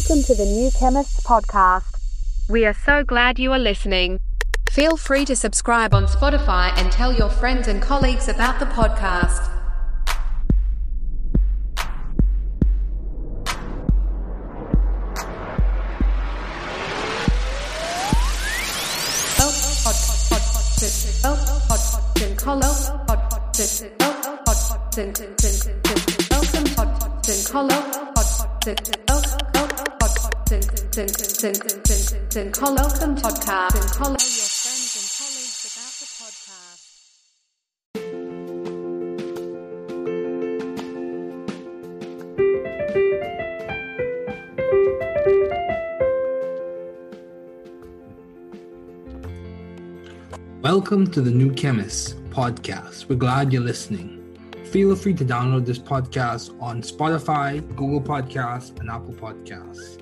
Welcome to the New Chemists podcast. We are so glad you are listening. Feel free to subscribe on Spotify and tell your friends and colleagues about the podcast. Welcome podcast. Colleagues about the podcast. Welcome to the New Chemist podcast. We're glad you're listening. Feel free to download this podcast on Spotify, Google Podcasts, and Apple Podcasts.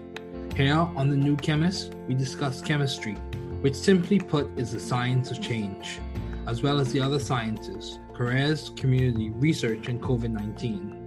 Here on the New Chemist, we discuss chemistry, which simply put is the science of change, as well as the other sciences, careers, community, research, and COVID 19.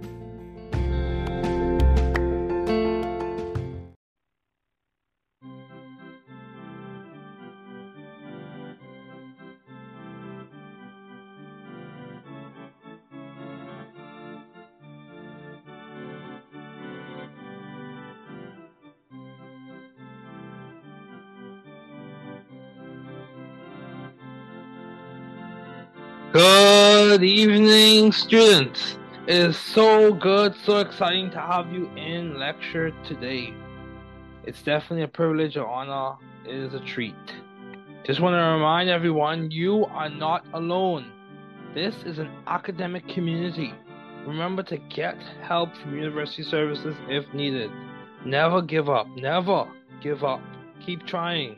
Good evening, students. It is so good, so exciting to have you in lecture today. It's definitely a privilege, an honor. It is a treat. Just want to remind everyone you are not alone. This is an academic community. Remember to get help from university services if needed. Never give up. Never give up. Keep trying.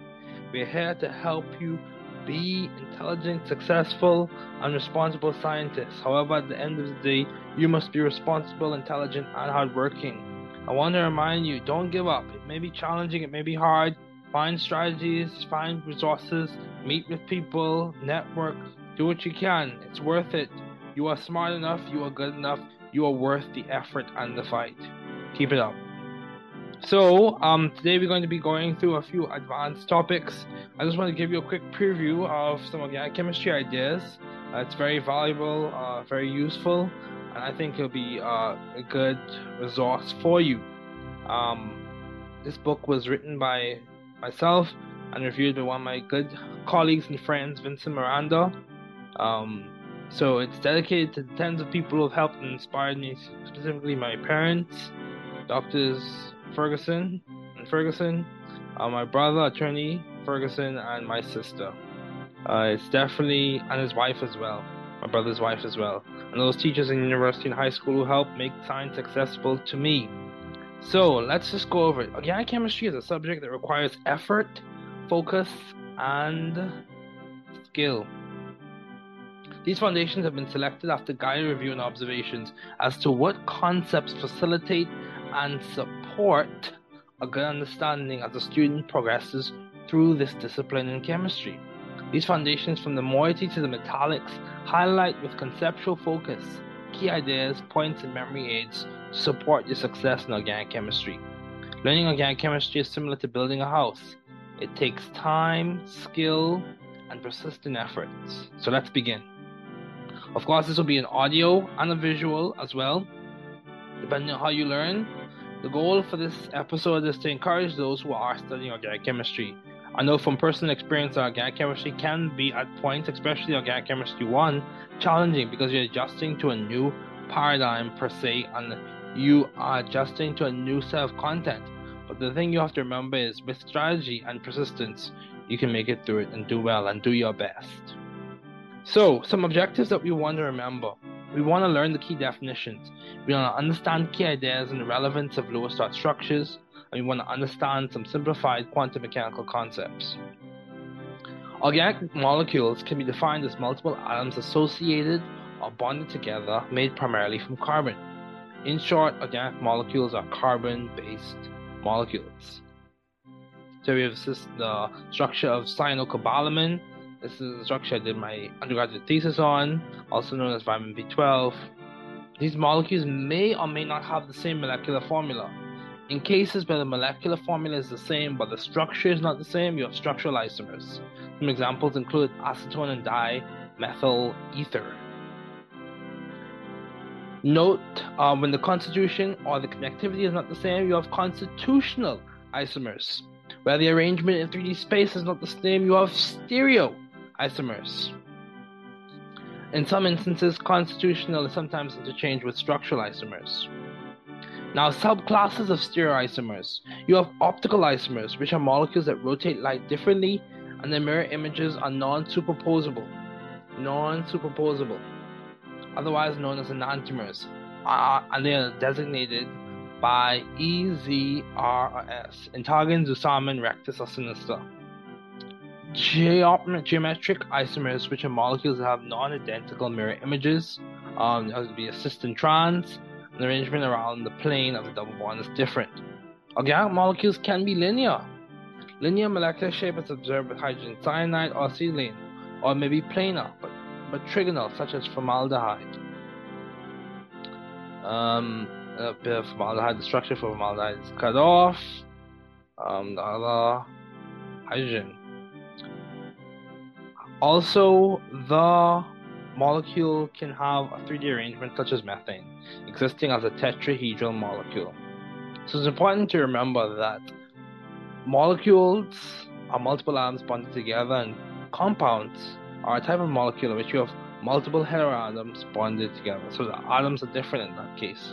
We're here to help you be intelligent, successful, and responsible scientists. However, at the end of the day, you must be responsible, intelligent, and hardworking. I want to remind you don't give up. It may be challenging, it may be hard. Find strategies, find resources, meet with people, network, do what you can. It's worth it. You are smart enough, you are good enough, you are worth the effort and the fight. Keep it up. So, um, today we're going to be going through a few advanced topics. I just want to give you a quick preview of some organic chemistry ideas. Uh, it's very valuable, uh, very useful, and I think it'll be uh, a good resource for you. Um, this book was written by myself and reviewed by one of my good colleagues and friends, Vincent Miranda. Um, so it's dedicated to the tens of people who have helped and inspired me, specifically my parents, doctors Ferguson and Ferguson, uh, my brother, attorney Ferguson, and my sister. Uh, it's definitely, and his wife as well, my brother's wife as well, and those teachers in university and high school who helped make science accessible to me. So let's just go over it. Organic chemistry is a subject that requires effort, focus, and skill. These foundations have been selected after guided review and observations as to what concepts facilitate and support a good understanding as the student progresses through this discipline in chemistry. These foundations, from the moiety to the metallics, highlight with conceptual focus key ideas, points, and memory aids to support your success in organic chemistry. Learning organic chemistry is similar to building a house. It takes time, skill, and persistent efforts. So let's begin. Of course, this will be an audio and a visual as well, depending on how you learn. The goal for this episode is to encourage those who are studying organic chemistry. I know from personal experience that organic chemistry can be at points, especially organic chemistry 1, challenging because you're adjusting to a new paradigm per se and you are adjusting to a new set of content. But the thing you have to remember is with strategy and persistence, you can make it through it and do well and do your best. So, some objectives that we want to remember. We want to learn the key definitions. We want to understand key ideas and the relevance of Lewis dot structures, and we want to understand some simplified quantum mechanical concepts. Organic molecules can be defined as multiple atoms associated or bonded together, made primarily from carbon. In short, organic molecules are carbon based molecules. So we have the structure of cyanocobalamin. This is the structure I did my undergraduate thesis on, also known as vitamin B12. These molecules may or may not have the same molecular formula. In cases where the molecular formula is the same but the structure is not the same, you have structural isomers. Some examples include acetone and dimethyl ether. Note uh, when the constitution or the connectivity is not the same, you have constitutional isomers. Where the arrangement in 3D space is not the same, you have stereo isomers. In some instances, constitutional is sometimes interchanged with structural isomers. Now, subclasses of stereoisomers. You have optical isomers, which are molecules that rotate light differently, and their mirror images are non-superposable. Non-superposable, otherwise known as enantiomers, and they are designated by EZRS, Entgegen, Zusammen, Rectus, or Sinister. Geometric isomers, which are molecules that have non-identical mirror images, um, that would be a cis and trans, the arrangement around the plane of the double bond is different. Organic molecules can be linear. Linear molecular shape is observed with hydrogen cyanide or acetylene, or maybe planar, but, but trigonal, such as formaldehyde. Um, formaldehyde, the structure for formaldehyde is cut off. Um, the other hydrogen. Also, the molecule can have a 3D arrangement such as methane, existing as a tetrahedral molecule. So it's important to remember that molecules are multiple atoms bonded together, and compounds are a type of molecule in which you have multiple heteroatoms bonded together. So the atoms are different in that case.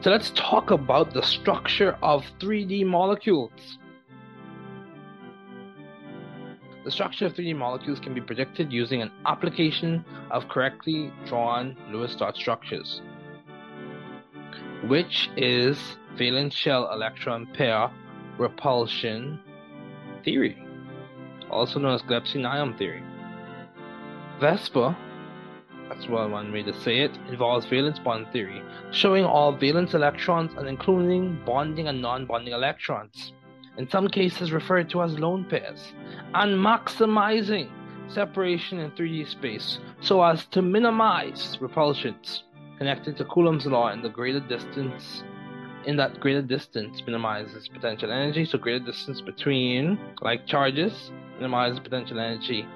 So let's talk about the structure of 3D molecules. The structure of 3D molecules can be predicted using an application of correctly drawn Lewis dot structures, which is valence shell electron pair repulsion theory, also known as Gillespie-Nyholm theory. VSEPR, that's one way to say it, involves valence bond theory, showing all valence electrons and including bonding and non bonding electrons in some cases referred to as lone pairs, and maximizing separation in 3D space so as to minimize repulsions connected to Coulomb's law in the greater distance in that greater distance minimizes potential energy. So greater distance between like charges minimizes potential energy.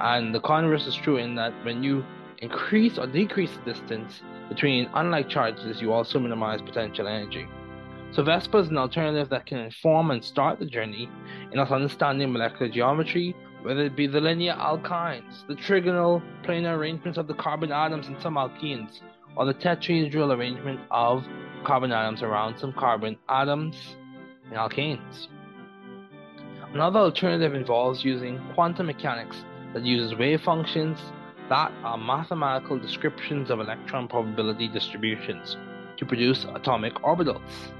And the converse is true in that when you increase or decrease the distance between unlike charges you also minimize potential energy so VSEPR is an alternative that can inform and start the journey in us understanding molecular geometry, whether it be the linear alkynes, the trigonal planar arrangements of the carbon atoms in some alkenes, or the tetrahedral arrangement of carbon atoms around some carbon atoms in alkanes. Another alternative involves using quantum mechanics that uses wave functions that are mathematical descriptions of electron probability distributions to produce atomic orbitals.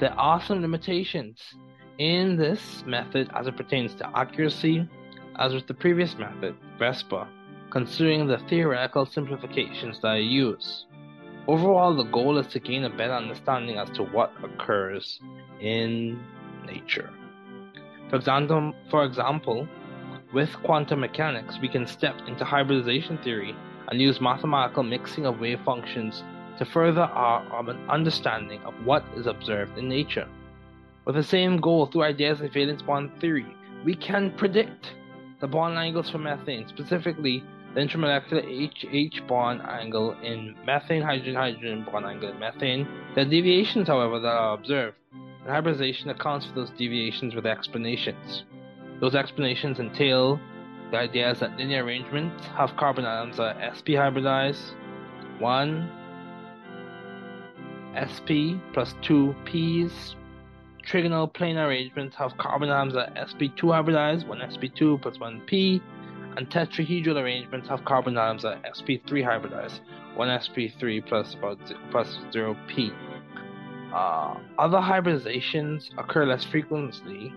There are some limitations in this method as it pertains to accuracy, as with the previous method, VSEPR, considering the theoretical simplifications that I use. Overall, the goal is to gain a better understanding as to what occurs in nature. For example, for example, with quantum mechanics, we can step into hybridization theory and use mathematical mixing of wave functions to further our um, understanding of what is observed in nature. With the same goal through ideas of valence bond theory, we can predict the bond angles for methane, specifically the intermolecular HH bond angle in methane, hydrogen, hydrogen bond angle in methane. Are deviations, however, that are observed, and hybridization accounts for those deviations with explanations. Those explanations entail the ideas that linear arrangements have carbon atoms are sp hybridized, 1 sp plus 2 p's. Trigonal planar arrangements have carbon atoms at sp2 hybridized, 1 sp2 plus 1 p, and tetrahedral arrangements have carbon atoms at sp3 hybridized, 1 sp3 plus about plus 0 p. Uh, other hybridizations occur less frequently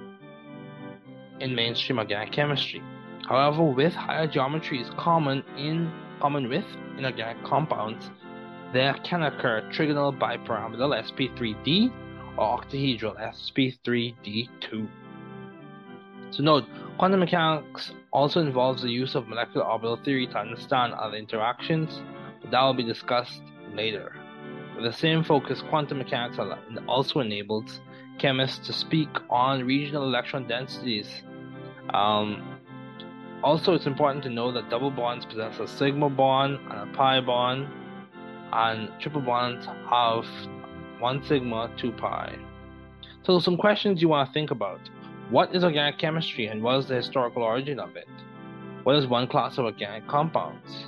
in mainstream organic chemistry. However, with higher geometries common in common with inorganic compounds, there can occur trigonal bipyramidal sp3d or octahedral sp3d2. So note, quantum mechanics also involves the use of molecular orbital theory to understand other interactions, but that will be discussed later. With the same focus, quantum mechanics also enables chemists to speak on regional electron densities. Um, also, it's important to know that double bonds possess a sigma bond and a pi bond, and triple bonds have one sigma, two pi. So, some questions you want to think about. What is organic chemistry and what is the historical origin of it? What is one class of organic compounds?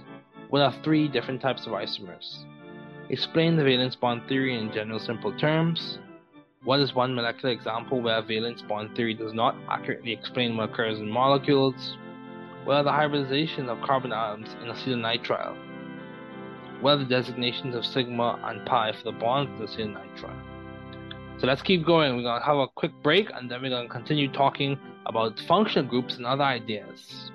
What are three different types of isomers? Explain the valence bond theory in general simple terms. What is one molecular example where valence bond theory does not accurately explain what occurs in molecules? What are the hybridization of carbon atoms in acetonitrile? What are the designations of sigma and pi for the bonds in acetonitrile? So let's keep going. We're going to have a quick break and then we're going to continue talking about functional groups and other ideas.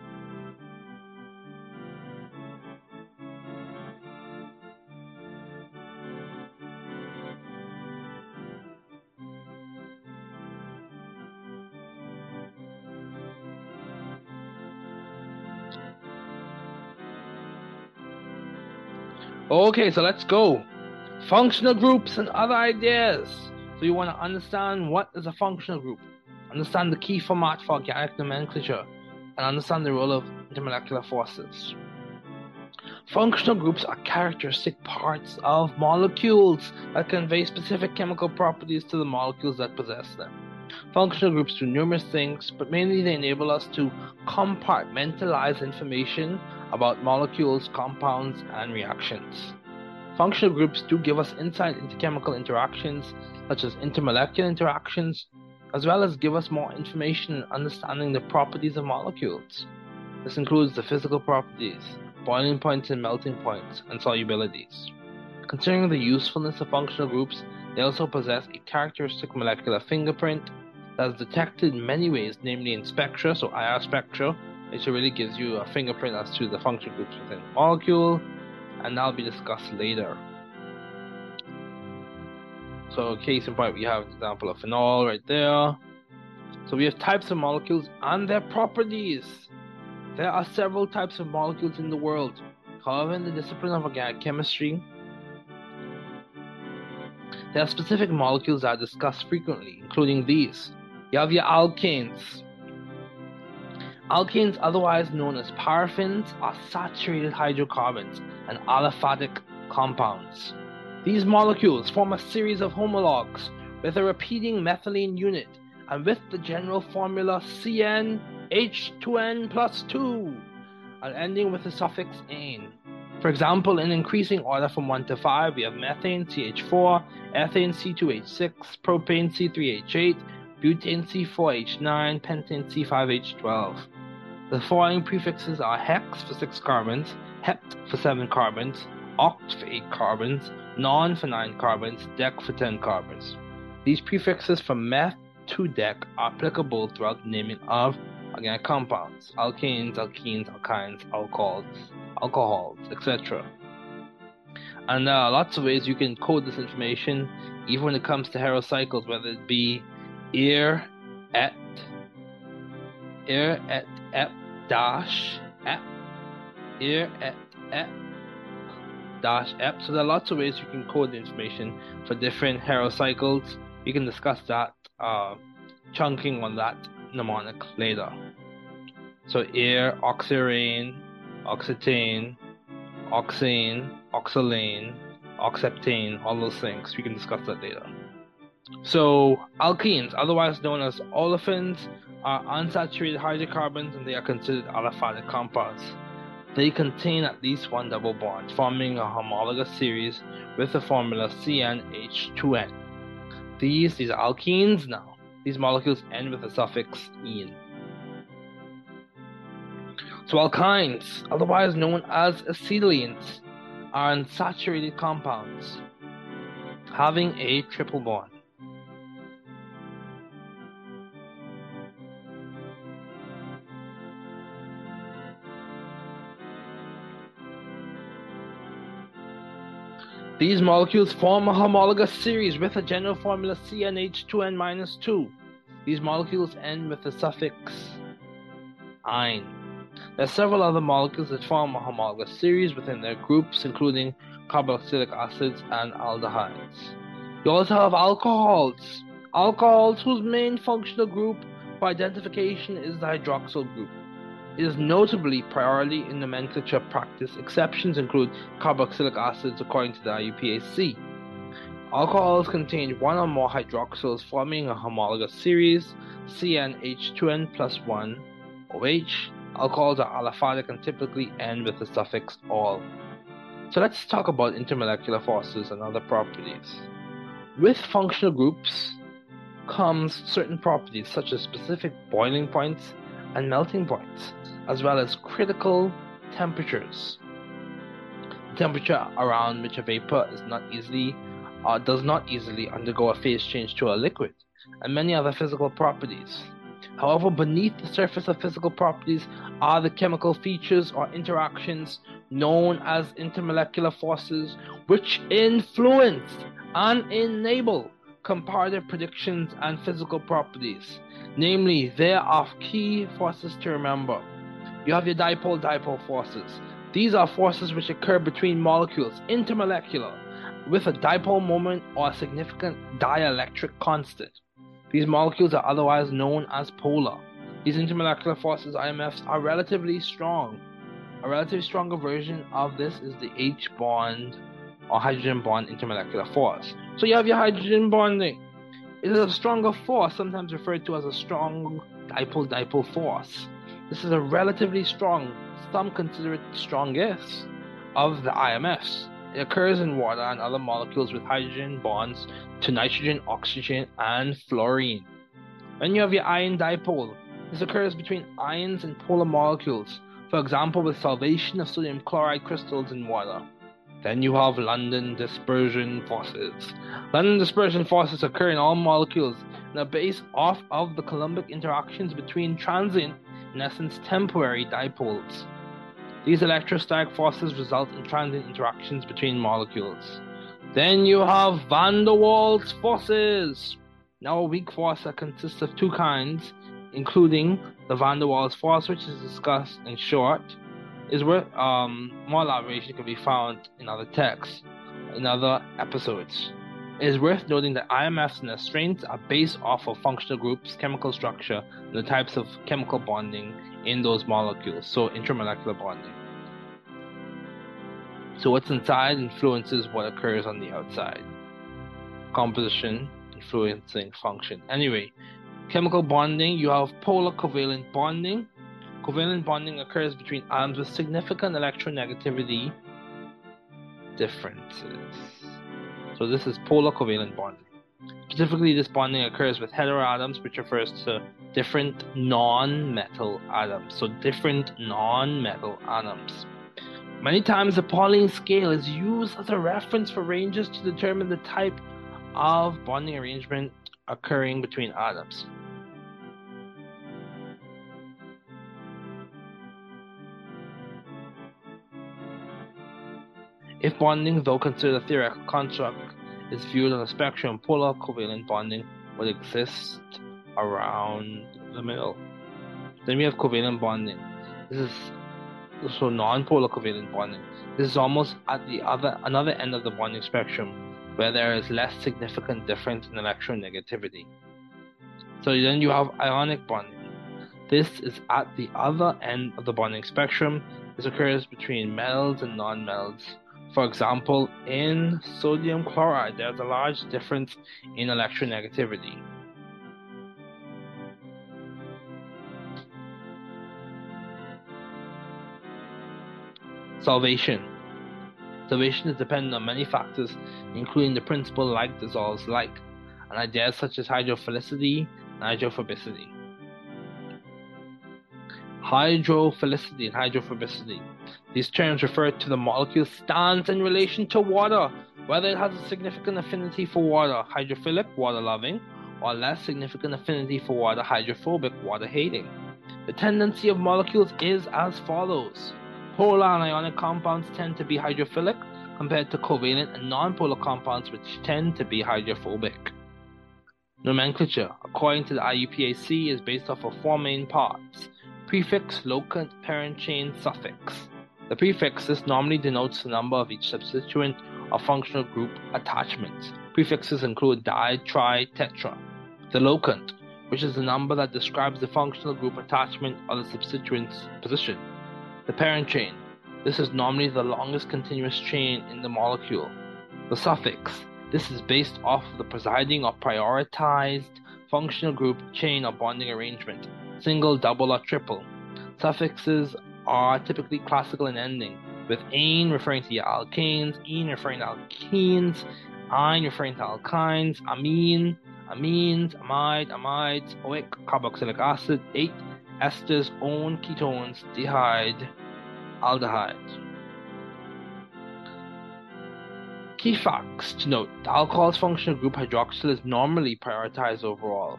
Okay, so let's go. Functional groups and other ideas. So you want to understand what is a functional group, understand the key format for organic nomenclature, and understand the role of intermolecular forces. Functional groups are characteristic parts of molecules that convey specific chemical properties to the molecules that possess them. Functional groups do numerous things, but mainly they enable us to compartmentalize information about molecules, compounds, and reactions. Functional groups do give us insight into chemical interactions, such as intermolecular interactions, as well as give us more information in understanding the properties of molecules. This includes the physical properties, boiling points and melting points, and solubilities. Considering the usefulness of functional groups, they also possess a characteristic molecular fingerprint that is detected in many ways, namely in spectra, so IR spectra, which really gives you a fingerprint as to the function groups within the molecule, and that'll be discussed later. So, case in point, we have an example of phenol right there. So, we have types of molecules and their properties. There are several types of molecules in the world. However, in the discipline of organic chemistry, there are specific molecules that are discussed frequently, including these. You have your alkanes, Alkanes, otherwise known as paraffins, are saturated hydrocarbons and aliphatic compounds. These molecules form a series of homologs with a repeating methylene unit and with the general formula CnH2n plus 2 and ending with the suffix ane. For example, in increasing order from 1 to 5, we have methane CH4, ethane C2H6, propane C3H8, butane C4H9, pentane C5H12. The following prefixes are hex for 6 carbons, hept for 7 carbons, oct for 8 carbons, non for 9 carbons, dec for 10 carbons. These prefixes from meth to dec are applicable throughout the naming of organic compounds, alkanes, alkenes, alkynes, alcohols, alcohols, etc. And there are lots of ways you can code this information, even when it comes to heterocycles, whether it be ir, et, ir, et, ep, dash here at ep dash ep. So there are lots of ways you can code the information for different heterocycles. We can discuss that uh, chunking on that mnemonic later. So air, oxirane, oxetane, oxane, oxolane, oxeptane, all those things. We can discuss that later. So alkenes, otherwise known as olefins, are unsaturated hydrocarbons and they are considered aliphatic compounds. They contain at least one double bond, forming a homologous series with the formula CnH2n. These, these are alkenes now. These molecules end with the suffix "-ene". So alkynes, otherwise known as acetylenes, are unsaturated compounds having a triple bond. These molecules form a homologous series with a general formula CnH2n-2. These molecules end with the suffix "-ine". There are several other molecules that form a homologous series within their groups, including carboxylic acids, and aldehydes. You also have alcohols. Alcohols whose main functional group for identification is the hydroxyl group. Is notably priority in nomenclature practice. Exceptions include carboxylic acids according to the IUPAC. Alcohols contain one or more hydroxyls forming a homologous series, CnH2n plus 1 OH. Alcohols are aliphatic and typically end with the suffix "-ol". So let's talk about intermolecular forces and other properties. With functional groups comes certain properties such as specific boiling points and melting points, as well as critical temperatures. The temperature around which a vapor is not easily uh, does not easily undergo a phase change to a liquid, and many other physical properties. However, beneath the surface of physical properties are the chemical features or interactions known as intermolecular forces, which influence and enable comparative predictions and physical properties. Namely, there are key forces to remember. You have your dipole dipole forces. These are forces which occur between molecules, intermolecular, with a dipole moment or a significant dielectric constant. These molecules are otherwise known as polar. These intermolecular forces, IMFs, are relatively strong. A relatively stronger version of this is the H bond or hydrogen bond intermolecular force. So you have your hydrogen bonding. It is a stronger force, sometimes referred to as a strong dipole dipole force. This is a relatively strong, some consider it strongest, of the IMFs. It occurs in water and other molecules with hydrogen bonds to nitrogen, oxygen, and fluorine. Then you have your ion dipole. This occurs between ions and polar molecules, for example, with solvation of sodium chloride crystals in water. Then you have London dispersion forces. London dispersion forces occur in all molecules and are based off of the Coulombic interactions between transient, in essence temporary, dipoles. These electrostatic forces result in transient interactions between molecules. Then you have van der Waals forces. Now, a weak force that consists of two kinds, including the van der Waals force, which is discussed in short, is where um, more elaboration can be found in other texts, in other episodes. It is worth noting that IMFs and their strengths are based off of functional groups, chemical structure, and the types of chemical bonding in those molecules, so intramolecular bonding. So what's inside influences what occurs on the outside. Composition influencing function. Anyway, chemical bonding, you have polar covalent bonding, Covalent bonding occurs between atoms with significant electronegativity differences. So this is polar covalent bonding. Specifically, this bonding occurs with heteroatoms, which refers to different non-metal atoms. So different non-metal atoms. Many times the Pauling scale is used as a reference for ranges to determine the type of bonding arrangement occurring between atoms. If bonding, though considered a theoretical construct, is viewed on a spectrum, polar covalent bonding would exist around the middle. Then we have covalent bonding. This is so non-polar covalent bonding. This is almost at the other another end of the bonding spectrum, where there is less significant difference in electronegativity. So then you have ionic bonding. This is at the other end of the bonding spectrum. This occurs between metals and non-metals for example, in sodium chloride, there's a large difference in electronegativity. Solvation. Solvation is dependent on many factors, including the principle like dissolves like, and ideas such as hydrophilicity and hydrophobicity. Hydrophilicity and hydrophobicity these terms refer to the molecule's stance in relation to water, whether it has a significant affinity for water, hydrophilic, water loving, or less significant affinity for water, hydrophobic, water hating. The tendency of molecules is as follows polar and ionic compounds tend to be hydrophilic compared to covalent and nonpolar compounds, which tend to be hydrophobic. Nomenclature, according to the IUPAC, is based off of four main parts prefix, locant, parent chain, suffix. The prefix this normally denotes the number of each substituent or functional group attachments. Prefixes include di, tri, tetra. The locant, which is the number that describes the functional group attachment or the substituent's position. The parent chain. This is normally the longest continuous chain in the molecule. The suffix. This is based off of the presiding or prioritized functional group chain or bonding arrangement, single, double, or triple. Suffixes are typically classical in ending, with ane referring to alkanes, ene referring to alkenes, ine referring to alkynes, amine, amines, amide, amides, oic, carboxylic acid, 8 esters, one ketones, dehyde, aldehydes. Key facts to note the alcohol's functional group hydroxyl is normally prioritized overall.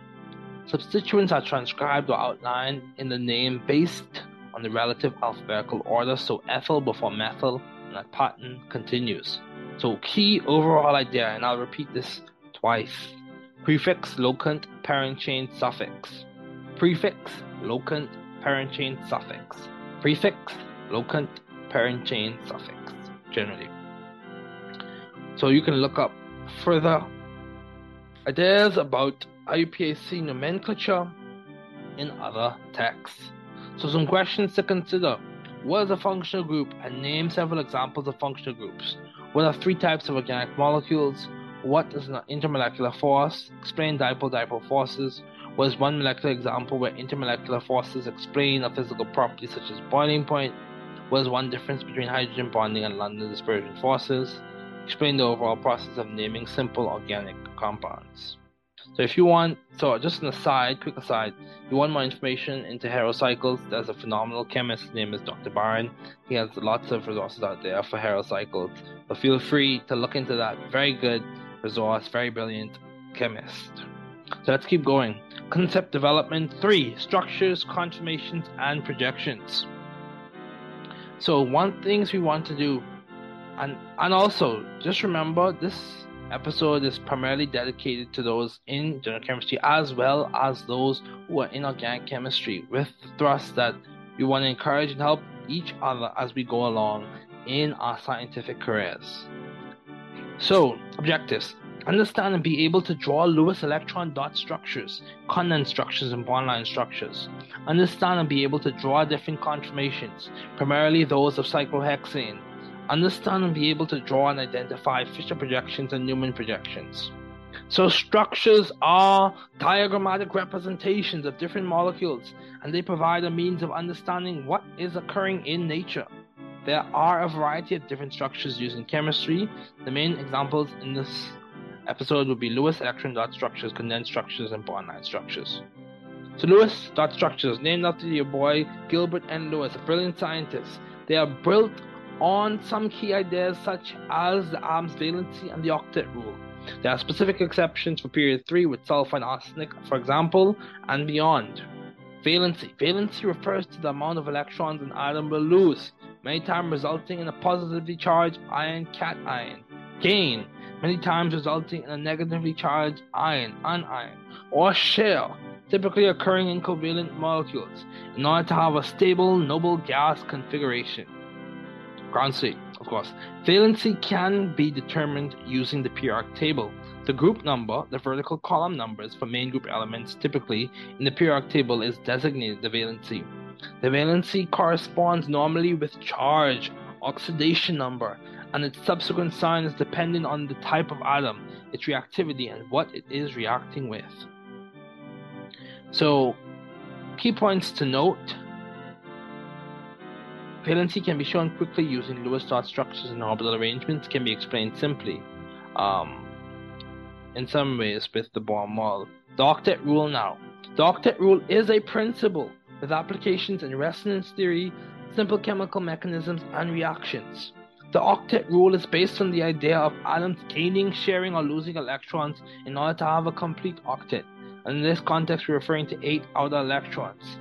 Substituents are transcribed or outlined in the name based on the relative alphabetical order, so ethyl before methyl, and that pattern continues. So, key overall idea, and I'll repeat this twice prefix, locant, parent chain, suffix. Prefix, locant, parent chain, suffix. Prefix, locant, parent chain, suffix, generally. So you can look up further ideas about IUPAC nomenclature in other texts. So some questions to consider. What is a functional group? And name several examples of functional groups. What are three types of organic molecules? What is an intermolecular force? Explain dipole-dipole forces. What is one molecular example where intermolecular forces explain a physical property such as boiling point? What is one difference between hydrogen bonding and London dispersion forces? explain the overall process of naming simple organic compounds. So if you want, so just an aside, quick aside, you want more information into heterocycles, there's a phenomenal chemist, his name is Dr. Byron. He has lots of resources out there for heterocycles. So feel free to look into that. Very good resource, very brilliant chemist. So let's keep going. Concept development three structures, conformations, and projections. So, one things we want to do and and also just remember this episode is primarily dedicated to those in general chemistry as well as those who are in organic chemistry with the thrust that we want to encourage and help each other as we go along in our scientific careers. So, objectives understand and be able to draw Lewis electron dot structures, condensed structures, and bond line structures. Understand and be able to draw different conformations, primarily those of cyclohexane, understand and be able to draw and identify Fischer projections and Newman projections. So, structures are diagrammatic representations of different molecules, and they provide a means of understanding what is occurring in nature. There are a variety of different structures used in chemistry. The main examples in this episode would be Lewis electron dot structures, condensed structures, and bond line structures. So, Lewis dot structures, named after your boy Gilbert N. Lewis, a brilliant scientist. They are built on some key ideas such as the arms valency and the octet rule. There are specific exceptions for period 3 with sulfur and arsenic, for example, and beyond. Valency. Valency refers to the amount of electrons an atom will lose, many times resulting in a positively charged ion cation. Gain. Many times resulting in a negatively charged ion anion. Or share, typically occurring in covalent molecules, in order to have a stable noble gas configuration. Ground state, of course. Valency can be determined using the periodic table. The group number, the vertical column numbers for main group elements typically in the periodic table is designated the valency. The valency corresponds normally with charge, oxidation number, and its subsequent sign is dependent on the type of atom, its reactivity, and what it is reacting with. So, key points to note Valency can be shown quickly using Lewis dot structures and orbital arrangements can be explained simply. Um, in some ways with the Bohr model. The octet rule now. The octet rule is a principle with applications in resonance theory, simple chemical mechanisms, and reactions. The octet rule is based on the idea of atoms gaining, sharing, or losing electrons in order to have a complete octet. And in this context, we're referring to eight outer electrons.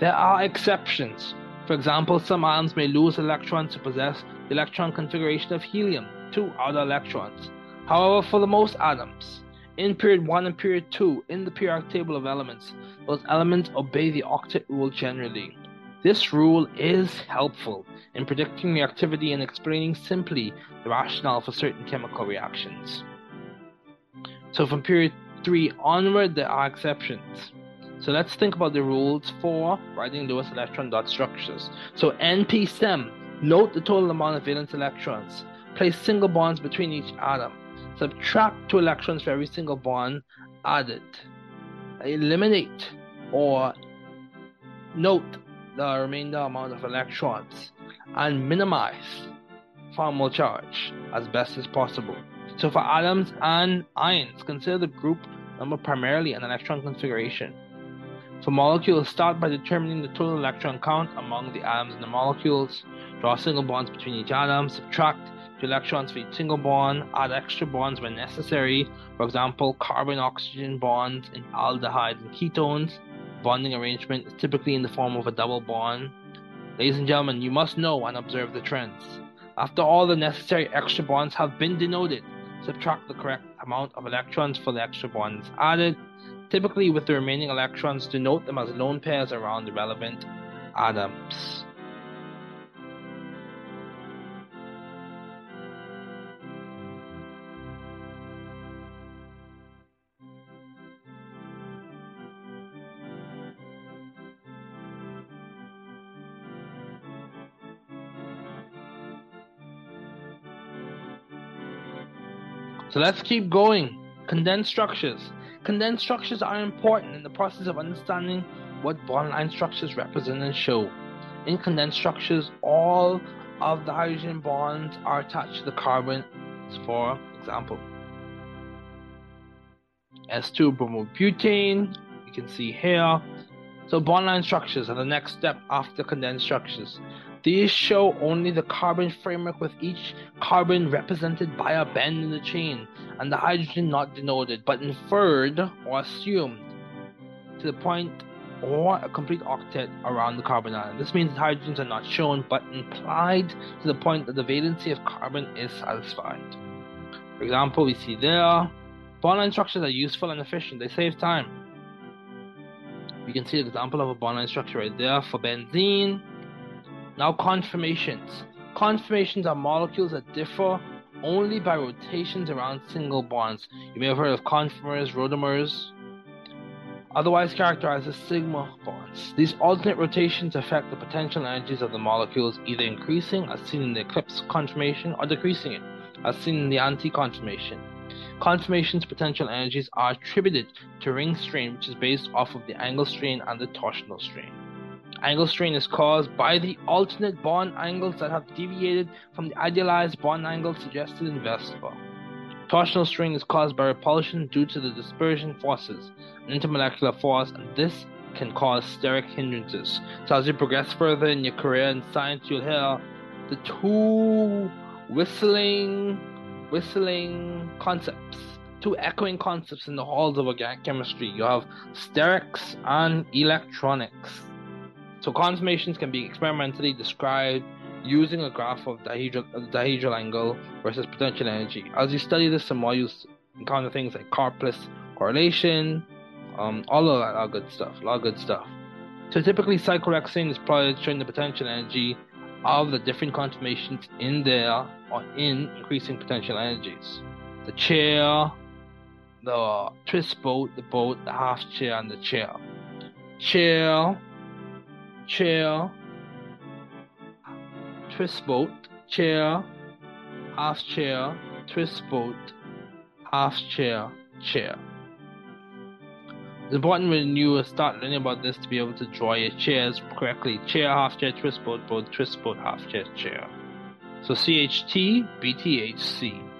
There are exceptions. For example, some atoms may lose electrons to possess the electron configuration of helium, two outer electrons. However, for the most atoms, in period 1 and period 2 in the periodic table of elements, those elements obey the octet rule generally. This rule is helpful in predicting reactivity and explaining simply the rationale for certain chemical reactions. So from period 3 onward, there are exceptions. So let's think about the rules for writing Lewis electron dot structures. So NP-SEM, note the total amount of valence electrons. Place single bonds between each atom. Subtract two electrons for every single bond added. Eliminate or note the remainder amount of electrons and minimize formal charge as best as possible. So for atoms and ions, consider the group number primarily an electron configuration. For molecules, start by determining the total electron count among the atoms in the molecules. Draw single bonds between each atom, subtract two electrons for each single bond, add extra bonds when necessary. For example, carbon oxygen bonds in aldehydes and ketones. Bonding arrangement is typically in the form of a double bond. Ladies and gentlemen, you must know and observe the trends. After all the necessary extra bonds have been denoted, subtract the correct amount of electrons for the extra bonds added typically with the remaining electrons denote them as lone pairs around the relevant atoms. So let's keep going. Condensed structures. Condensed structures are important in the process of understanding what bond-line structures represent and show. In condensed structures, all of the hydrogen bonds are attached to the carbon, for example. S2 bromobutane, you can see here. So bond-line structures are the next step after condensed structures. These show only the carbon framework with each carbon represented by a bend in the chain and the hydrogen not denoted but inferred or assumed to the point or a complete octet around the carbon atom. This means hydrogens are not shown but implied to the point that the valency of carbon is satisfied. For example, we see there bond-line structures are useful and efficient, they save time. We can see an example of a bond-line structure right there for benzene. Now conformations. Conformations are molecules that differ only by rotations around single bonds. You may have heard of conformers, rotamers, otherwise characterized as sigma bonds. These alternate rotations affect the potential energies of the molecules, either increasing, as seen in the eclipse conformation, or decreasing it, as seen in the anti-conformation. Conformation's potential energies are attributed to ring strain, which is based off of the angle strain and the torsional strain. Angle strain is caused by the alternate bond angles that have deviated from the idealized bond angle suggested in VSEPR. Torsional strain is caused by repulsion due to the dispersion forces, an intermolecular force, and this can cause steric hindrances. So as you progress further in your career in science, you'll hear the two whistling, whistling concepts, two echoing concepts in the halls of organic chemistry. You have sterics and electronics. So conformations can be experimentally described using a graph of dihedral, dihedral angle versus potential energy. As you study this, some more you encounter things like Karplus correlation, um, all of that, all good stuff, a lot of good stuff. So typically, cyclohexane is plotted showing the potential energy of the different conformations in there or in increasing potential energies. The chair, the twist boat, the boat, the half chair, and the chair. Chair chair, twist boat, chair, half chair, twist boat, half chair, chair. It's important when you start learning about this to be able to draw your chairs correctly. Chair, half chair, twist boat, boat, twist boat, half chair, chair. So CHT, BTHC.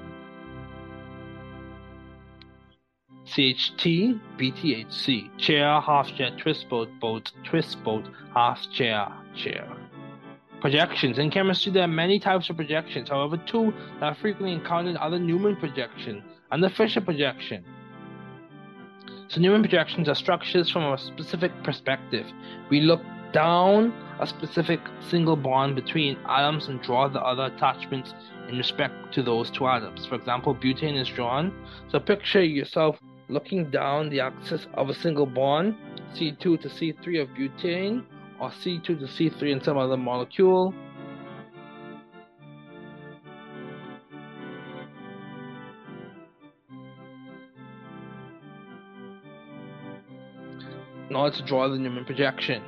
CHT, BTHC, chair, half chair, twist boat, boat, twist boat, half chair, chair. Projections. In chemistry, there are many types of projections. However, two that are frequently encountered are the Newman projection and the Fischer projection. So, Newman projections are structures from a specific perspective. We look down a specific single bond between atoms and draw the other attachments in respect to those two atoms. For example, butane is drawn. So, picture yourself looking down the axis of a single bond, C2 to C3 of butane, or C2 to C3 in some other molecule. Order to draw the Newman projection.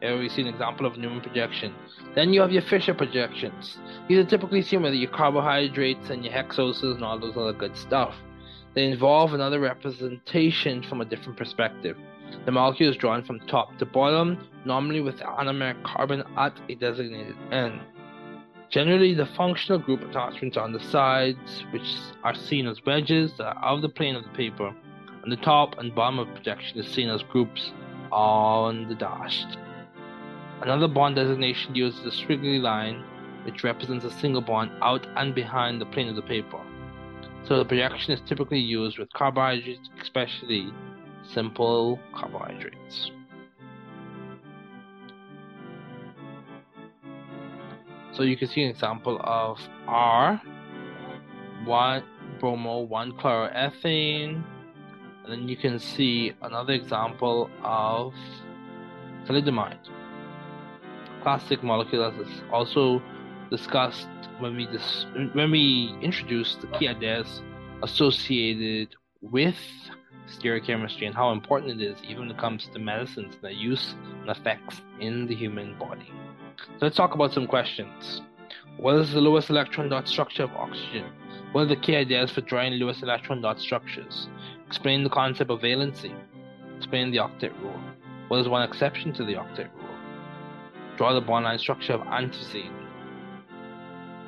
Here we see an example of Newman projection. Then you have your Fischer projections. These are typically seen with your carbohydrates and your hexoses and all those other good stuff. They involve another representation from a different perspective. The molecule is drawn from top to bottom, normally with the anomeric carbon at a designated end. Generally, the functional group attachments are on the sides, which are seen as wedges that are out of the plane of the paper, and the top and bottom of projection is seen as groups on the dashed. Another bond designation uses a squiggly line, which represents a single bond out and behind the plane of the paper. So the projection is typically used with carbohydrates, especially simple carbohydrates. So you can see an example of R, one bromo, one chloroethane, and then you can see another example of thalidomide. Classic molecule as is also discussed when we dis- when we introduced the key ideas associated with stereochemistry and how important it is even when it comes to medicines and their use and effects in the human body. So let's talk about some questions. What is the lowest electron dot structure of oxygen? What are the key ideas for drawing Lewis electron dot structures? Explain the concept of valency. Explain the octet rule. What is one exception to the octet rule? Draw the bond line structure of anthracene.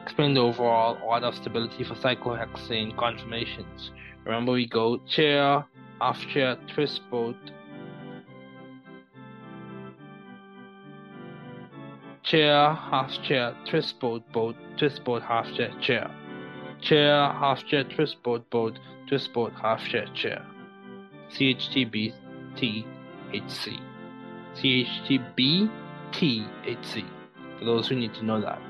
Explain the overall order of stability for cyclohexane conformations. Remember, we go chair, half chair, twist boat, chair, half chair, twist boat, boat, twist boat, half chair, chair. Chair, half chair, twist boat, boat, twist boat, half chair, chair. CHTBTHC. CHTBTHC. For those who need to know that.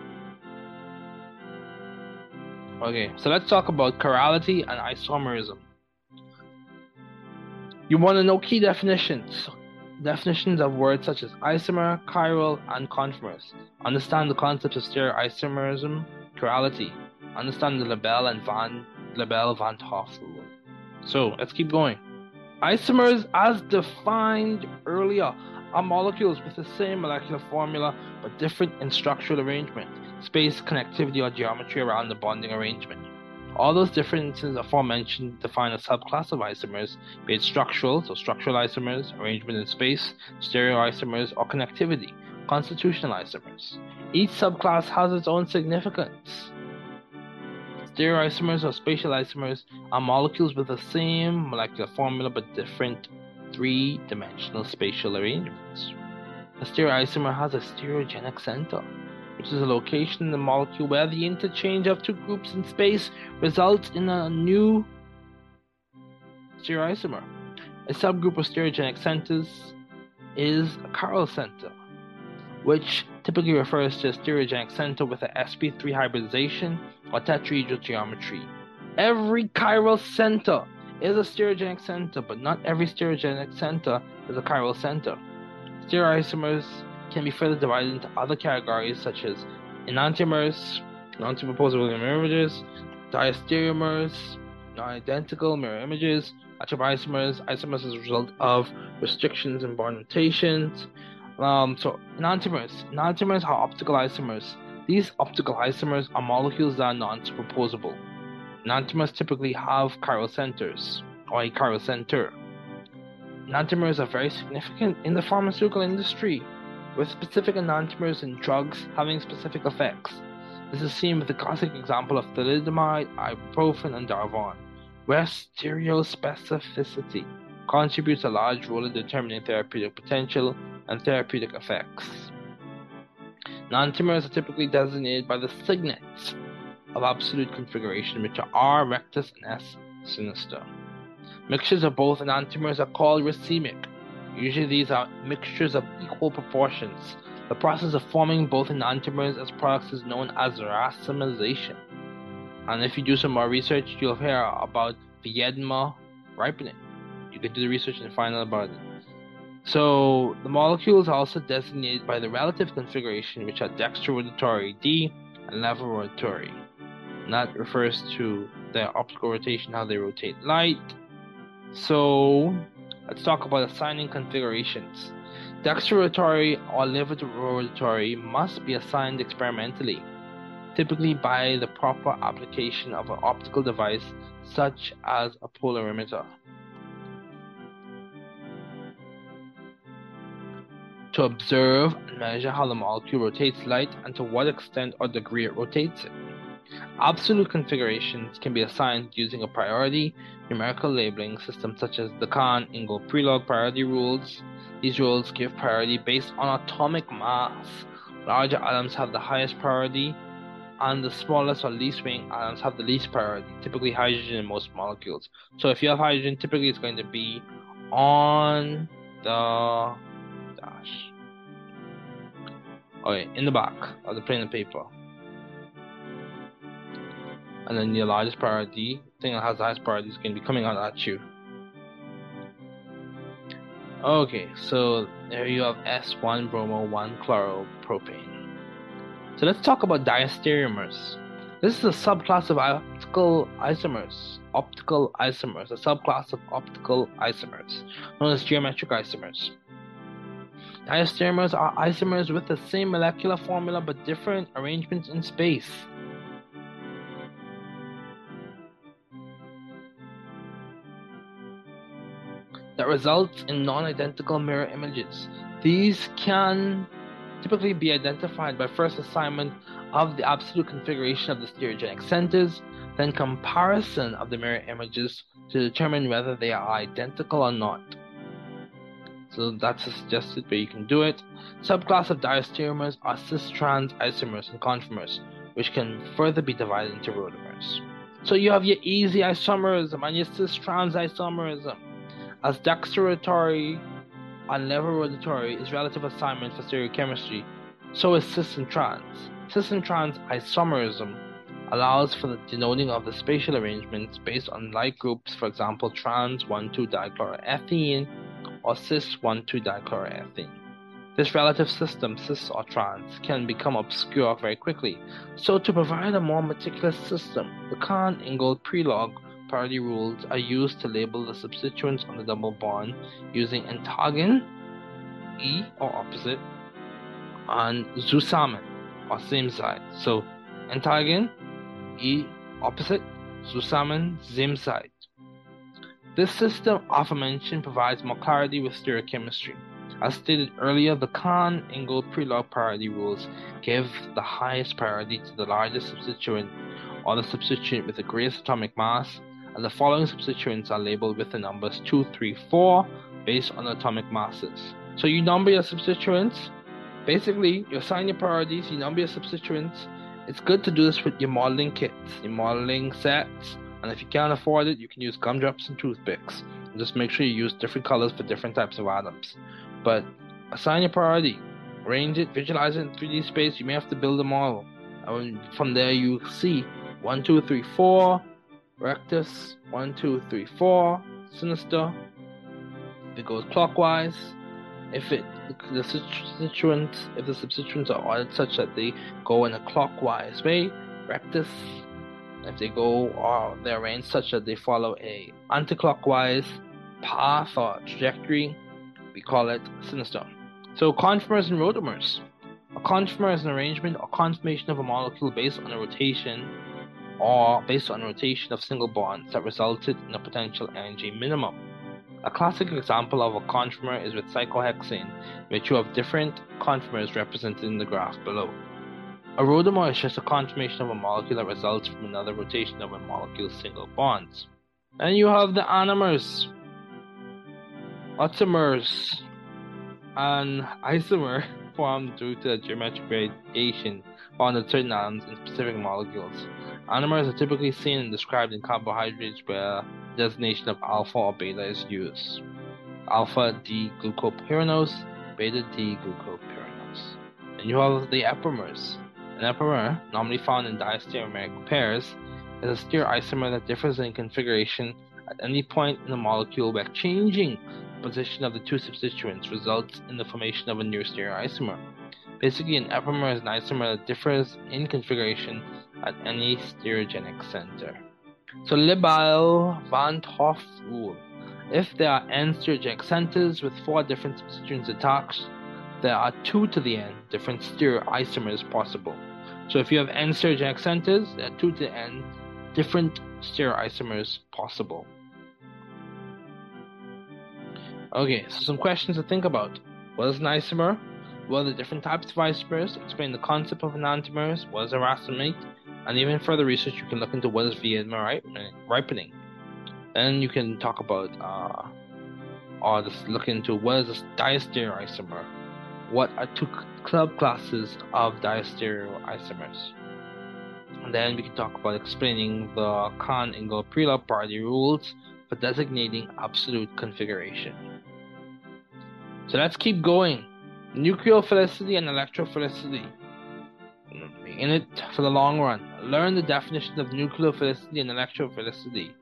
Okay, so let's talk about chirality and isomerism. You want to know key definitions. Definitions of words such as isomer, chiral, and conformers. Understand the concepts of stereoisomerism, chirality. Understand the Lebel and Van Lebel Van Hoff rule. So let's keep going. Isomers, as defined earlier, are molecules with the same molecular formula but different in structural arrangement, space, connectivity, or geometry around the bonding arrangement. All those differences aforementioned define a subclass of isomers, be it structural, so structural isomers, arrangement in space, stereoisomers, or connectivity, constitutional isomers. Each subclass has its own significance. Stereoisomers or spatial isomers are molecules with the same molecular formula but different three dimensional spatial arrangements. A stereoisomer has a stereogenic center, which is a location in the molecule where the interchange of two groups in space results in a new stereoisomer. A subgroup of stereogenic centers is a chiral center, which typically refers to a stereogenic center with a sp3 hybridization or tetrahedral geometry. Every chiral center is a stereogenic center, but not every stereogenic center is a chiral center. Stereoisomers can be further divided into other categories such as enantiomers, non-superposable mirror images, diastereomers, non-identical mirror images, atropisomers, isomers as a result of restrictions and bond rotations. Um, so enantiomers, enantiomers are optical isomers. These optical isomers are molecules that are non-superposable. Enantiomers typically have chiral centers, or a chiral center. Enantiomers are very significant in the pharmaceutical industry, with specific enantiomers in drugs having specific effects. This is seen with the classic example of thalidomide, ibuprofen, and Darvon, where stereospecificity contributes a large role in determining therapeutic potential and therapeutic effects. Enantiomers are typically designated by the signets of absolute configuration, which are R rectus and S sinister. Mixtures of both enantiomers are called racemic. Usually these are mixtures of equal proportions. The process of forming both enantiomers as products is known as racemization. And if you do some more research, you'll hear about Viedma ripening. You can do the research and find out about it. So the molecules are also designated by the relative configuration, which are dextrorotatory D and levorotatory. And that refers to their optical rotation, how they rotate light. So let's talk about assigning configurations. Dextrorotatory or levorotatory must be assigned experimentally, typically by the proper application of an optical device such as a polarimeter. to observe and measure how the molecule rotates light and to what extent or degree it rotates it. Absolute configurations can be assigned using a priority numerical labeling system such as the Cahn Ingold Prelog priority rules. These rules give priority based on atomic mass. Larger atoms have the highest priority, and the smallest or least weighing atoms have the least priority, typically hydrogen in most molecules. So if you have hydrogen, typically it's going to be on the dash. Okay, in the back of the plain of paper. And then your largest priority, thing that has the highest priority, is going to be coming out at you. Okay, so there you have S1 bromo 1 chloropropane. So let's talk about diastereomers. This is a subclass of optical isomers. Optical isomers, a subclass of optical isomers, known as geometric isomers. Diastereomers are isomers with the same molecular formula but different arrangements in space. That results in non identical mirror images. These can typically be identified by first assignment of the absolute configuration of the stereogenic centers, then comparison of the mirror images to determine whether they are identical or not. So that's a suggested way you can do it. Subclass of diastereomers are cis-trans isomers and conformers, which can further be divided into rotamers. So you have your E-Z isomerism and your cis-trans isomerism. As dextrorotatory and levorotatory is relative assignment for stereochemistry, so is cis and trans. Cis and trans isomerism allows for the denoting of the spatial arrangements based on like groups, for example, trans 1,2 dichloroethene or cis 1,2 dichloroethene. This relative system, cis or trans, can become obscure very quickly. So, to provide a more meticulous system, the Cahn Ingold Prelog priority rules are used to label the substituents on the double bond using entgegen, E or opposite, and zusammen or same side. So, entgegen, E opposite, zusammen, same side. This system aforementioned provides more clarity with stereochemistry. As stated earlier, the Cahn Ingold Prelog priority rules give the highest priority to the largest substituent or the substituent with the greatest atomic mass, and the following substituents are labeled with the numbers 2, 3, 4 based on atomic masses. So you number your substituents. Basically, you assign your priorities, you number your substituents. It's good to do this with your modeling kits, your modeling sets, and if you can't afford it, you can use gumdrops and toothpicks. Just make sure you use different colors for different types of atoms. But assign your priority, arrange it, visualize it in 3D space. You may have to build a model. And from there, you see 1, 2, 3, 4, rectus, 1, 2, 3, 4, sinister. If it goes clockwise, if it the substituents if the substituents are ordered such that they go in a clockwise way, rectus if they go uh, or they're arranged such that they follow a anticlockwise path or trajectory, we call it sinister. So conformers and rotamers. A conformer is an arrangement or conformation of a molecule based on a rotation or based on rotation of single bonds that resulted in a potential energy minimum. A classic example of a conformer is with cyclohexane, which you have different conformers represented in the graph below. A rotamer is just a conformation of a molecule that results from another rotation of a molecule's single bonds. And you have the anomers, automers, and isomer formed due to the geometric variation found in certain atoms in specific molecules. Anomers are typically seen and described in carbohydrates where designation of alpha or beta is used. Alpha D glucopyranose, beta D glucopyranose. And you have the epimers, an epimer, normally found in diastereomeric pairs, is a stereoisomer that differs in configuration at any point in the molecule by changing the position of the two substituents results in the formation of a new stereoisomer. Basically, an epimer is an isomer that differs in configuration at any stereogenic center. So Le Bel van 't rule. If there are n stereogenic centers with four different substituents attached, there are two to the n different stereoisomers possible. So if you have n stereogenic centers, there are two to the n different stereoisomers possible. Okay, so some questions to think about. What is an isomer? What are the different types of isomers? Explain the concept of enantiomers. What is a racemate? And even further research, you can look into what is Viedma ripening. Then you can talk about, uh, or just look into what is a diastereoisomer. What are two club classes of diastereoisomers? And then we can talk about explaining the Cahn-Ingold-Prelog priority rules for designating absolute configuration. So let's keep going. Nucleophilicity and electrophilicity. In it for the long run. Learn the definition of nucleophilicity and electrophilicity.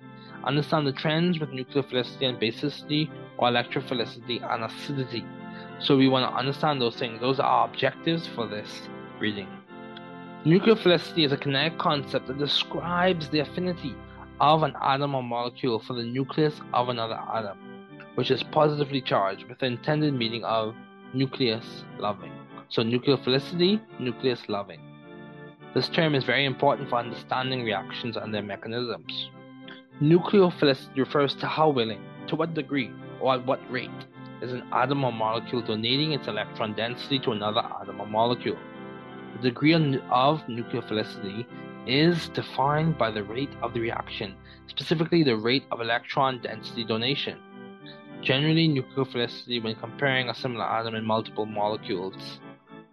Understand the trends with nucleophilicity and basicity or electrophilicity and acidity. So we want to understand those things. Those are our objectives for this reading. Nucleophilicity is a kinetic concept that describes the affinity of an atom or molecule for the nucleus of another atom which is positively charged with the intended meaning of nucleus loving. So nucleophilicity, nucleus loving. This term is very important for understanding reactions and their mechanisms. Nucleophilicity refers to how willing, to what degree, or at what rate is an atom or molecule donating its electron density to another atom or molecule. The degree of nucleophilicity is defined by the rate of the reaction, specifically the rate of electron density donation. Generally, nucleophilicity, when comparing a similar atom in multiple molecules,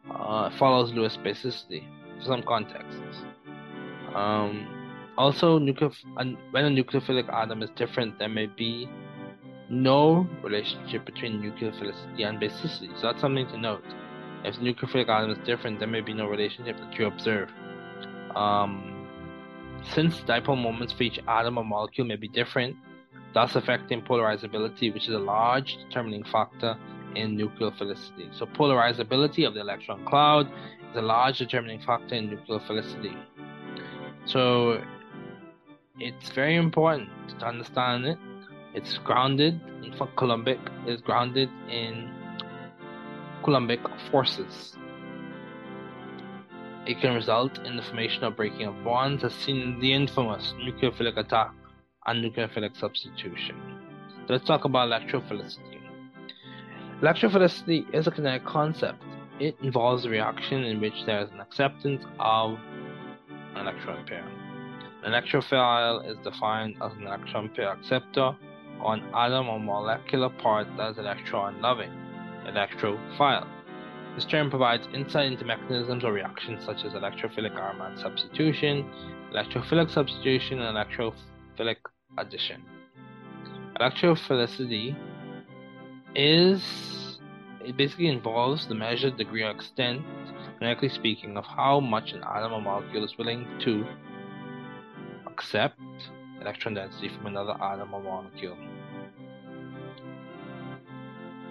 uh, follows Lewis basicity some contexts. Um, also, when a nucleophilic atom is different, there may be no relationship between nucleophilicity and basicity. So that's something to note. If the nucleophilic atom is different, there may be no relationship that you observe. Um, since dipole moments for each atom or molecule may be different, thus affecting polarizability, which is a large determining factor in nucleophilicity. So, polarizability of the electron cloud a large determining factor in nucleophilicity. So, it's very important to understand it. It's grounded, in Coulombic is grounded in Coulombic forces. It can result in the formation or breaking of bonds, as seen in the infamous nucleophilic attack and nucleophilic substitution. So let's talk about electrophilicity. Electrophilicity is a kinetic concept. It involves a reaction in which there is an acceptance of an electron pair. An electrophile is defined as an electron pair acceptor or an atom or molecular part that is electron loving, electrophile. This term provides insight into mechanisms or reactions such as electrophilic aromatic substitution, electrophilic substitution, and electrophilic addition. Electrophilicity is it basically involves the measured degree or extent, kinetically speaking, of how much an atom or molecule is willing to accept electron density from another atom or molecule.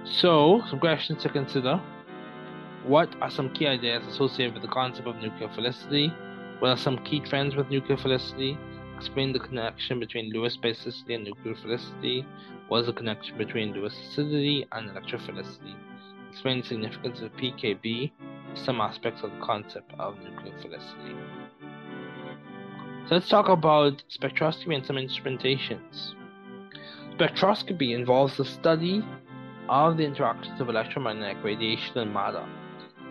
So, some questions to consider. What are some key ideas associated with the concept of nucleophilicity? What are some key trends with nucleophilicity? Explain the connection between Lewis basicity and nucleophilicity. What is the connection between Lewis acidity and electrophilicity? Explain the significance of PKB, some aspects of the concept of nuclear nucleophilicity. So let's talk about spectroscopy and some instrumentations. Spectroscopy involves the study of the interactions of electromagnetic radiation and matter.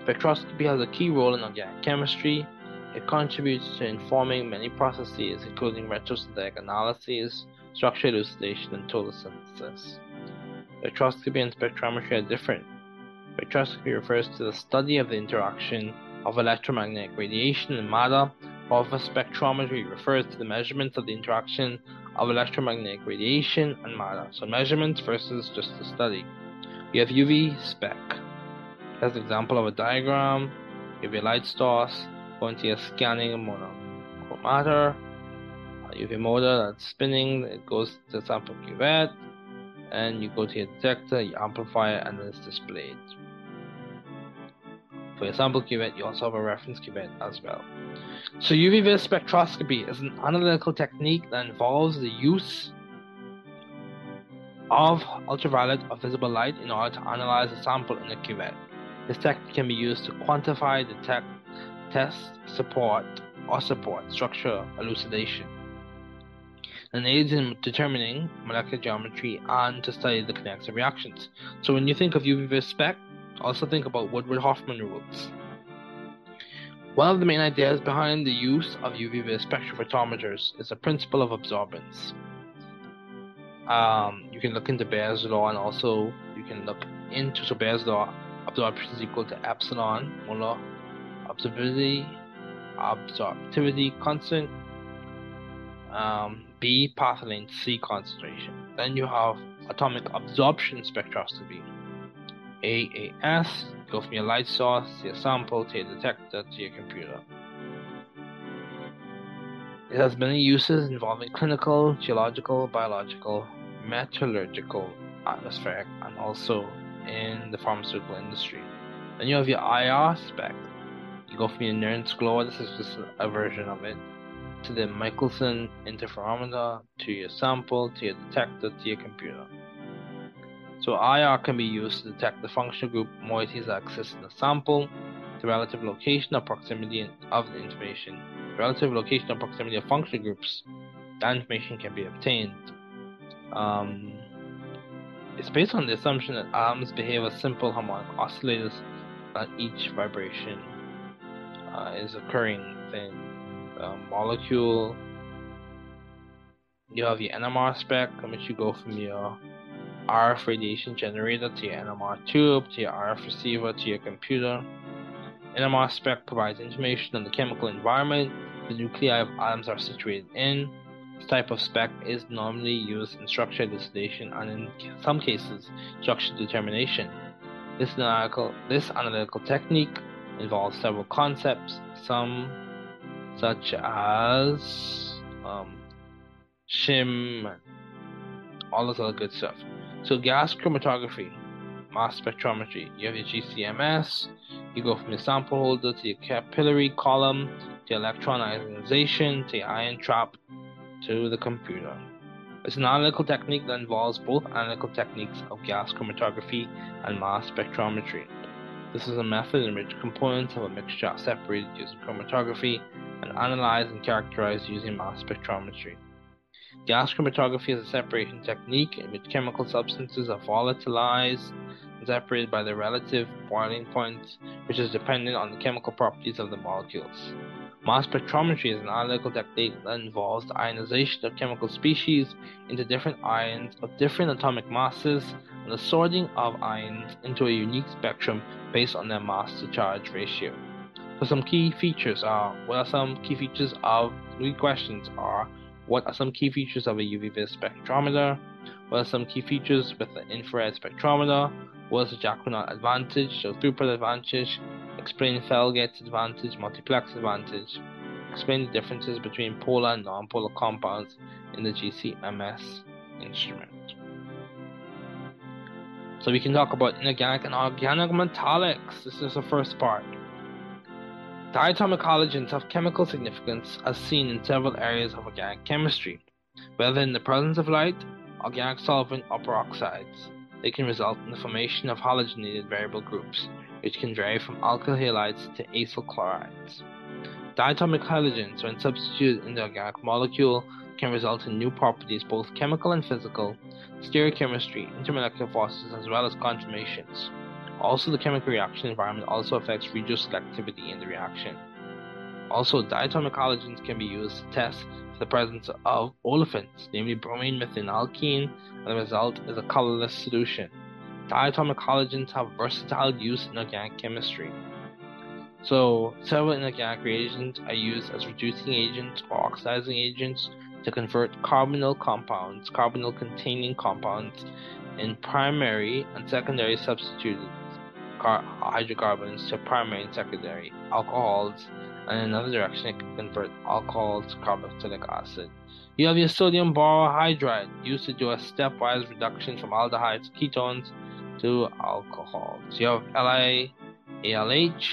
Spectroscopy has a key role in organic chemistry, it contributes to informing many processes, including retrosynthetic analysis, structure elucidation, and total synthesis. Spectroscopy and spectrometry are different. Spectroscopy refers to the study of the interaction of electromagnetic radiation and matter, while spectrometry refers to the measurements of the interaction of electromagnetic radiation and matter. So measurements versus just the study. We have UV spec. That's an example of a diagram, UV light source, going to your scanning monochromator, UV motor that's spinning, it goes to sample cuvette, and you go to your detector, you amplify it, and it's displayed. For sample cuvette, you also have a reference cuvette as well. So UV vis spectroscopy is an analytical technique that involves the use of ultraviolet or visible light in order to analyze a sample in a cuvette. This technique can be used to quantify, detect, test, support, or support structure elucidation and aids in determining molecular geometry and to study the kinetics of reactions. So when you think of UV vis spec, also think about Woodward Hoffmann rules. One of the main ideas behind the use of UV spectrophotometers is the principle of absorbance. Um, you can look into Beer's law and also you can look into so Beer's law absorption is equal to epsilon molar absorptivity absorptivity constant um, B path length C concentration. Then you have atomic absorption spectroscopy. AAS, go from your light source to your sample to your detector to your computer. It has many uses involving clinical, geological, biological, metallurgical, atmospheric, and also in the pharmaceutical industry. Then you have your IR spec. You go from your Nernst glow, this is just a version of it, to the Michelson interferometer, to your sample, to your detector, to your computer. So IR can be used to detect the functional group moieties that exist in the sample, the relative location or proximity of the information, the relative location or proximity of functional groups. That information can be obtained. Um, it's based on the assumption that atoms behave as simple harmonic oscillators, that each vibration uh, is occurring within the molecule. You have your NMR spec, in which you go from your RF radiation generator to your NMR tube, to your RF receiver, to your computer. NMR spec provides information on the chemical environment the nuclei of atoms are situated in. This type of spec is normally used in structure elucidation and in some cases structure determination. This analytical, this analytical technique involves several concepts, some such as um, shim, all this other good stuff. So gas chromatography, mass spectrometry. You have your GCMS. You go from your sample holder to your capillary column to electron ionization to your ion trap to the computer. It's an analytical technique that involves both analytical techniques of gas chromatography and mass spectrometry. This is a method in which components of a mixture are separated using chromatography and analyzed and characterized using mass spectrometry. Gas chromatography is a separation technique in which chemical substances are volatilized and separated by their relative boiling point, which is dependent on the chemical properties of the molecules. Mass spectrometry is an analytical technique that involves the ionization of chemical species into different ions of different atomic masses and the sorting of ions into a unique spectrum based on their mass to charge ratio. So some key features are what are some key features of three questions are what are some key features of a UV vis spectrometer? What are some key features with the infrared spectrometer? What is the Jacquinot advantage, so throughput advantage? Explain Fellgett's advantage, multiplex advantage. Explain the differences between polar and non-polar compounds in the GCMS instrument. So we can talk about inorganic and organic metallics. This is the first part. Diatomic halogens have chemical significance as seen in several areas of organic chemistry. Whether in the presence of light, organic solvent, or peroxides, they can result in the formation of halogenated variable groups, which can vary from alkyl halides to acyl chlorides. Diatomic halogens, when substituted in the organic molecule, can result in new properties, both chemical and physical, stereochemistry, intermolecular forces, as well as conformations. Also, the chemical reaction environment also affects regioselectivity in the reaction. Also, diatomic halogens can be used to test the presence of olefins, namely bromine methanalkene, and the result is a colorless solution. Diatomic halogens have versatile use in organic chemistry. So, several inorganic reagents are used as reducing agents or oxidizing agents to convert carbonyl compounds, carbonyl containing compounds, in primary and secondary substituted hydrocarbons to primary and secondary alcohols and in another direction it can convert alcohol to carboxylic acid. You have your sodium borohydride used to do a stepwise reduction from aldehydes ketones to alcohol. So you have LiALH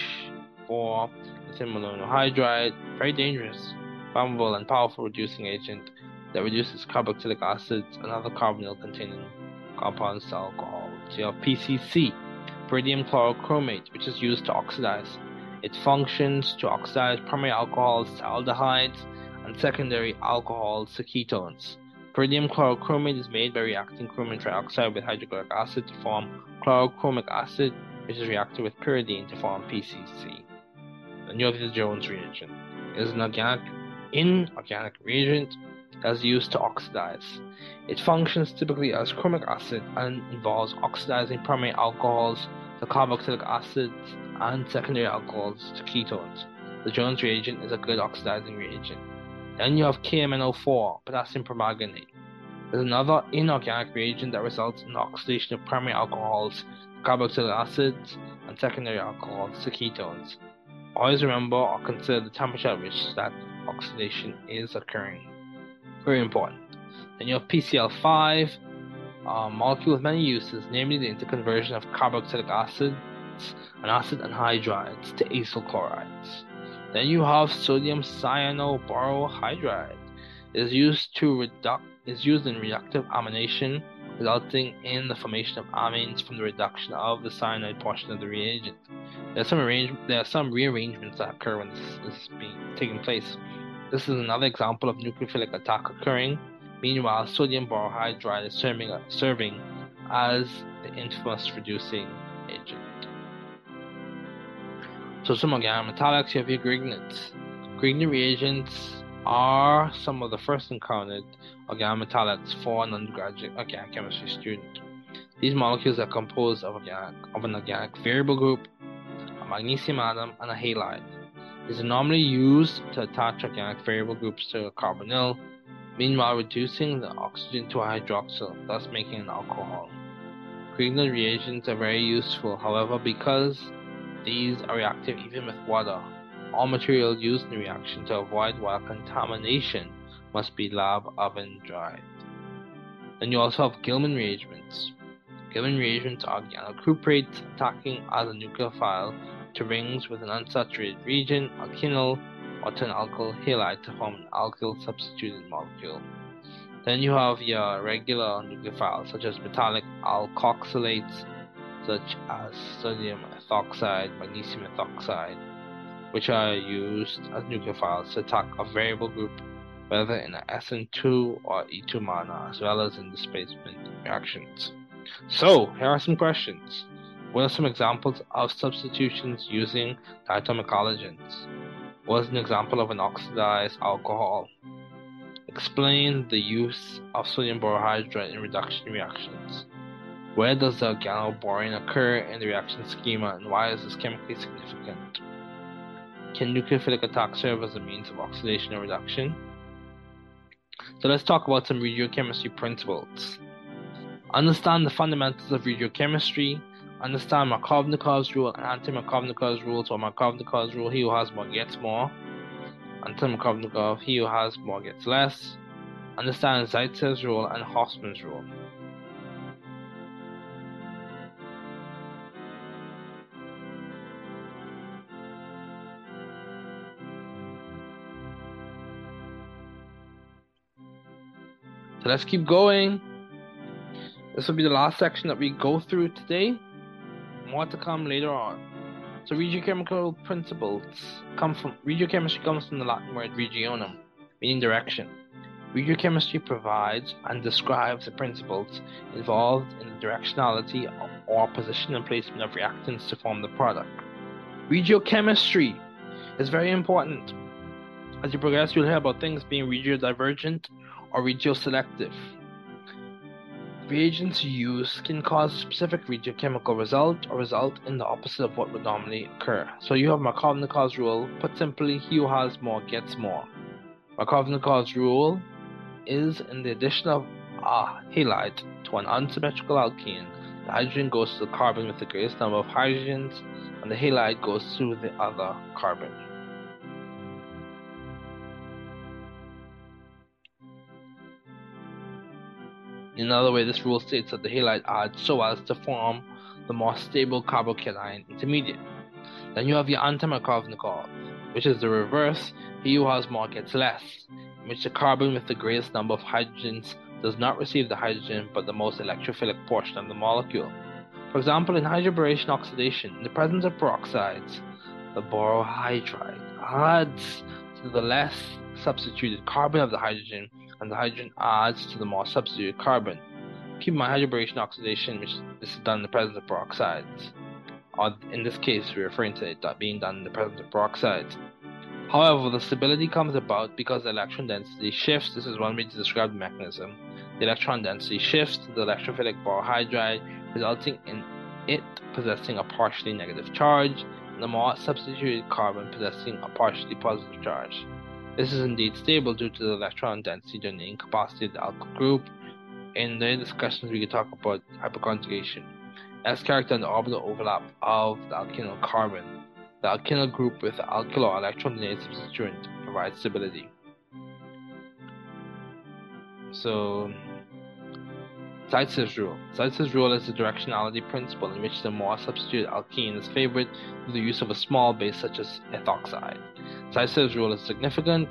for lithium monohydride, very dangerous, flammable, and powerful reducing agent that reduces carboxylic acids and other carbonyl containing compounds to alcohol. So you have PCC, pyridinium chlorochromate, which is used to oxidize. It functions to oxidize primary alcohols to aldehydes and secondary alcohols to ketones. Pyridinium chlorochromate is made by reacting chromium trioxide with hydrochloric acid to form chlorochromic acid, which is reacted with pyridine to form PCC. The Jones reagent. is an organic, inorganic reagent is used to oxidize. It functions typically as chromic acid and involves oxidizing primary alcohols to carboxylic acids and secondary alcohols to ketones. The Jones reagent is a good oxidizing reagent. Then you have KMNO4, potassium permanganate. There's another inorganic reagent that results in oxidation of primary alcohols to carboxylic acids and secondary alcohols to ketones. Always remember or consider the temperature at which that oxidation is occurring. Very important. Then you have PCl5, a uh, molecule with many uses, namely the interconversion of carboxylic acids and acid anhydrides to acyl chlorides. Then you have sodium cyanoborohydride. It is used to reduce is used in reductive amination, resulting in the formation of amines from the reduction of the cyanide portion of the reagent. There are some arrange- there are some rearrangements that occur when this is being taking place. This is another example of nucleophilic attack occurring. Meanwhile, sodium borohydride is serving, uh, serving as the infamous reducing agent. So some organic metallics, you have your reagents are some of the first encountered organic for an undergraduate uh, organic chemistry student. These molecules are composed of, organic, of an organic variable group, a magnesium atom, and a halide. Are normally used to attach organic variable groups to a carbonyl, meanwhile reducing the oxygen to a hydroxyl, thus making an alcohol. Grignard reagents are very useful, however, because these are reactive even with water. All material used in the reaction to avoid water contamination must be lab oven dried. Then you also have Gilman reagents. Gilman reagents are organocuprates attacking as a nucleophile to rings with an unsaturated region, alkenyl, or to an alkyl halide to form an alkyl substituted molecule. Then you have your regular nucleophiles such as metallic alkoxylates such as sodium ethoxide, magnesium ethoxide, which are used as nucleophiles to attack a variable group whether in an SN2 or E2 manner, as well as in displacement reactions. So, here are some questions. What are some examples of substitutions using diatomic halogens? What is an example of an oxidized alcohol? Explain the use of sodium borohydride in reduction reactions. Where does the organoborane occur in the reaction schema and why is this chemically significant? Can nucleophilic attack serve as a means of oxidation or reduction? So let's talk about some regiochemistry principles. Understand the fundamentals of regiochemistry. Understand Markovnikov's rule and anti-Markovnikov's rule. So Markovnikov's rule, he who has more gets more. Anti-Markovnikov, he who has more gets less. Understand Zaitsev's rule and Hofmann's rule. So let's keep going. This will be the last section that we go through today. More to come later on. So regiochemical principles come from regiochemistry comes from the Latin word regionum, meaning direction. Regiochemistry provides and describes the principles involved in the directionality or position and placement of reactants to form the product. Regiochemistry is very important. As you progress, you'll hear about things being regiodivergent or regioselective. Reagents used can cause a specific regiochemical result or result in the opposite of what would normally occur. So you have Markovnikov's rule. Put simply, he who has more gets more. Markovnikov's rule is in the addition of a halide to an unsymmetrical alkene, the hydrogen goes to the carbon with the greatest number of hydrogens, and the halide goes to the other carbon. Another way, this rule states that the halide adds so as to form the more stable carbocation intermediate. Then you have your antimarkovnikov, which is the reverse. He who has more gets less, in which the carbon with the greatest number of hydrogens does not receive the hydrogen but the most electrophilic portion of the molecule. For example, in hydroboration oxidation, in the presence of peroxides, the borohydride adds to the less substituted carbon of the hydrogen, and the hydrogen adds to the more substituted carbon. Keep in mind hydroboration oxidation, which is done in the presence of peroxides. Or in this case, we're referring to it being done in the presence of peroxides. However, the stability comes about because the electron density shifts. This is one way to describe the mechanism. The electron density shifts to the electrophilic borohydride, resulting in it possessing a partially negative charge, and the more substituted carbon possessing a partially positive charge. This is indeed stable due to the electron density during the incapacity of the alkyl group. In the discussions, we can talk about hyperconjugation as character and orbital overlap of the alkyl carbon. The alkyl group with the alkyl or electron donated substituent provides stability. So, Zaitsev's rule. Zaitsev's rule is the directionality principle in which the more substituted alkene is favored through the use of a small base such as ethoxide. Zaitsev's rule is significant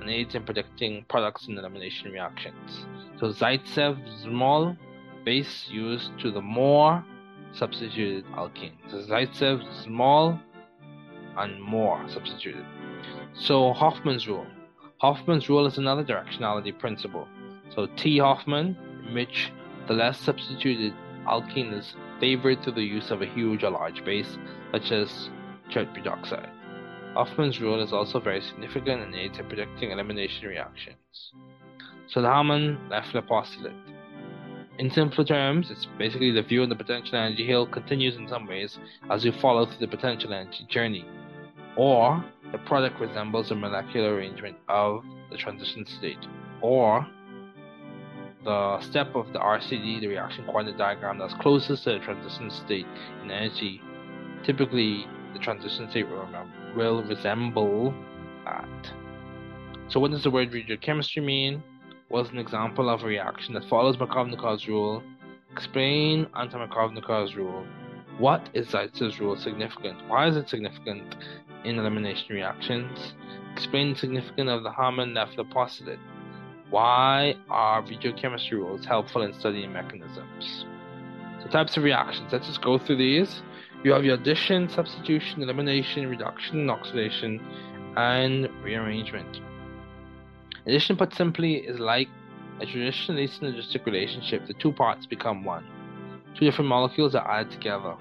and aids in predicting products in elimination reactions. So Zaitsev's small base used to the more substituted alkene. So Zaitsev small and more substituted. So Hofmann's rule. Hofmann's rule is another directionality principle. So T Hofmann, in which the less substituted alkene is favored through the use of a huge or large base, such as tetroxide. Hofmann's rule is also very significant and aids in predicting elimination reactions. So the Hammond-Leffler postulate. In simpler terms, it's basically the view on the potential energy hill continues in some ways as you follow through the potential energy journey, or the product resembles a molecular arrangement of the transition state, or the step of the RCD, the reaction coordinate diagram that's closest to the transition state in energy. Typically, the transition state will, resemble that. So, what does the word regiochemistry mean? What's an example of a reaction that follows Markovnikov's rule. Explain anti-Markovnikov's rule. What is Zaitsev's rule significant? Why is it significant in elimination reactions? Explain the significance of the Hammond-Leffler postulate. Why are regiochemistry rules helpful in studying mechanisms? So types of reactions. Let's just go through these. You have your addition, substitution, elimination, reduction, oxidation, and rearrangement. Addition, put simply, is like a traditionally synergistic relationship. The two parts become one. Two different molecules are added together.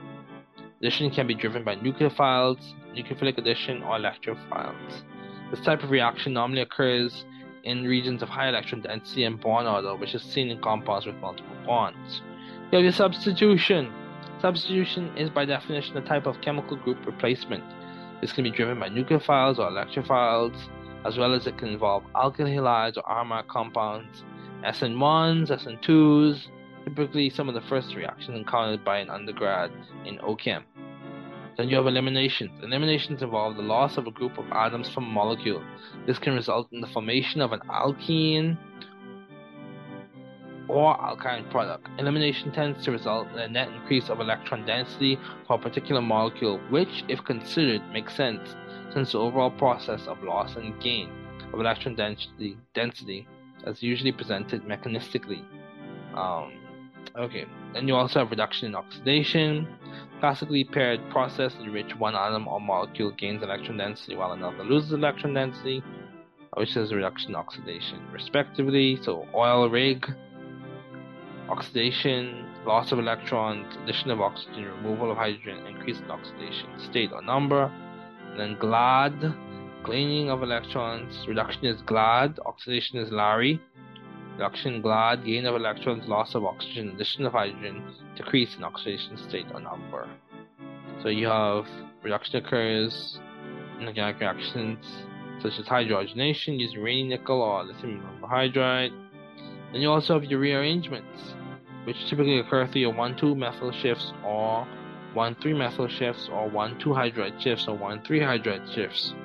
Addition can be driven by nucleophiles, nucleophilic addition, or electrophiles. This type of reaction normally occurs in regions of high electron density and bond order, which is seen in compounds with multiple bonds. You have your substitution. Substitution is by definition a type of chemical group replacement. This can be driven by nucleophiles or electrophiles as well as it can involve alkyl halides or aromatic compounds, SN1s, SN2s, typically some of the first reactions encountered by an undergrad in OChem. Then you have eliminations. Eliminations involve the loss of a group of atoms from a molecule. This can result in the formation of an alkene or alkyne product. Elimination tends to result in a net increase of electron density for a particular molecule, which, if considered, makes sense since the overall process of loss and gain of electron density, density is usually presented mechanistically. Um, okay, then you also have reduction in oxidation. Classically paired process in which one atom or molecule gains electron density while another loses electron density, which is reduction oxidation, respectively. So oil rig, oxidation, loss of electrons, addition of oxygen, removal of hydrogen, increase in oxidation state or number. Then GLAD, cleaning of electrons. Reduction is GLAD, oxidation is Larry. Reduction GLAD, gain of electrons, loss of oxygen, addition of hydrogen, decrease in oxidation state or number. So you have reduction occurs in organic reactions such as hydrogenation using Raney nickel or lithium hydride. Then you also have your rearrangements, which typically occur through your 1 2 methyl shifts or 1-3 methyl shifts or 1-2 hydride shifts or 1-3 hydride shifts.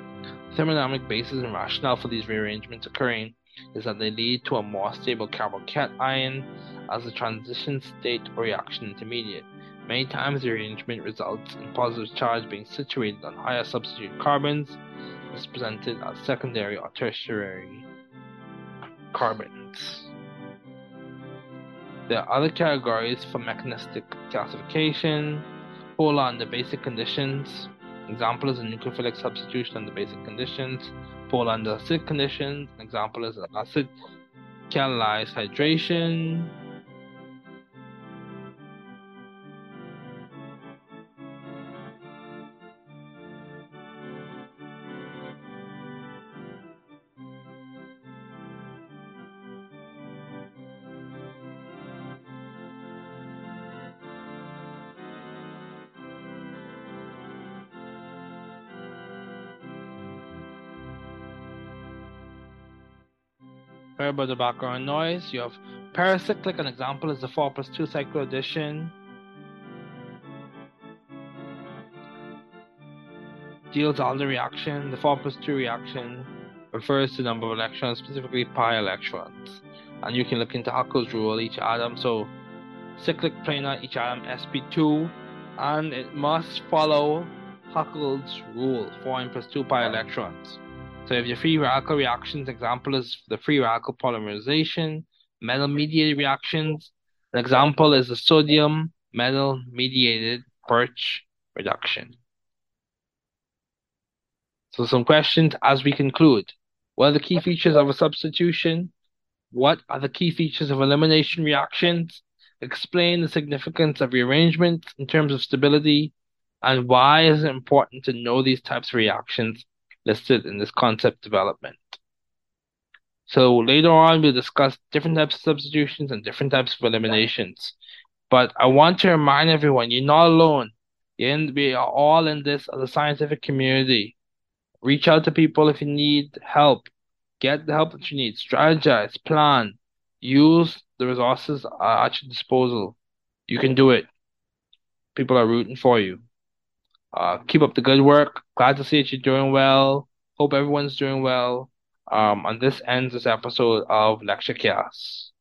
The thermodynamic basis and rationale for these rearrangements occurring is that they lead to a more stable carbocation as a transition state or reaction intermediate. Many times the arrangement results in positive charge being situated on higher substitute carbons. Is presented as secondary or tertiary carbons. There are other categories for mechanistic classification. Polar under basic conditions. Example is a nucleophilic substitution under basic conditions. Polar under acid conditions. Example is acid catalyzed hydration. Heard about the background noise. You have pericyclic. An example is the 4 plus 2 cycle cycloaddition. Diels-Alder reaction. The 4 plus 2 reaction refers to number of electrons, specifically pi electrons. And you can look into Huckel's rule, each atom. So cyclic planar, each atom sp2, and it must follow Huckel's rule, 4n plus 2 pi electrons. So if your free radical reactions, example is the free radical polymerization, metal mediated reactions. An example is the sodium metal mediated Birch reduction. So some questions as we conclude. What are the key features of a substitution? What are the key features of elimination reactions? Explain the significance of rearrangements in terms of stability, and why is it important to know these types of reactions listed in this concept development. So later on, we'll discuss different types of substitutions and different types of eliminations. But I want to remind everyone, you're not alone. In, we are all in this as a scientific community. Reach out to people if you need help. Get the help that you need. Strategize, plan, use the resources at your disposal. You can do it. People are rooting for you. Uh, keep up the good work. Glad to see that you're doing well. Hope everyone's doing well. Um, and this ends this episode of Lecture Chaos.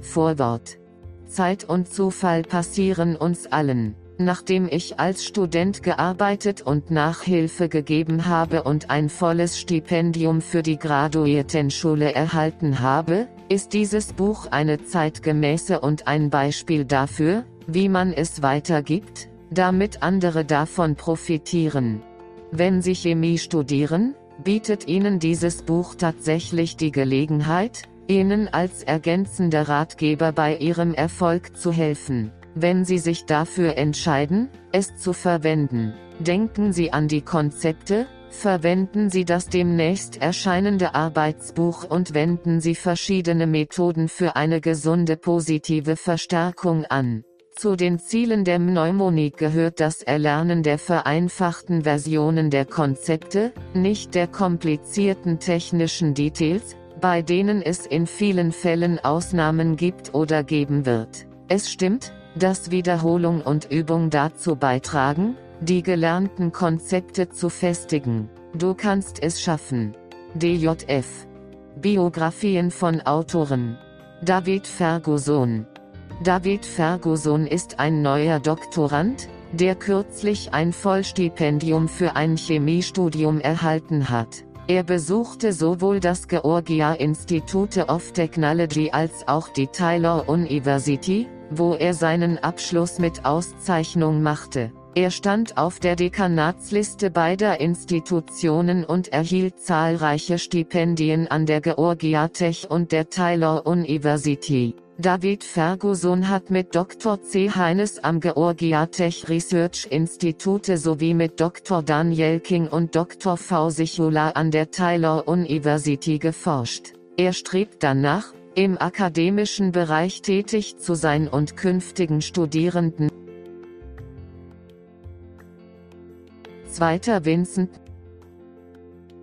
Vorwort. Zeit und Zufall passieren uns allen. Nachdem ich als Student gearbeitet und Nachhilfe gegeben habe und ein volles Stipendium für die Graduiertenschule erhalten habe, ist dieses Buch eine zeitgemäße und ein Beispiel dafür, wie man es weitergibt, damit andere davon profitieren. Wenn Sie Chemie studieren, bietet Ihnen dieses Buch tatsächlich die Gelegenheit, Ihnen als ergänzender Ratgeber bei Ihrem Erfolg zu helfen. Wenn Sie sich dafür entscheiden, es zu verwenden, denken Sie an die Konzepte, verwenden Sie das demnächst erscheinende Arbeitsbuch und wenden Sie verschiedene Methoden für eine gesunde positive Verstärkung an. Zu den Zielen der Mnemonik gehört das Erlernen der vereinfachten Versionen der Konzepte, nicht der komplizierten technischen Details, bei denen es in vielen Fällen Ausnahmen gibt oder geben wird. Es stimmt, dass Wiederholung und Übung dazu beitragen, die gelernten Konzepte zu festigen. Du kannst es schaffen. DJF. Biografien von Autoren. David Ferguson. David Ferguson ist ein neuer Doktorand, der kürzlich ein Vollstipendium für ein Chemiestudium erhalten hat. Er besuchte sowohl das Georgia Institute of Technology als auch die Tyler University, wo er seinen Abschluss mit Auszeichnung machte. Er stand auf der Dekanatsliste beider Institutionen und erhielt zahlreiche Stipendien an der Georgia Tech und der Tyler University. David Ferguson hat mit Dr. C. Heines am Georgia Tech Research Institute sowie mit Dr. Daniel King und Dr. V. Sichula an der Tyler University geforscht. Er strebt danach, im akademischen Bereich tätig zu sein und künftigen Studierenden. Zweiter Vincent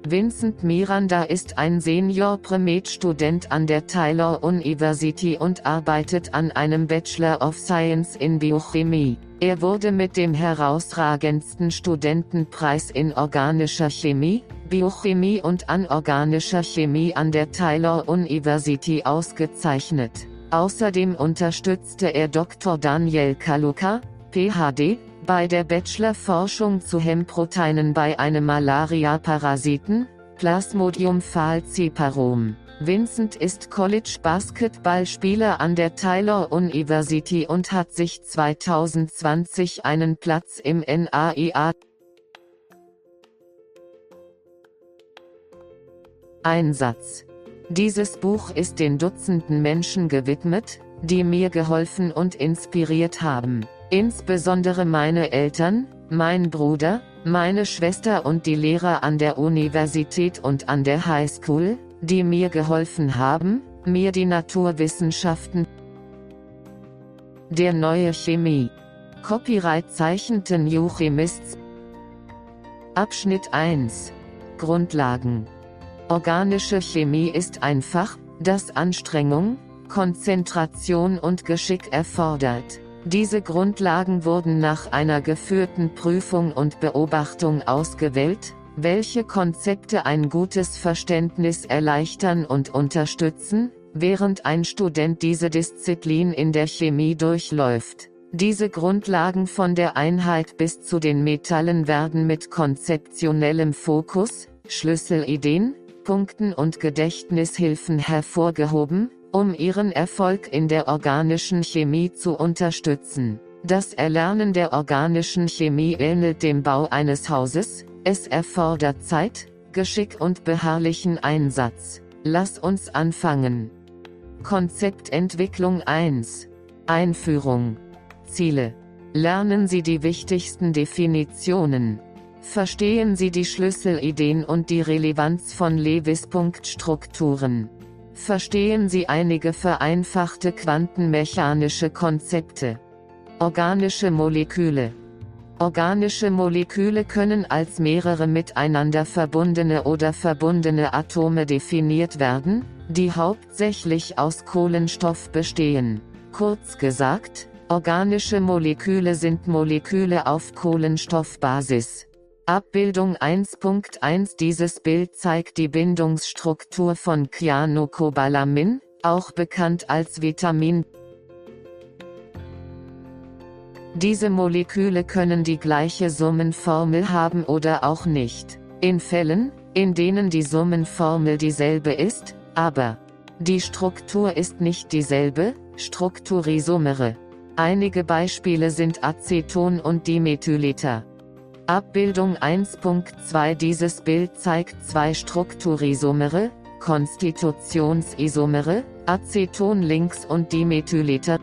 Vincent Miranda ist ein Senior Pre-Med-Student an der Tyler University und arbeitet an einem Bachelor of Science in Biochemie. Er wurde mit dem herausragendsten Studentenpreis in organischer Chemie, Biochemie und anorganischer Chemie an der Tyler University ausgezeichnet. Außerdem unterstützte er Dr. Daniel Kaluka, PhD, bei der Bachelor-Forschung zu Hemproteinen bei einem Malaria-Parasiten, Plasmodium falciparum. Vincent ist College-Basketballspieler an der Tyler University und hat sich 2020 einen Platz im NAIA Einsatz. Dieses Buch ist den Dutzenden Menschen gewidmet, die mir geholfen und inspiriert haben. Insbesondere meine Eltern, mein Bruder, meine Schwester und die Lehrer an der Universität und an der Highschool, die mir geholfen haben, mir die Naturwissenschaften der neue Chemie. Copyright zeichnete New Chemists Abschnitt 1 Grundlagen Organische Chemie ist ein Fach, das Anstrengung, Konzentration und Geschick erfordert. Diese Grundlagen wurden nach einer geführten Prüfung und Beobachtung ausgewählt, welche Konzepte ein gutes Verständnis erleichtern und unterstützen, während ein Student diese Disziplin in der Chemie durchläuft. Diese Grundlagen von der Einheit bis zu den Metallen werden mit konzeptionellem Fokus, Schlüsselideen, Punkten und Gedächtnishilfen hervorgehoben, um ihren Erfolg in der organischen Chemie zu unterstützen. Das Erlernen der organischen Chemie ähnelt dem Bau eines Hauses, es erfordert Zeit, Geschick und beharrlichen Einsatz. Lass uns anfangen. Konzeptentwicklung 1. Einführung. Ziele. Lernen Sie die wichtigsten Definitionen. Verstehen Sie die Schlüsselideen und die Relevanz von Lewis-Punktstrukturen. Verstehen Sie einige vereinfachte quantenmechanische Konzepte. Organische Moleküle. Organische Moleküle können als mehrere miteinander verbundene oder verbundene Atome definiert werden, die hauptsächlich aus Kohlenstoff bestehen. Kurz gesagt, organische Moleküle sind Moleküle auf Kohlenstoffbasis. Abbildung 1.1 Dieses Bild zeigt die Bindungsstruktur von Cyanocobalamin, auch bekannt als Vitamin. Diese Moleküle können die gleiche Summenformel haben oder auch nicht. In Fällen, in denen die Summenformel dieselbe ist, aber die Struktur ist nicht dieselbe, Strukturisomere. Einige Beispiele sind Aceton und Dimethylether. Abbildung 1.2 Dieses Bild zeigt zwei Strukturisomere, Konstitutionsisomere, Aceton links und Dimethylether.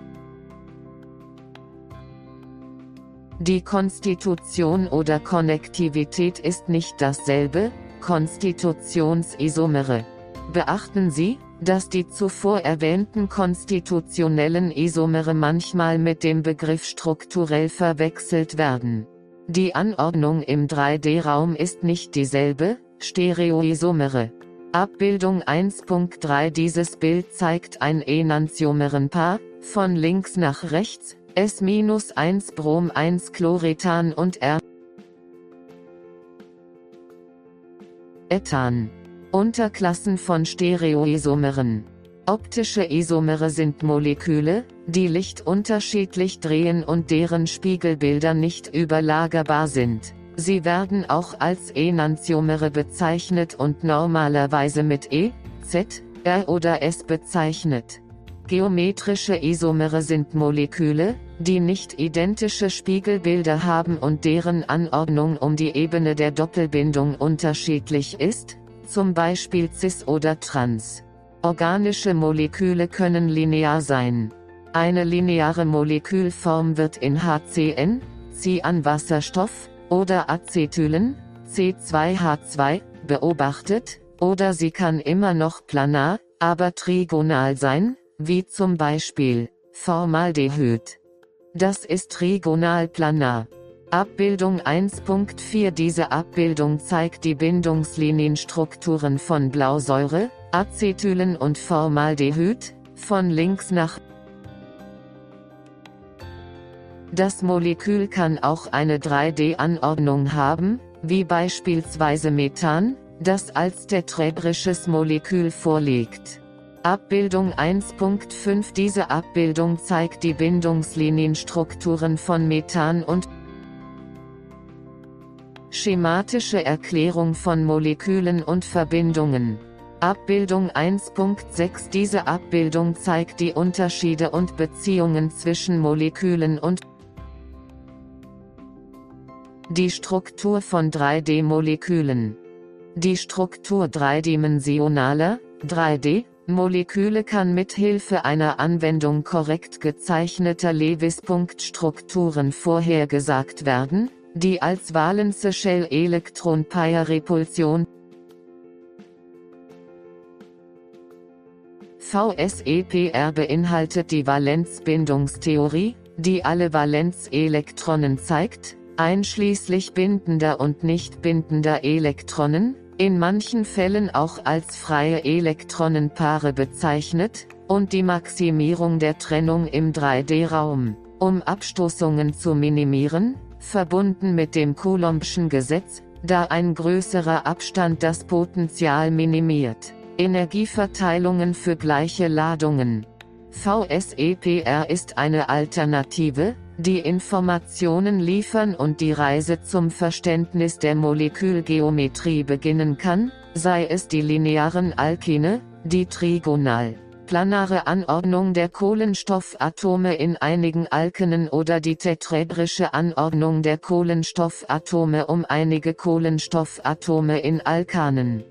Die Konstitution oder Konnektivität ist nicht dasselbe, Konstitutionsisomere. Beachten Sie, dass die zuvor erwähnten konstitutionellen Isomere manchmal mit dem Begriff strukturell verwechselt werden. Die Anordnung im 3D-Raum ist nicht dieselbe, Stereoisomere. Abbildung 1.3 Dieses Bild zeigt ein Enantiomerenpaar, von links nach rechts, S-1 Brom 1 Chlorethan und R. Ethan. Unterklassen von Stereoisomeren. Optische Isomere sind Moleküle, die Licht unterschiedlich drehen und deren Spiegelbilder nicht überlagerbar sind. Sie werden auch als Enantiomere bezeichnet und normalerweise mit E, Z, R oder S bezeichnet. Geometrische Isomere sind Moleküle, die nicht identische Spiegelbilder haben und deren Anordnung um die Ebene der Doppelbindung unterschiedlich ist, zum Beispiel cis oder trans. Organische Moleküle können linear sein. Eine lineare Molekülform wird in HCN, Cyanwasserstoff, oder Acetylen, C2H2, beobachtet, oder sie kann immer noch planar, aber trigonal sein, wie zum Beispiel Formaldehyd. Das ist trigonal planar. Abbildung 1.4 Diese Abbildung zeigt die Bindungslinienstrukturen von Blausäure, Acetylen und Formaldehyd, von links nach. Das Molekül kann auch eine 3D-Anordnung haben, wie beispielsweise Methan, das als tetraedrisches Molekül vorliegt. Abbildung 1.5 Diese Abbildung zeigt die Bindungslinienstrukturen von Methan und Schematische Erklärung von Molekülen und Verbindungen. Abbildung 1.6 Diese Abbildung zeigt die Unterschiede und Beziehungen zwischen Molekülen und die Struktur von 3D-Molekülen. Die Struktur dreidimensionaler, 3D, Moleküle kann mithilfe einer Anwendung korrekt gezeichneter Lewis-Punktstrukturen vorhergesagt werden, die als valence shell elektron repulsion VSEPR beinhaltet die Valenzbindungstheorie, die alle Valenzelektronen zeigt, einschließlich bindender und nicht bindender Elektronen, in manchen Fällen auch als freie Elektronenpaare bezeichnet, und die Maximierung der Trennung im 3D-Raum, um Abstoßungen zu minimieren, verbunden mit dem Coulombschen Gesetz, da ein größerer Abstand das Potential minimiert. Energieverteilungen für gleiche Ladungen. VSEPR ist eine Alternative, die Informationen liefern und die Reise zum Verständnis der Molekülgeometrie beginnen kann, sei es die linearen Alkine, die trigonal planare Anordnung der Kohlenstoffatome in einigen Alkenen oder die tetraedrische Anordnung der Kohlenstoffatome um einige Kohlenstoffatome in Alkanen.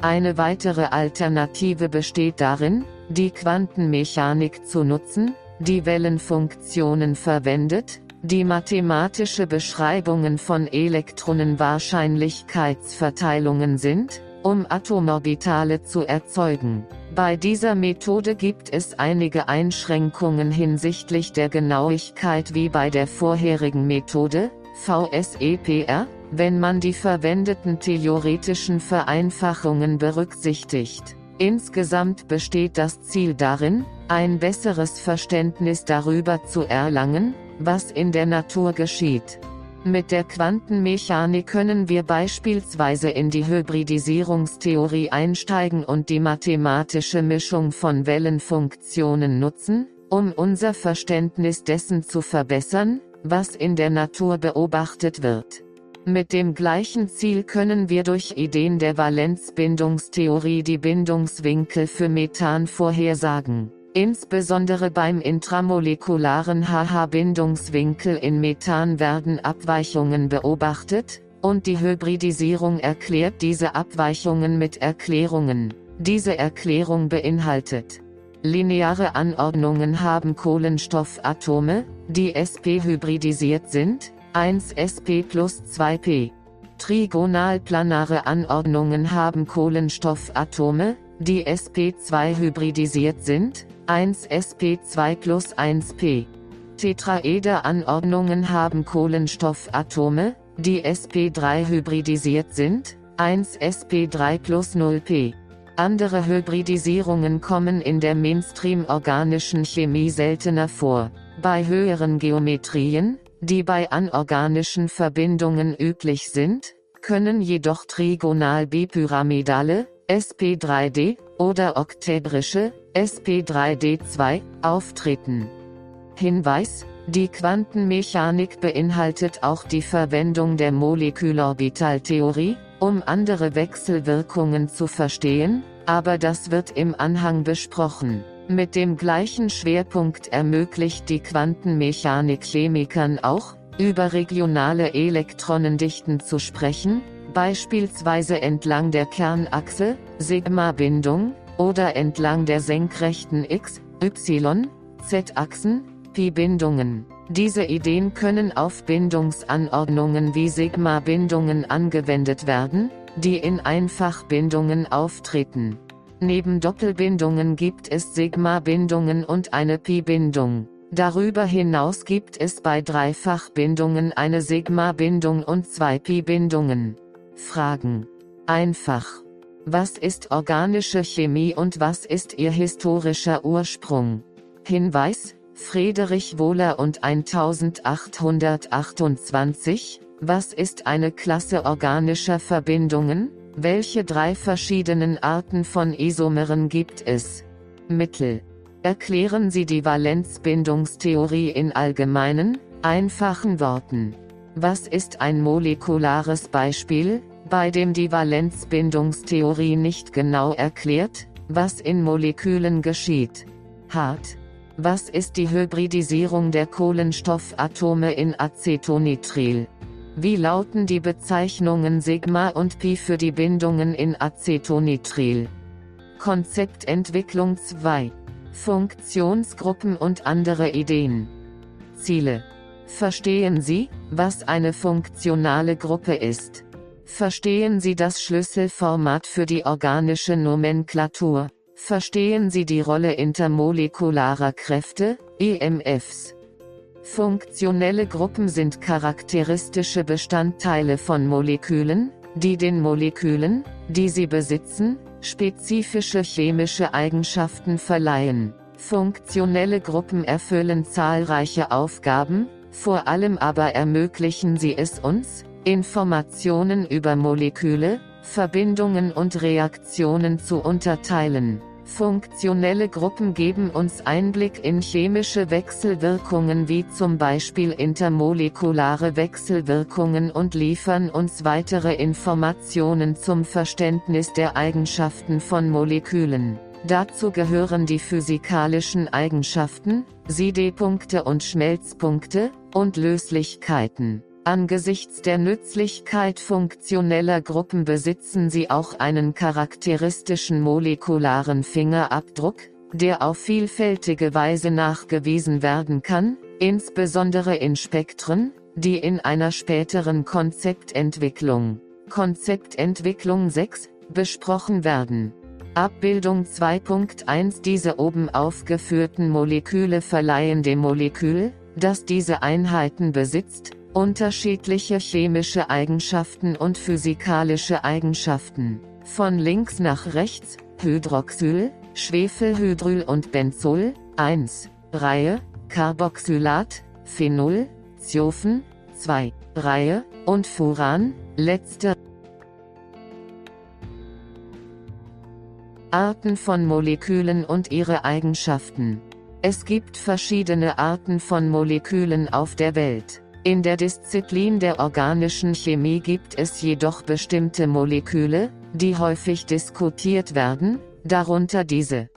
Eine weitere Alternative besteht darin, die Quantenmechanik zu nutzen, die Wellenfunktionen verwendet, die mathematische Beschreibungen von Elektronenwahrscheinlichkeitsverteilungen sind, um Atomorbitale zu erzeugen. Bei dieser Methode gibt es einige Einschränkungen hinsichtlich der Genauigkeit wie bei der vorherigen Methode, VSEPR, wenn man die verwendeten theoretischen Vereinfachungen berücksichtigt. Insgesamt besteht das Ziel darin, ein besseres Verständnis darüber zu erlangen, was in der Natur geschieht. Mit der Quantenmechanik können wir beispielsweise in die Hybridisierungstheorie einsteigen und die mathematische Mischung von Wellenfunktionen nutzen, um unser Verständnis dessen zu verbessern, was in der Natur beobachtet wird. Mit dem gleichen Ziel können wir durch Ideen der Valenzbindungstheorie die Bindungswinkel für Methan vorhersagen. Insbesondere beim intramolekularen HH-Bindungswinkel in Methan werden Abweichungen beobachtet, und die Hybridisierung erklärt diese Abweichungen mit Erklärungen. Diese Erklärung beinhaltet Lineare Anordnungen haben Kohlenstoffatome, die sp-hybridisiert sind, 1 sp plus 2p. Trigonalplanare Anordnungen haben Kohlenstoffatome, die sp2 hybridisiert sind, 1 sp2 plus 1p. Tetraeder-Anordnungen haben Kohlenstoffatome, die sp3 hybridisiert sind, 1 sp3 plus 0p. Andere Hybridisierungen kommen in der Mainstream-organischen Chemie seltener vor. Bei höheren Geometrien, die bei anorganischen Verbindungen üblich sind, können jedoch trigonal-bipyramidale, SP3D, oder oktädrische, SP3D2, auftreten. Hinweis, die Quantenmechanik beinhaltet auch die Verwendung der Molekülorbitaltheorie, um andere Wechselwirkungen zu verstehen, aber das wird im Anhang besprochen. Mit dem gleichen Schwerpunkt ermöglicht die Quantenmechanik Chemikern auch, über regionale Elektronendichten zu sprechen, beispielsweise entlang der Kernachse, Sigma-Bindung, oder entlang der senkrechten X, Y, Z-Achsen, Pi-Bindungen. Diese Ideen können auf Bindungsanordnungen wie Sigma-Bindungen angewendet werden, die in Einfachbindungen auftreten. Neben Doppelbindungen gibt es Sigma-Bindungen und eine Pi-Bindung. Darüber hinaus gibt es bei Dreifachbindungen eine Sigma-Bindung und zwei Pi-Bindungen. Fragen. Einfach. Was ist organische Chemie und was ist ihr historischer Ursprung? Hinweis, Friedrich Wohler und 1828, was ist eine Klasse organischer Verbindungen? Welche drei verschiedenen Arten von Isomeren gibt es? Mittel. Erklären Sie die Valenzbindungstheorie in allgemeinen, einfachen Worten. Was ist ein molekulares Beispiel, bei dem die Valenzbindungstheorie nicht genau erklärt, was in Molekülen geschieht? Hart. Was ist die Hybridisierung der Kohlenstoffatome in Acetonitril? Wie lauten die Bezeichnungen Sigma und Pi für die Bindungen in Acetonitril? Konzeptentwicklung 2. Funktionsgruppen und andere Ideen. Ziele. Verstehen Sie, was eine funktionale Gruppe ist. Verstehen Sie das Schlüsselformat für die organische Nomenklatur. Verstehen Sie die Rolle intermolekularer Kräfte, EMFs. Funktionelle Gruppen sind charakteristische Bestandteile von Molekülen, die den Molekülen, die sie besitzen, spezifische chemische Eigenschaften verleihen. Funktionelle Gruppen erfüllen zahlreiche Aufgaben, vor allem aber ermöglichen sie es uns, Informationen über Moleküle, Verbindungen und Reaktionen zu unterteilen. Funktionelle Gruppen geben uns Einblick in chemische Wechselwirkungen wie zum Beispiel intermolekulare Wechselwirkungen und liefern uns weitere Informationen zum Verständnis der Eigenschaften von Molekülen. Dazu gehören die physikalischen Eigenschaften, Siedepunkte und Schmelzpunkte, und Löslichkeiten. Angesichts der Nützlichkeit funktioneller Gruppen besitzen sie auch einen charakteristischen molekularen Fingerabdruck, der auf vielfältige Weise nachgewiesen werden kann, insbesondere in Spektren, die in einer späteren Konzeptentwicklung, Konzeptentwicklung 6, besprochen werden. Abbildung 2.1 Diese oben aufgeführten Moleküle verleihen dem Molekül, das diese Einheiten besitzt, Unterschiedliche chemische Eigenschaften und physikalische Eigenschaften. Von links nach rechts, Hydroxyl, Schwefelhydryl und Benzol, 1, Reihe, Carboxylat, Phenol, Ziofen, 2, Reihe, und Furan, letzte Arten von Molekülen und ihre Eigenschaften. Es gibt verschiedene Arten von Molekülen auf der Welt. In der Disziplin der organischen Chemie gibt es jedoch bestimmte Moleküle, die häufig diskutiert werden, darunter diese.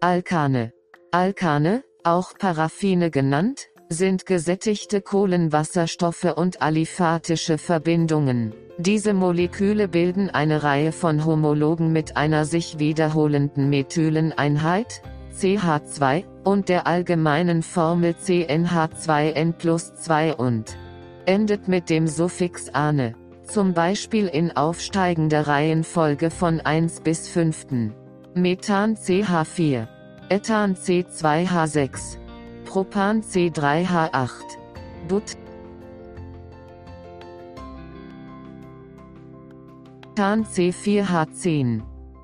Alkane. Alkane, auch Paraffine genannt, sind gesättigte Kohlenwasserstoffe und aliphatische Verbindungen. Diese Moleküle bilden eine Reihe von Homologen mit einer sich wiederholenden Methyleneinheit, CH2, und der allgemeinen Formel CnH2n plus 2 und endet mit dem Suffix ane, zum Beispiel in aufsteigender Reihenfolge von 1 bis 5. Methan CH4, Ethan C2H6, Propan C3H8, But Pentan C4H10,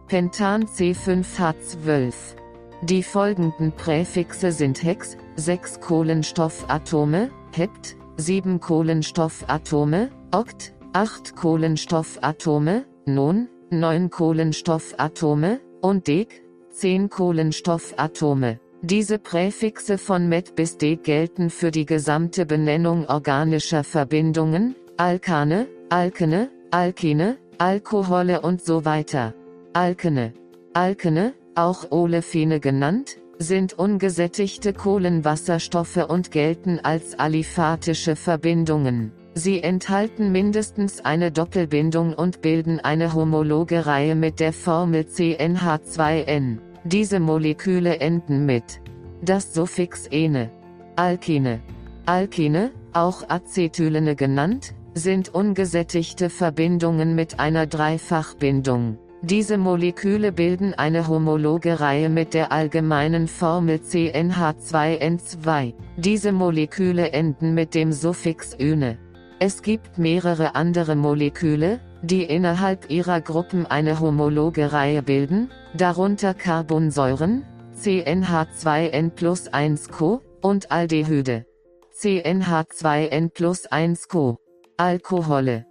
Pentan C5H12. Die folgenden Präfixe sind Hex, 6 Kohlenstoffatome, Hept, 7 Kohlenstoffatome, Okt, 8 Kohlenstoffatome, Non, 9 Kohlenstoffatome, und Dek, 10 Kohlenstoffatome. Diese Präfixe von Met bis D gelten für die gesamte Benennung organischer Verbindungen, Alkane, Alkene, Alkene, Alkohole und so weiter. Alkene. Alkene, auch Olefine genannt, sind ungesättigte Kohlenwasserstoffe und gelten als aliphatische Verbindungen. Sie enthalten mindestens eine Doppelbindung und bilden eine homologe Reihe mit der Formel CnH2n. Diese Moleküle enden mit das Suffix ene. Alkine. Alkine, auch Acetylene genannt, sind ungesättigte Verbindungen mit einer Dreifachbindung. Diese Moleküle bilden eine homologe Reihe mit der allgemeinen Formel CnH2n2. Diese Moleküle enden mit dem Suffix -üne. Es gibt mehrere andere Moleküle, die innerhalb ihrer Gruppen eine homologe Reihe bilden, darunter Carbonsäuren, CnH2n plus 1 Co, und Aldehyde. CnH2n plus 1 Co. Alkohole.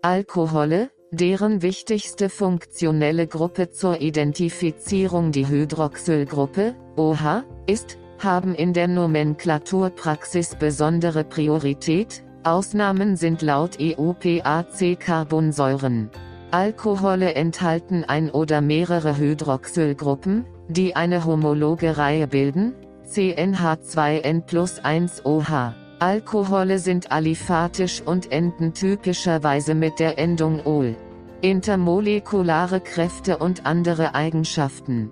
Alkohole, deren wichtigste funktionelle Gruppe zur Identifizierung die Hydroxylgruppe, OH, ist, haben in der Nomenklaturpraxis besondere Priorität, Ausnahmen sind laut EUPAC Carbonsäuren. Alkohole enthalten ein oder mehrere Hydroxylgruppen, die eine homologe Reihe bilden, CnH2n plus 1 OH. Alkohole sind aliphatisch und enden typischerweise mit der Endung ol. Intermolekulare Kräfte und andere Eigenschaften.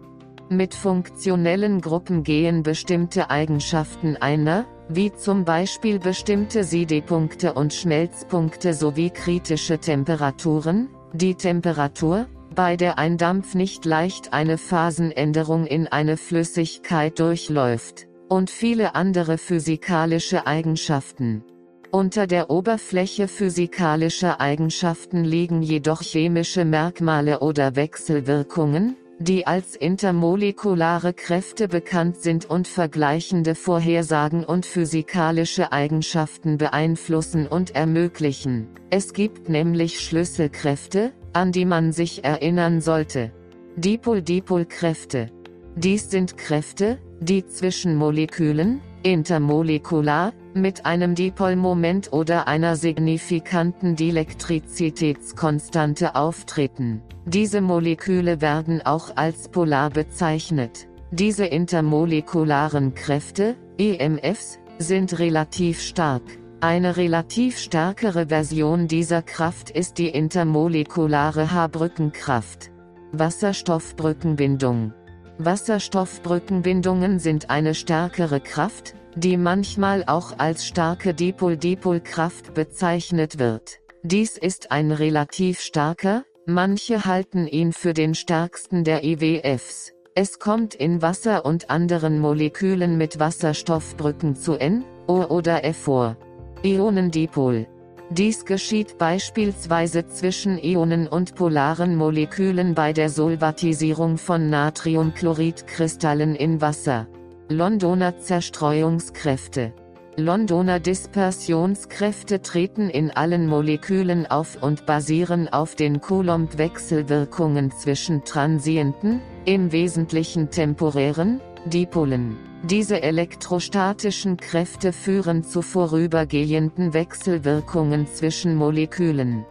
Mit funktionellen Gruppen gehen bestimmte Eigenschaften einer, wie zum Beispiel bestimmte Siedepunkte und Schmelzpunkte sowie kritische Temperaturen, die Temperatur, bei der ein Dampf nicht leicht eine Phasenänderung in eine Flüssigkeit durchläuft, und viele andere physikalische Eigenschaften. Unter der Oberfläche physikalischer Eigenschaften liegen jedoch chemische Merkmale oder Wechselwirkungen, die als intermolekulare Kräfte bekannt sind und vergleichende Vorhersagen und physikalische Eigenschaften beeinflussen und ermöglichen. Es gibt nämlich Schlüsselkräfte, an die man sich erinnern sollte. Dipol-Dipol-Kräfte. Dies sind Kräfte, die zwischen Molekülen, intermolekular, mit einem Dipolmoment oder einer signifikanten Dielektrizitätskonstante auftreten. Diese Moleküle werden auch als polar bezeichnet. Diese intermolekularen Kräfte, EMFs, sind relativ stark. Eine relativ stärkere Version dieser Kraft ist die intermolekulare H-Brückenkraft. Wasserstoffbrückenbindung. Wasserstoffbrückenbindungen sind eine stärkere Kraft, die manchmal auch als starke Dipol-Dipol-Kraft bezeichnet wird. Dies ist ein relativ starker, manche halten ihn für den stärksten der IWFs. Es kommt in Wasser und anderen Molekülen mit Wasserstoffbrücken zu N, O oder F vor. Ionendipol. Dies geschieht beispielsweise zwischen Ionen und polaren Molekülen bei der Solvatisierung von Natriumchloridkristallen in Wasser. Londoner Zerstreuungskräfte. Londoner Dispersionskräfte treten in allen Molekülen auf und basieren auf den Coulomb-Wechselwirkungen zwischen transienten, im Wesentlichen temporären, Dipolen. Diese elektrostatischen Kräfte führen zu vorübergehenden Wechselwirkungen zwischen Molekülen.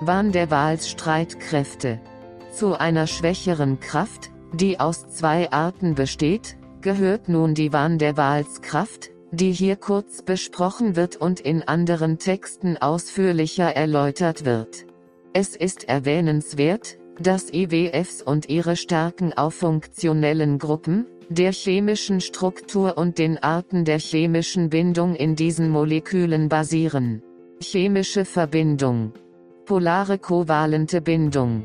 Van der Waals Streitkräfte. Zu einer schwächeren Kraft, die aus zwei Arten besteht, gehört nun die Van der Waals-Kraft, die hier kurz besprochen wird und in anderen Texten ausführlicher erläutert wird. Es ist erwähnenswert, dass IWFs und ihre Stärken auf funktionellen Gruppen, der chemischen Struktur und den Arten der chemischen Bindung in diesen Molekülen basieren. Chemische Verbindung. Polare kovalente Bindung.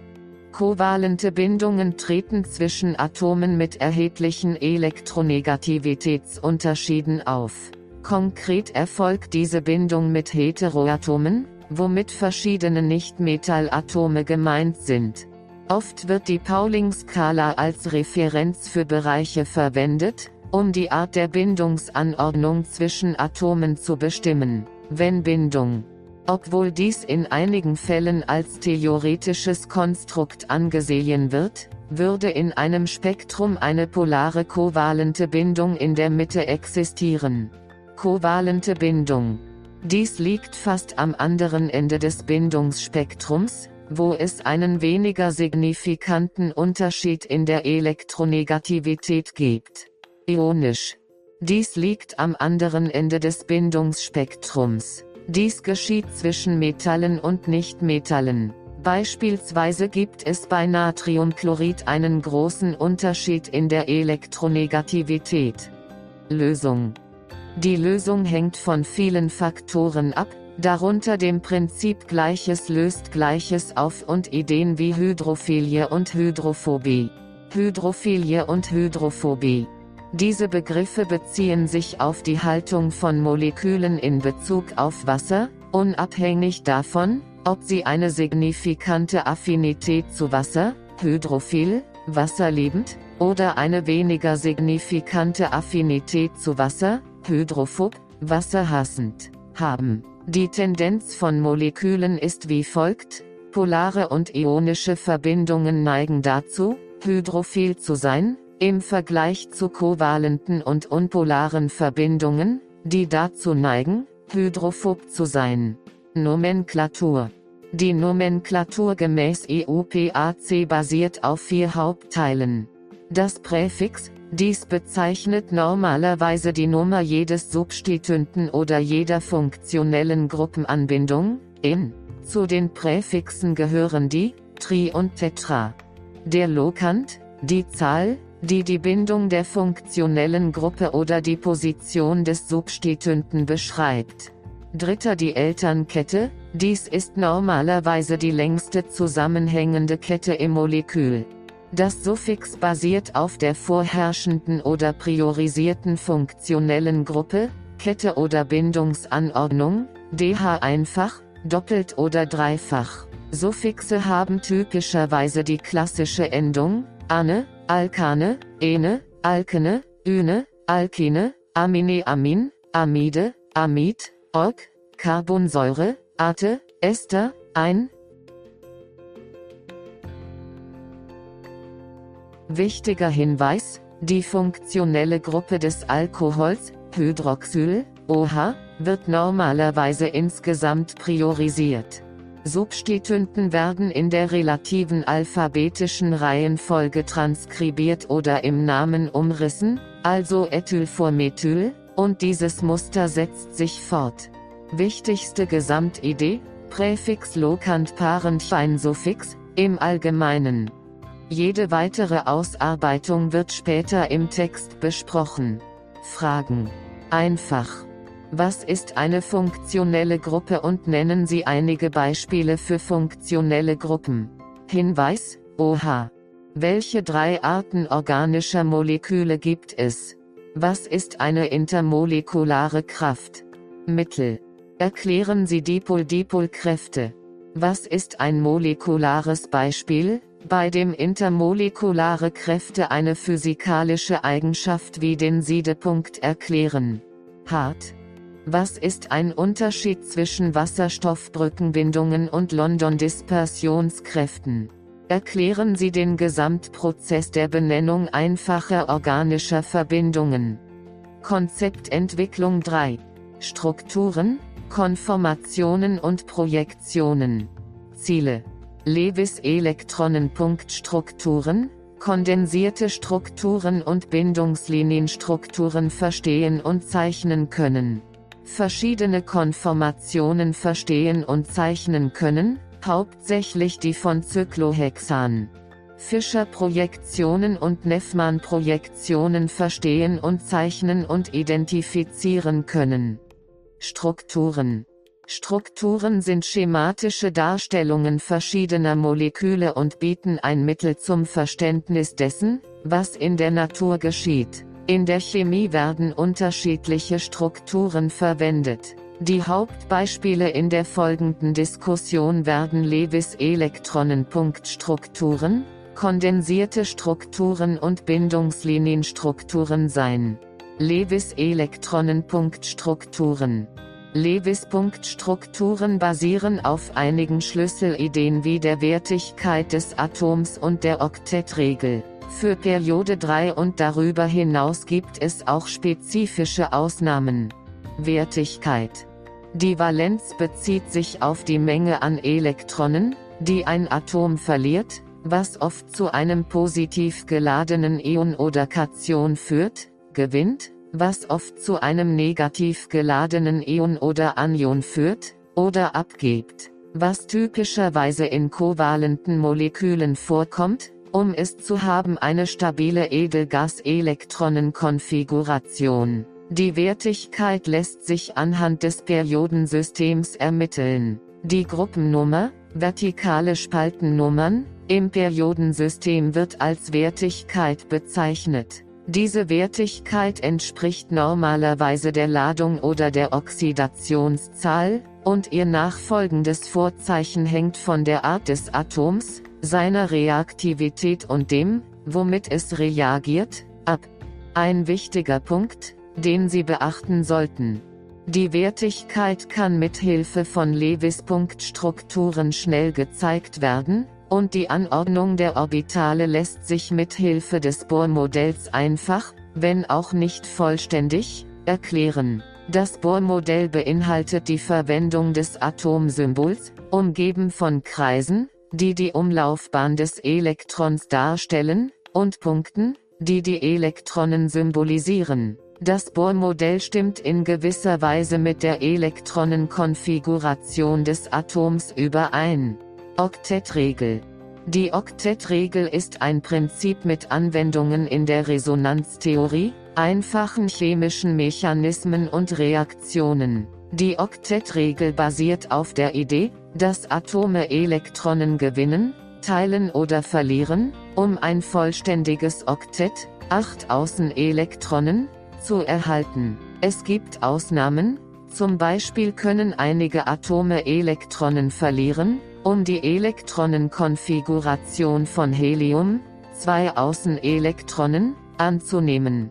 Kovalente Bindungen treten zwischen Atomen mit erheblichen Elektronegativitätsunterschieden auf. Konkret erfolgt diese Bindung mit Heteroatomen, womit verschiedene Nichtmetallatome gemeint sind. Oft wird die Pauling-Skala als Referenz für Bereiche verwendet, um die Art der Bindungsanordnung zwischen Atomen zu bestimmen. Wenn Bindung obwohl dies in einigen Fällen als theoretisches Konstrukt angesehen wird, würde in einem Spektrum eine polare kovalente Bindung in der Mitte existieren. Kovalente Bindung. Dies liegt fast am anderen Ende des Bindungsspektrums, wo es einen weniger signifikanten Unterschied in der Elektronegativität gibt. Ionisch. Dies liegt am anderen Ende des Bindungsspektrums. Dies geschieht zwischen Metallen und Nichtmetallen. Beispielsweise gibt es bei Natriumchlorid einen großen Unterschied in der Elektronegativität. Lösung Die Lösung hängt von vielen Faktoren ab, darunter dem Prinzip Gleiches löst Gleiches auf und Ideen wie Hydrophilie und Hydrophobie. Hydrophilie und Hydrophobie. Diese Begriffe beziehen sich auf die Haltung von Molekülen in Bezug auf Wasser, unabhängig davon, ob sie eine signifikante Affinität zu Wasser, hydrophil, wasserliebend, oder eine weniger signifikante Affinität zu Wasser, hydrophob, wasserhassend, haben. Die Tendenz von Molekülen ist wie folgt, polare und ionische Verbindungen neigen dazu, hydrophil zu sein, im Vergleich zu kovalenten und unpolaren Verbindungen, die dazu neigen, hydrophob zu sein. Nomenklatur Die Nomenklatur gemäß EUPAC basiert auf vier Hauptteilen. Das Präfix, dies bezeichnet normalerweise die Nummer jedes Substituenten oder jeder funktionellen Gruppenanbindung, in. Zu den Präfixen gehören die, Tri und Tetra. Der Lokant, die Zahl, die die Bindung der funktionellen Gruppe oder die Position des Substituenten beschreibt. Dritter die Elternkette, dies ist normalerweise die längste zusammenhängende Kette im Molekül. Das Suffix basiert auf der vorherrschenden oder priorisierten funktionellen Gruppe, Kette oder Bindungsanordnung, DH einfach, doppelt oder dreifach. Suffixe haben typischerweise die klassische Endung, ane, alkane, ene, alkene, üne, alkine, amine amin, amide, amid, org, Carbonsäure, ate, Ester, ein, Wichtiger Hinweis, die funktionelle Gruppe des Alkohols, Hydroxyl, OH, wird normalerweise insgesamt priorisiert. Substituenten werden in der relativen alphabetischen Reihenfolge transkribiert oder im Namen umrissen, also Ethyl vor Methyl, und dieses Muster setzt sich fort. Wichtigste Gesamtidee, Präfix Lokant Parenchein Suffix, im Allgemeinen. Jede weitere Ausarbeitung wird später im Text besprochen. Fragen. Einfach. Was ist eine funktionelle Gruppe und nennen Sie einige Beispiele für funktionelle Gruppen? Hinweis, OH. Welche drei Arten organischer Moleküle gibt es? Was ist eine intermolekulare Kraft? Mittel. Erklären Sie Dipol-Dipol-Kräfte. Was ist ein molekulares Beispiel? Bei dem intermolekulare Kräfte eine physikalische Eigenschaft wie den Siedepunkt erklären. Hart. Was ist ein Unterschied zwischen Wasserstoffbrückenbindungen und London-Dispersionskräften? Erklären Sie den Gesamtprozess der Benennung einfacher organischer Verbindungen. Konzeptentwicklung 3. Strukturen, Konformationen und Projektionen. Ziele Lewis-Elektronenpunktstrukturen, kondensierte Strukturen und Bindungslinienstrukturen verstehen und zeichnen können. Verschiedene Konformationen verstehen und zeichnen können, hauptsächlich die von Cyclohexan. Fischer-Projektionen und Neffmann-Projektionen verstehen und zeichnen und identifizieren können. Strukturen Strukturen sind schematische Darstellungen verschiedener Moleküle und bieten ein Mittel zum Verständnis dessen, was in der Natur geschieht. In der Chemie werden unterschiedliche Strukturen verwendet. Die Hauptbeispiele in der folgenden Diskussion werden Lewis-Elektronenpunktstrukturen, kondensierte Strukturen und Bindungslinienstrukturen sein. Lewis-Elektronenpunktstrukturen Lewis-Punktstrukturen basieren auf einigen Schlüsselideen wie der Wertigkeit des Atoms und der Oktettregel. Für Periode 3 und darüber hinaus gibt es auch spezifische Ausnahmen. Wertigkeit. Die Valenz bezieht sich auf die Menge an Elektronen, die ein Atom verliert, was oft zu einem positiv geladenen Ion oder Kation führt, gewinnt, was oft zu einem negativ geladenen Ion oder Anion führt, oder abgibt, was typischerweise in kovalenten Molekülen vorkommt, um es zu haben eine stabile Edelgas-Elektronenkonfiguration. Die Wertigkeit lässt sich anhand des Periodensystems ermitteln. Die Gruppennummer, vertikale Spaltennummern, im Periodensystem wird als Wertigkeit bezeichnet. Diese Wertigkeit entspricht normalerweise der Ladung oder der Oxidationszahl, und ihr nachfolgendes Vorzeichen hängt von der Art des Atoms, seiner Reaktivität und dem, womit es reagiert, ab. Ein wichtiger Punkt, den Sie beachten sollten. Die Wertigkeit kann mit Hilfe von Lewis-Punktstrukturen schnell gezeigt werden, und die Anordnung der Orbitale lässt sich mit Hilfe des Bohr-Modells einfach, wenn auch nicht vollständig, erklären. Das Bohr-Modell beinhaltet die Verwendung des Atomsymbols, umgeben von Kreisen, die die Umlaufbahn des Elektrons darstellen, und Punkten, die die Elektronen symbolisieren. Das Bohr-Modell stimmt in gewisser Weise mit der Elektronenkonfiguration des Atoms überein. Oktettregel Die Oktettregel ist ein Prinzip mit Anwendungen in der Resonanztheorie, einfachen chemischen Mechanismen und Reaktionen. Die Oktettregel basiert auf der Idee, dass Atome Elektronen gewinnen, teilen oder verlieren, um ein vollständiges Oktett, acht Außenelektronen, zu erhalten. Es gibt Ausnahmen, zum Beispiel können einige Atome Elektronen verlieren, um die Elektronenkonfiguration von Helium, zwei Außenelektronen, anzunehmen.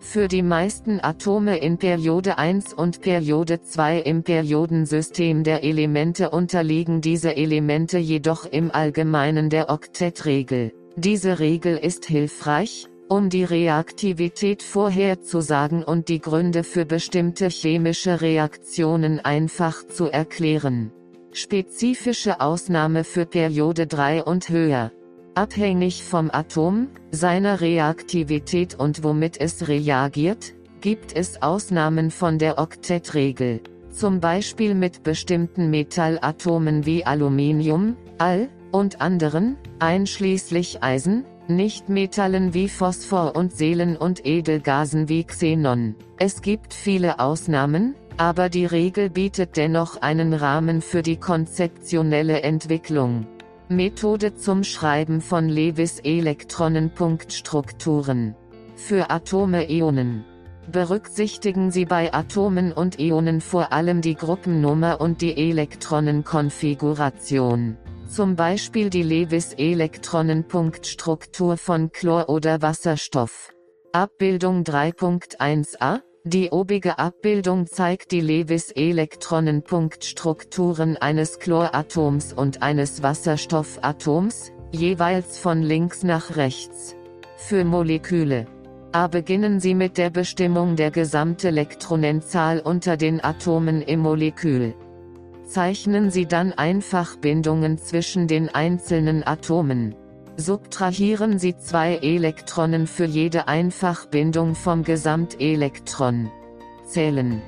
Für die meisten Atome in Periode 1 und Periode 2 im Periodensystem der Elemente unterliegen diese Elemente jedoch im Allgemeinen der Oktettregel. Diese Regel ist hilfreich, um die Reaktivität vorherzusagen und die Gründe für bestimmte chemische Reaktionen einfach zu erklären. Spezifische Ausnahme für Periode 3 und höher. Abhängig vom Atom, seiner Reaktivität und womit es reagiert, gibt es Ausnahmen von der Oktettregel. Zum Beispiel mit bestimmten Metallatomen wie Aluminium, All, und anderen, einschließlich Eisen, Nichtmetallen wie Phosphor und Seelen und Edelgasen wie Xenon. Es gibt viele Ausnahmen, aber die Regel bietet dennoch einen Rahmen für die konzeptionelle Entwicklung. Methode zum Schreiben von Lewis Elektronenpunktstrukturen. Für Atome Ionen. Berücksichtigen Sie bei Atomen und Ionen vor allem die Gruppennummer und die Elektronenkonfiguration zum Beispiel die Lewis-Elektronenpunktstruktur von Chlor oder Wasserstoff. Abbildung 3.1a Die obige Abbildung zeigt die Lewis-Elektronenpunktstrukturen eines Chloratoms und eines Wasserstoffatoms, jeweils von links nach rechts. Für Moleküle. A beginnen Sie mit der Bestimmung der Gesamtelektronenzahl unter den Atomen im Molekül zeichnen Sie dann einfach Bindungen zwischen den einzelnen Atomen. Subtrahieren Sie zwei Elektronen für jede Einfachbindung vom Gesamtelektron. Zählen.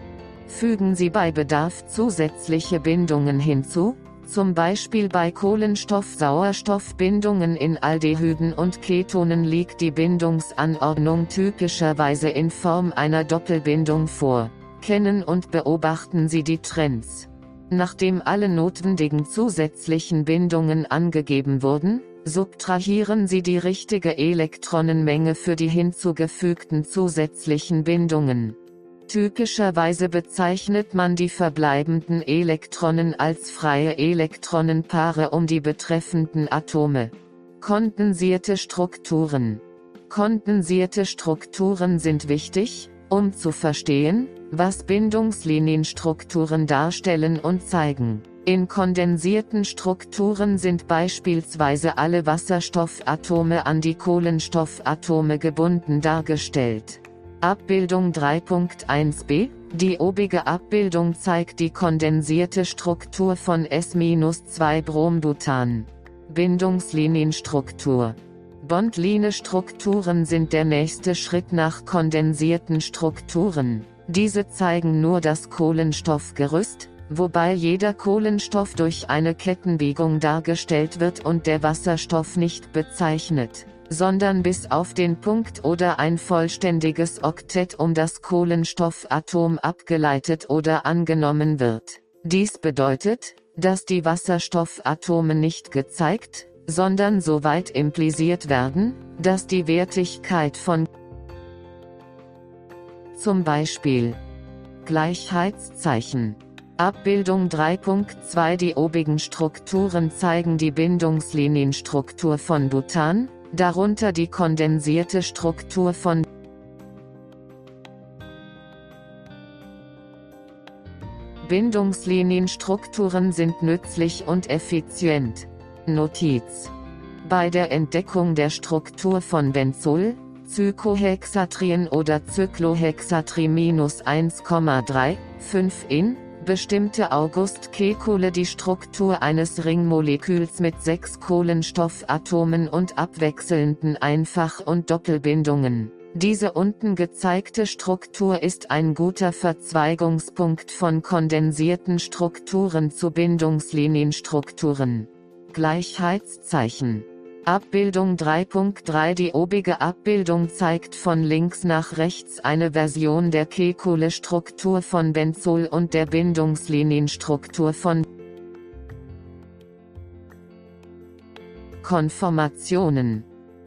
Fügen Sie bei Bedarf zusätzliche Bindungen hinzu, zum Beispiel bei Kohlenstoff-Sauerstoff-Bindungen in Aldehyden und Ketonen liegt die Bindungsanordnung typischerweise in Form einer Doppelbindung vor. Kennen und beobachten Sie die Trends. Nachdem alle notwendigen zusätzlichen Bindungen angegeben wurden, subtrahieren Sie die richtige Elektronenmenge für die hinzugefügten zusätzlichen Bindungen. Typischerweise bezeichnet man die verbleibenden Elektronen als freie Elektronenpaare um die betreffenden Atome. Kondensierte Strukturen Kondensierte Strukturen sind wichtig, um zu verstehen, was Bindungslinienstrukturen darstellen und zeigen. In kondensierten Strukturen sind beispielsweise alle Wasserstoffatome an die Kohlenstoffatome gebunden dargestellt. Abbildung 3.1b Die obige Abbildung zeigt die kondensierte Struktur von S-2-Brombutan. Bindungslinienstruktur Bondline-Strukturen sind der nächste Schritt nach kondensierten Strukturen. Diese zeigen nur das Kohlenstoffgerüst, wobei jeder Kohlenstoff durch eine Kettenbiegung dargestellt wird und der Wasserstoff nicht bezeichnet. sondern bis auf den Punkt oder ein vollständiges Oktett um das Kohlenstoffatom abgeleitet oder angenommen wird. Dies bedeutet, dass die Wasserstoffatome nicht gezeigt, sondern so weit impliziert werden, dass die Wertigkeit von zum Beispiel Gleichheitszeichen Abbildung 3.2 Die obigen Strukturen zeigen die Bindungslinienstruktur von Butan, darunter die kondensierte Struktur von Bindungslinienstrukturen sind nützlich und effizient. Notiz. Bei der Entdeckung der Struktur von Benzol, Zykohexatrien oder Cyclohexatri 1,3, 5 in, bestimmte August Kekulé die Struktur eines Ringmoleküls mit sechs Kohlenstoffatomen und abwechselnden Einfach- und Doppelbindungen. Diese unten gezeigte Struktur ist ein guter Verzweigungspunkt von kondensierten Strukturen zu Bindungslinienstrukturen. Gleichheitszeichen. Abbildung 3.3 Die obige Abbildung zeigt von links nach rechts eine Version der Kekulé-Struktur von Benzol und der Bindungslinienstruktur von Konformationen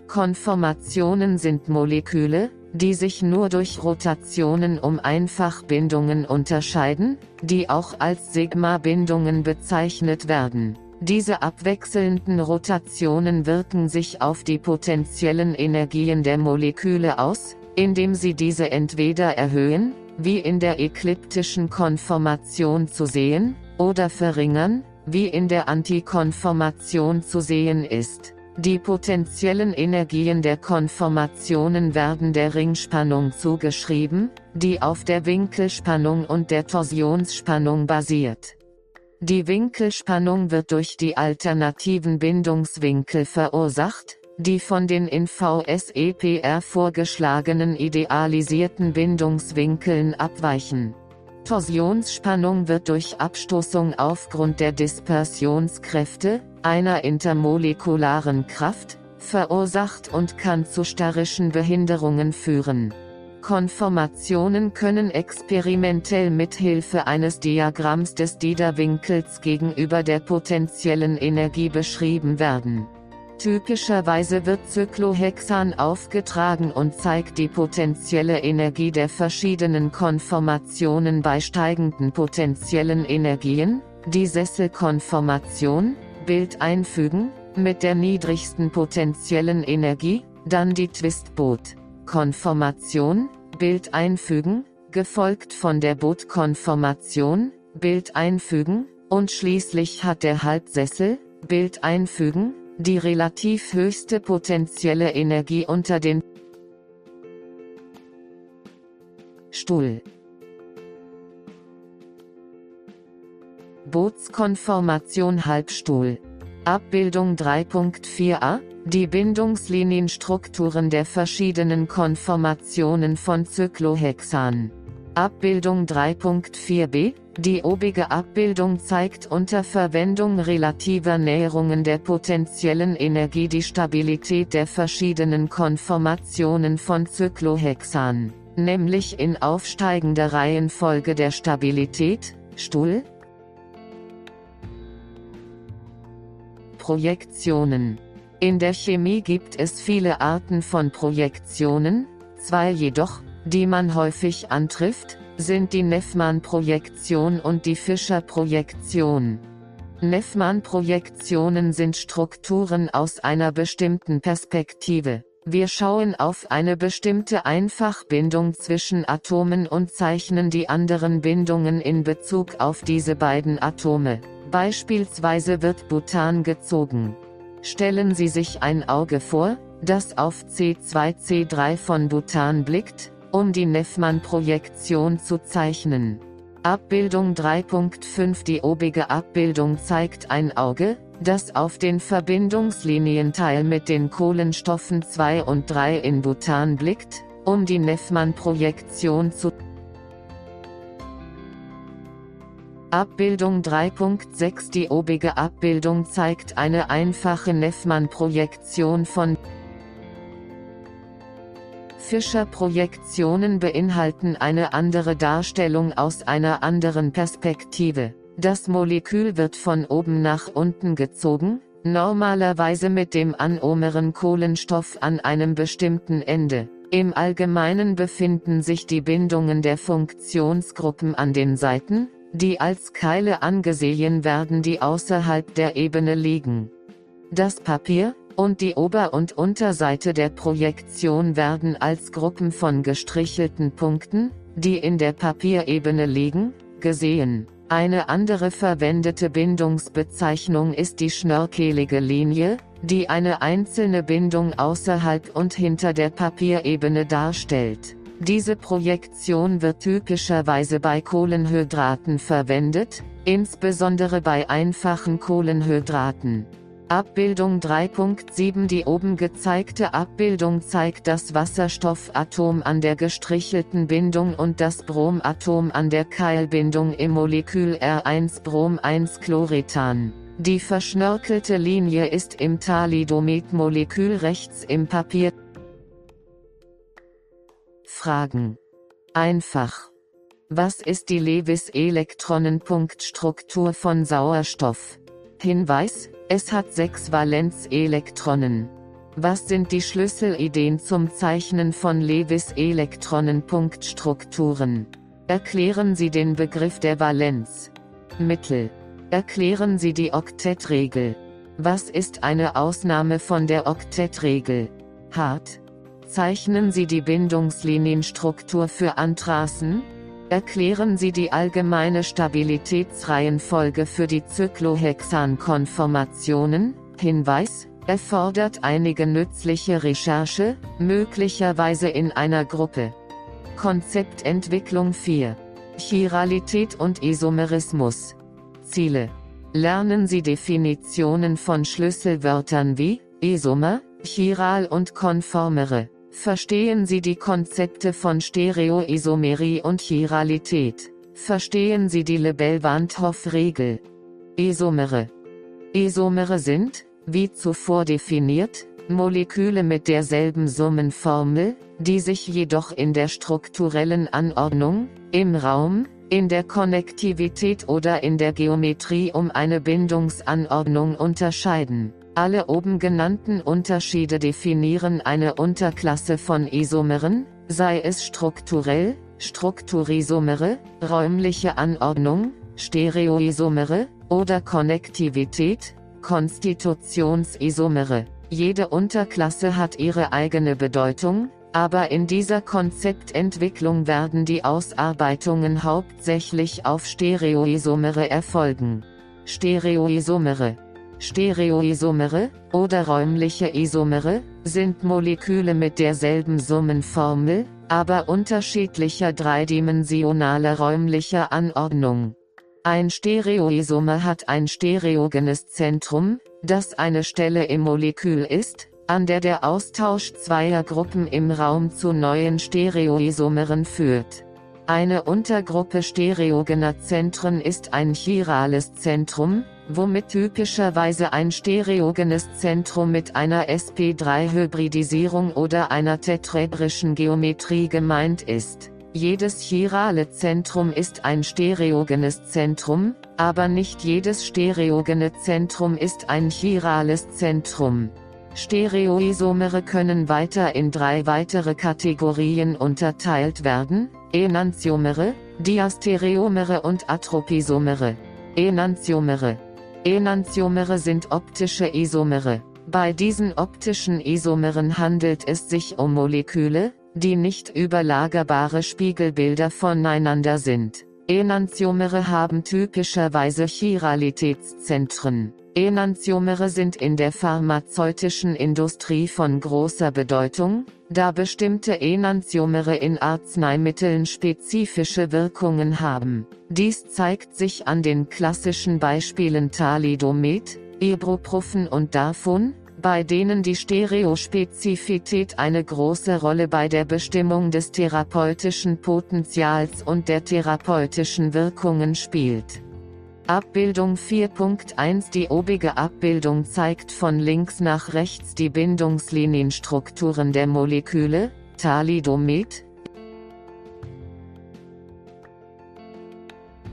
Konformationen sind Moleküle, die sich nur durch Rotationen um Einfachbindungen unterscheiden, die auch als Sigma-Bindungen bezeichnet werden. Diese abwechselnden Rotationen wirken sich auf die potenziellen Energien der Moleküle aus, indem sie diese entweder erhöhen, wie in der ekliptischen Konformation zu sehen, oder verringern, wie in der Antikonformation zu sehen ist. Die potenziellen Energien der Konformationen werden der Ringspannung zugeschrieben, die auf der Winkelspannung und der Torsionsspannung basiert. Die Winkelspannung wird durch die alternativen Bindungswinkel verursacht, die von den in VSEPR vorgeschlagenen idealisierten Bindungswinkeln abweichen. Torsionsspannung wird durch Abstoßung aufgrund der Dispersionskräfte, einer intermolekularen Kraft, verursacht und kann zu starrischen Behinderungen führen. Konformationen können experimentell mithilfe eines Diagramms des Diederwinkels gegenüber der potentiellen Energie beschrieben werden. Typischerweise wird Cyclohexan aufgetragen und zeigt die potenzielle Energie der verschiedenen Konformationen bei steigenden potenziellen Energien, die Sesselkonformation, Bild einfügen, mit der niedrigsten potenziellen Energie, dann die Twistboot-Konformation, Bild einfügen, gefolgt von der Boot-Konformation, Bild einfügen, und schließlich hat der Halbsessel, Bild einfügen, die relativ höchste potenzielle Energie unter den Stuhl. Bootskonformation Halbstuhl. Abbildung 3.4a Die Bindungslinienstrukturen der verschiedenen Konformationen von Cyclohexan. Abbildung 3.4b Die obige Abbildung zeigt unter Verwendung relativer Näherungen der potenziellen Energie die Stabilität der verschiedenen Konformationen von Cyclohexan, nämlich in aufsteigender Reihenfolge der Stabilität, Stuhl, Projektionen. In der Chemie gibt es viele Arten von Projektionen, zwei jedoch, die man häufig antrifft, sind die Neffmann-Projektion und die Fischer-Projektion. Neffmann-Projektionen sind Strukturen aus einer bestimmten Perspektive. Wir schauen auf eine bestimmte Einfachbindung zwischen Atomen und zeichnen die anderen Bindungen in Bezug auf diese beiden Atome. Beispielsweise wird Butan gezogen. Stellen Sie sich ein Auge vor, das auf C2C3 von Butan blickt, um die Neffmann-Projektion zu zeichnen. Abbildung 3.5 Die obige Abbildung zeigt ein Auge, das auf den Verbindungslinienteil mit den Kohlenstoffen 2 und 3 in Butan blickt, um die Neffmann-Projektion zu Abbildung 3.6 Die obige Abbildung zeigt eine einfache Neffmann-Projektion von Fischer-Projektionen beinhalten eine andere Darstellung aus einer anderen Perspektive. Das Molekül wird von oben nach unten gezogen, normalerweise mit dem anomeren Kohlenstoff an einem bestimmten Ende. Im Allgemeinen befinden sich die Bindungen der Funktionsgruppen an den Seiten, die als Keile angesehen werden, die außerhalb der Ebene liegen. Das Papier, und die Ober- und Unterseite der Projektion werden als Gruppen von gestrichelten Punkten, die in der Papierebene liegen, gesehen. Eine andere verwendete Bindungsbezeichnung ist die schnörkelige Linie, die eine einzelne Bindung außerhalb und hinter der Papierebene darstellt. Diese Projektion wird typischerweise bei Kohlenhydraten verwendet, insbesondere bei einfachen Kohlenhydraten. Abbildung 3.7 Die oben gezeigte Abbildung zeigt das Wasserstoffatom an der gestrichelten Bindung und das Bromatom an der Keilbindung im Molekül R1-Brom-1-Chlorethan. Die verschnörkelte Linie ist im Thalidomid-Molekül rechts im Papier. Fragen. Einfach. Was ist die Lewis-Elektronenpunktstruktur von Sauerstoff? Hinweis, es hat sechs Valenzelektronen. Was sind die Schlüsselideen zum Zeichnen von Lewis-Elektronenpunktstrukturen? Erklären Sie den Begriff der Valenz. Mittel. Erklären Sie die Oktettregel. Was ist eine Ausnahme von der Oktettregel? Hart. Zeichnen Sie die Bindungslinienstruktur für Anthrasen? Erklären Sie die allgemeine Stabilitätsreihenfolge für die Cyclohexan-Konformationen? Hinweis, erfordert einige nützliche Recherche, möglicherweise in einer Gruppe. Konzeptentwicklung 4. Chiralität und Isomerismus. Ziele. Lernen Sie Definitionen von Schlüsselwörtern wie Isomer, Chiral und Konformere. Verstehen Sie die Konzepte von Stereoisomerie und Chiralität. Verstehen Sie die Lebel-Wandhoff-Regel. Isomere. Isomere sind, wie zuvor definiert, Moleküle mit derselben Summenformel, die sich jedoch in der strukturellen Anordnung, im Raum, in der Konnektivität oder in der Geometrie um eine Bindungsanordnung unterscheiden. Alle oben genannten Unterschiede definieren eine Unterklasse von Isomeren, sei es strukturell, Strukturisomere, räumliche Anordnung, Stereoisomere, oder Konnektivität, Konstitutionsisomere. Jede Unterklasse hat ihre eigene Bedeutung, aber in dieser Konzeptentwicklung werden die Ausarbeitungen hauptsächlich auf Stereoisomere erfolgen. Stereoisomere Stereoisomere, oder räumliche Isomere, sind Moleküle mit derselben Summenformel, aber unterschiedlicher dreidimensionaler räumlicher Anordnung. Ein Stereoisomer hat ein stereogenes Zentrum, das eine Stelle im Molekül ist, an der der Austausch zweier Gruppen im Raum zu neuen Stereoisomeren führt. Eine Untergruppe stereogener Zentren ist ein chirales Zentrum, womit typischerweise ein stereogenes Zentrum mit einer sp3-Hybridisierung oder einer tetraedrischen Geometrie gemeint ist. Jedes chirale Zentrum ist ein stereogenes Zentrum, aber nicht jedes stereogene Zentrum ist ein chirales Zentrum. Stereoisomere können weiter in drei weitere Kategorien unterteilt werden, Enantiomere, Diastereomere und Atropisomere. Enantiomere Enantiomere sind optische Isomere. Bei diesen optischen Isomeren handelt es sich um Moleküle, die nicht überlagerbare Spiegelbilder voneinander sind. Enantiomere haben typischerweise Chiralitätszentren. Enantiomere sind in der pharmazeutischen Industrie von großer Bedeutung, da bestimmte Enantiomere in Arzneimitteln spezifische Wirkungen haben. Dies zeigt sich an den klassischen Beispielen Thalidomid, Ibuprofen und Darfun, bei denen die Stereospezifität eine große Rolle bei der Bestimmung des therapeutischen Potenzials und der therapeutischen Wirkungen spielt. Abbildung 4.1 Die obige Abbildung zeigt von links nach rechts die Bindungslinienstrukturen der Moleküle, Thalidomid,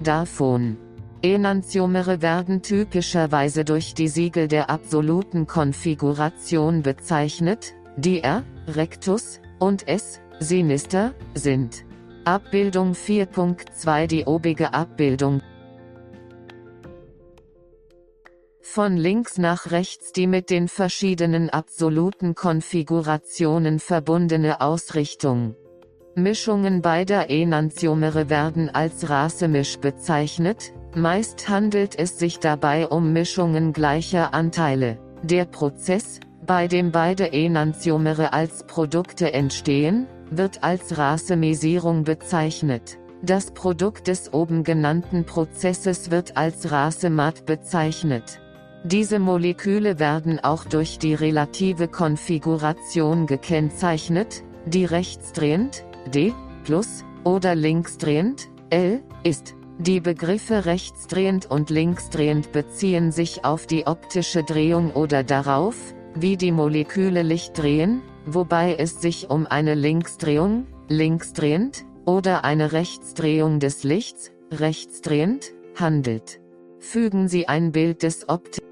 Davon. Enantiomere werden typischerweise durch die Siegel der absoluten Konfiguration bezeichnet, die R, Rectus, und S, Sinister, sind. Abbildung 4.2 Die obige Abbildung von links nach rechts die mit den verschiedenen absoluten Konfigurationen verbundene Ausrichtung. Mischungen beider Enantiomere werden als Racemisch bezeichnet, meist handelt es sich dabei um Mischungen gleicher Anteile. Der Prozess, bei dem beide Enantiomere als Produkte entstehen, wird als Racemesierung bezeichnet. Das Produkt des oben genannten Prozesses wird als Racemat bezeichnet. Diese Moleküle werden auch durch die relative Konfiguration gekennzeichnet, die rechtsdrehend, D, plus, oder linksdrehend, L, ist. Die Begriffe rechtsdrehend und linksdrehend beziehen sich auf die optische Drehung oder darauf, wie die Moleküle Licht drehen, wobei es sich um eine Linksdrehung, linksdrehend, oder eine Rechtsdrehung des Lichts, rechtsdrehend, handelt. Fügen Sie ein Bild des Opt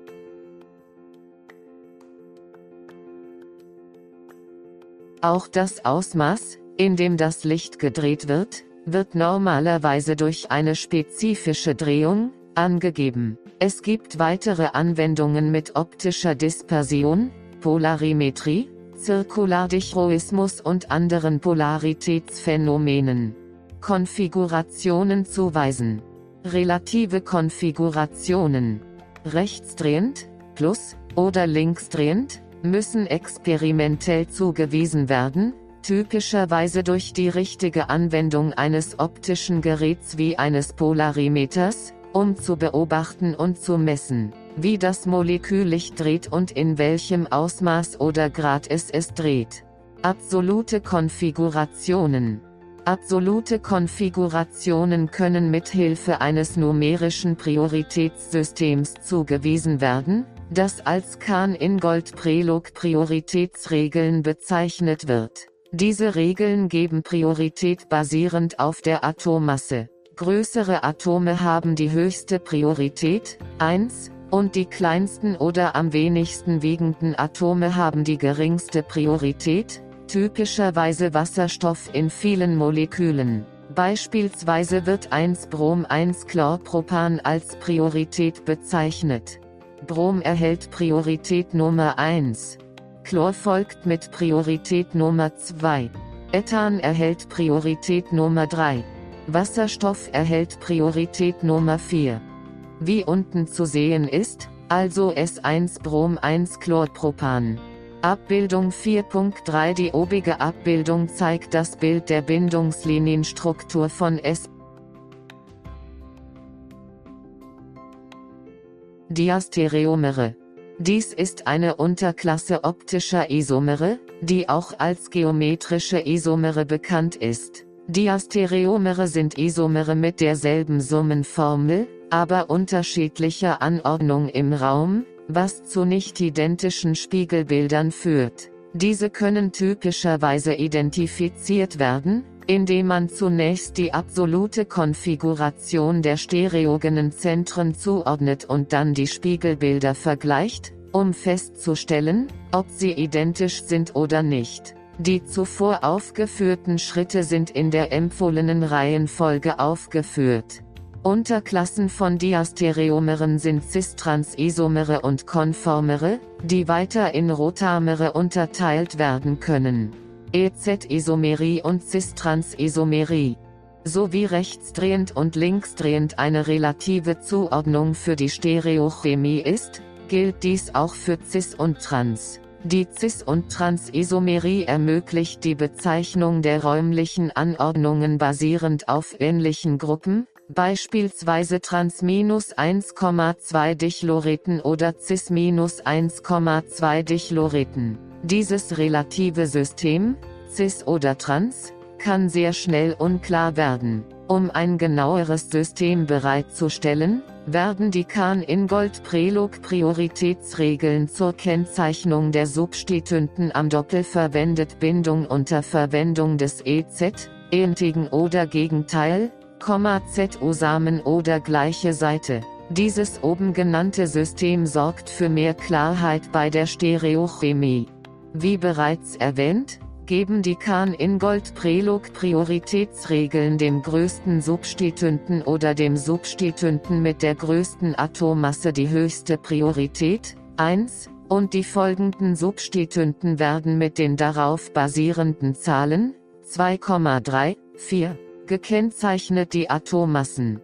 Auch das Ausmaß, in dem das Licht gedreht wird, wird normalerweise durch eine spezifische Drehung, angegeben. Es gibt weitere Anwendungen mit optischer Dispersion, Polarimetrie, Zirkulardichroismus und anderen Polaritätsphänomenen. Konfigurationen zuweisen. Relative Konfigurationen. Rechtsdrehend, plus, oder linksdrehend, müssen experimentell zugewiesen werden, typischerweise durch die richtige Anwendung eines optischen Geräts wie eines Polarimeters, um zu beobachten und zu messen, wie das Molekül Licht dreht und in welchem Ausmaß oder Grad es es dreht. Absolute Konfigurationen Absolute Konfigurationen können mit Hilfe eines numerischen Prioritätssystems zugewiesen werden, das als Kahn-Ingold-Prelog-Prioritätsregeln bezeichnet wird. Diese Regeln geben Priorität basierend auf der Atommasse. Größere Atome haben die höchste Priorität, 1, und die kleinsten oder am wenigsten wiegenden Atome haben die geringste Priorität, typischerweise Wasserstoff in vielen Molekülen. Beispielsweise wird 1-Brom-1-Chlorpropan als Priorität bezeichnet. Brom erhält Priorität Nummer 1. Chlor folgt mit Priorität Nummer 2. Ethan erhält Priorität Nummer 3. Wasserstoff erhält Priorität Nummer 4. Wie unten zu sehen ist, also S1 Brom 1 Chlorpropan. Abbildung 4.3 Die obige Abbildung zeigt das Bild der Bindungslinienstruktur von S. Diastereomere. Dies ist eine Unterklasse optischer Isomere, die auch als geometrische Isomere bekannt ist. Diastereomere sind Isomere mit derselben Summenformel, aber unterschiedlicher Anordnung im Raum, was zu nicht identischen Spiegelbildern führt. Diese können typischerweise identifiziert werden, indem man zunächst die absolute Konfiguration der stereogenen Zentren zuordnet und dann die Spiegelbilder vergleicht, um festzustellen, ob sie identisch sind oder nicht. Die zuvor aufgeführten Schritte sind in der empfohlenen Reihenfolge aufgeführt. Unterklassen von Diastereomeren sind Cis-Trans-Isomere und Konformere, die weiter in Rotamere unterteilt werden können. EZ-Isomerie und Cis-Trans-Isomerie. Sowie rechtsdrehend und linksdrehend eine relative Zuordnung für die Stereochemie ist, gilt dies auch für Cis und Trans. Die Cis- und Trans-Isomerie ermöglicht die Bezeichnung der räumlichen Anordnungen basierend auf ähnlichen Gruppen, beispielsweise Trans-1,2 Dichloreten oder Cis-1,2 Dichloreten. Dieses relative System, cis oder trans, kann sehr schnell unklar werden. Um ein genaueres System bereitzustellen, werden die Kahn-Ingold-Prelog-Prioritätsregeln zur Kennzeichnung der Substituenten am Doppelverwendet Bindung unter Verwendung des EZ, entigen oder Gegenteil, ZO-Samen oder gleiche Seite. Dieses oben genannte System sorgt für mehr Klarheit bei der Stereochemie. Wie bereits erwähnt, geben die Kahn-Ingold-Prelog-Prioritätsregeln dem größten Substituenten oder dem Substituenten mit der größten Atommasse die höchste Priorität, 1, und die folgenden Substituenten werden mit den darauf basierenden Zahlen, 2,3, 4, gekennzeichnet die Atommassen.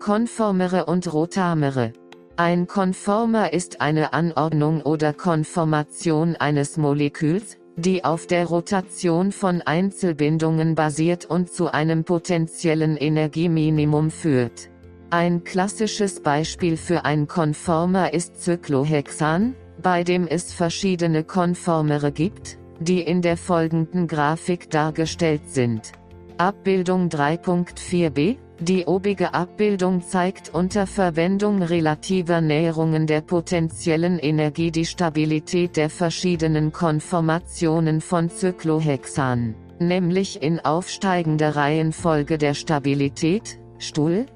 Konformere und rotamere. Ein Konformer ist eine Anordnung oder Konformation eines Moleküls, die auf der Rotation von Einzelbindungen basiert und zu einem potenziellen Energieminimum führt. Ein klassisches Beispiel für ein Konformer ist Cyclohexan, bei dem es verschiedene Konformere gibt, die in der folgenden Grafik dargestellt sind. Abbildung 3.4b die obige Abbildung zeigt unter Verwendung relativer Näherungen der potenziellen Energie die Stabilität der verschiedenen Konformationen von Cyclohexan, nämlich in aufsteigender Reihenfolge der Stabilität, Stuhl.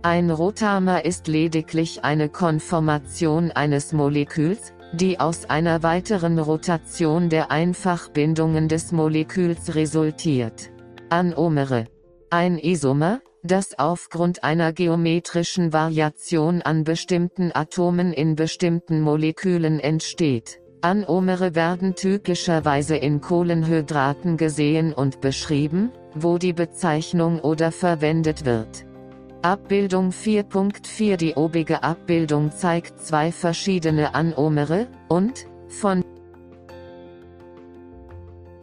Ein Rotamer ist lediglich eine Konformation eines Moleküls, die aus einer weiteren Rotation der Einfachbindungen des Moleküls resultiert. Anomere. Ein Isomer, das aufgrund einer geometrischen Variation an bestimmten Atomen in bestimmten Molekülen entsteht. Anomere werden typischerweise in Kohlenhydraten gesehen und beschrieben, wo die Bezeichnung oder verwendet wird. Abbildung 4.4 Die obige Abbildung zeigt zwei verschiedene Anomere, und, von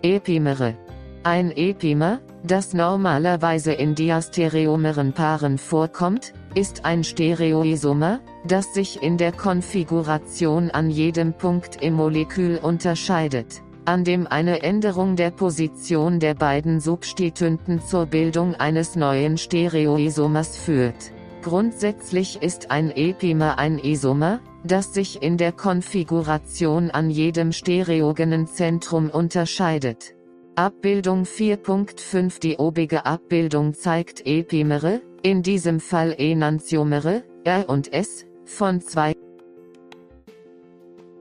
Epimere. Ein Epimer, das normalerweise in diastereomeren Paaren vorkommt, ist ein Stereoisomer, das sich in der Konfiguration an jedem Punkt im Molekül unterscheidet, an dem eine Änderung der Position der beiden Substituenten zur Bildung eines neuen Stereoisomers führt. Grundsätzlich ist ein Epimer ein Isomer, das sich in der Konfiguration an jedem stereogenen Zentrum unterscheidet. Abbildung 4.5 Die obige Abbildung zeigt Epimere, in diesem Fall Enantiomere, R und S, von zwei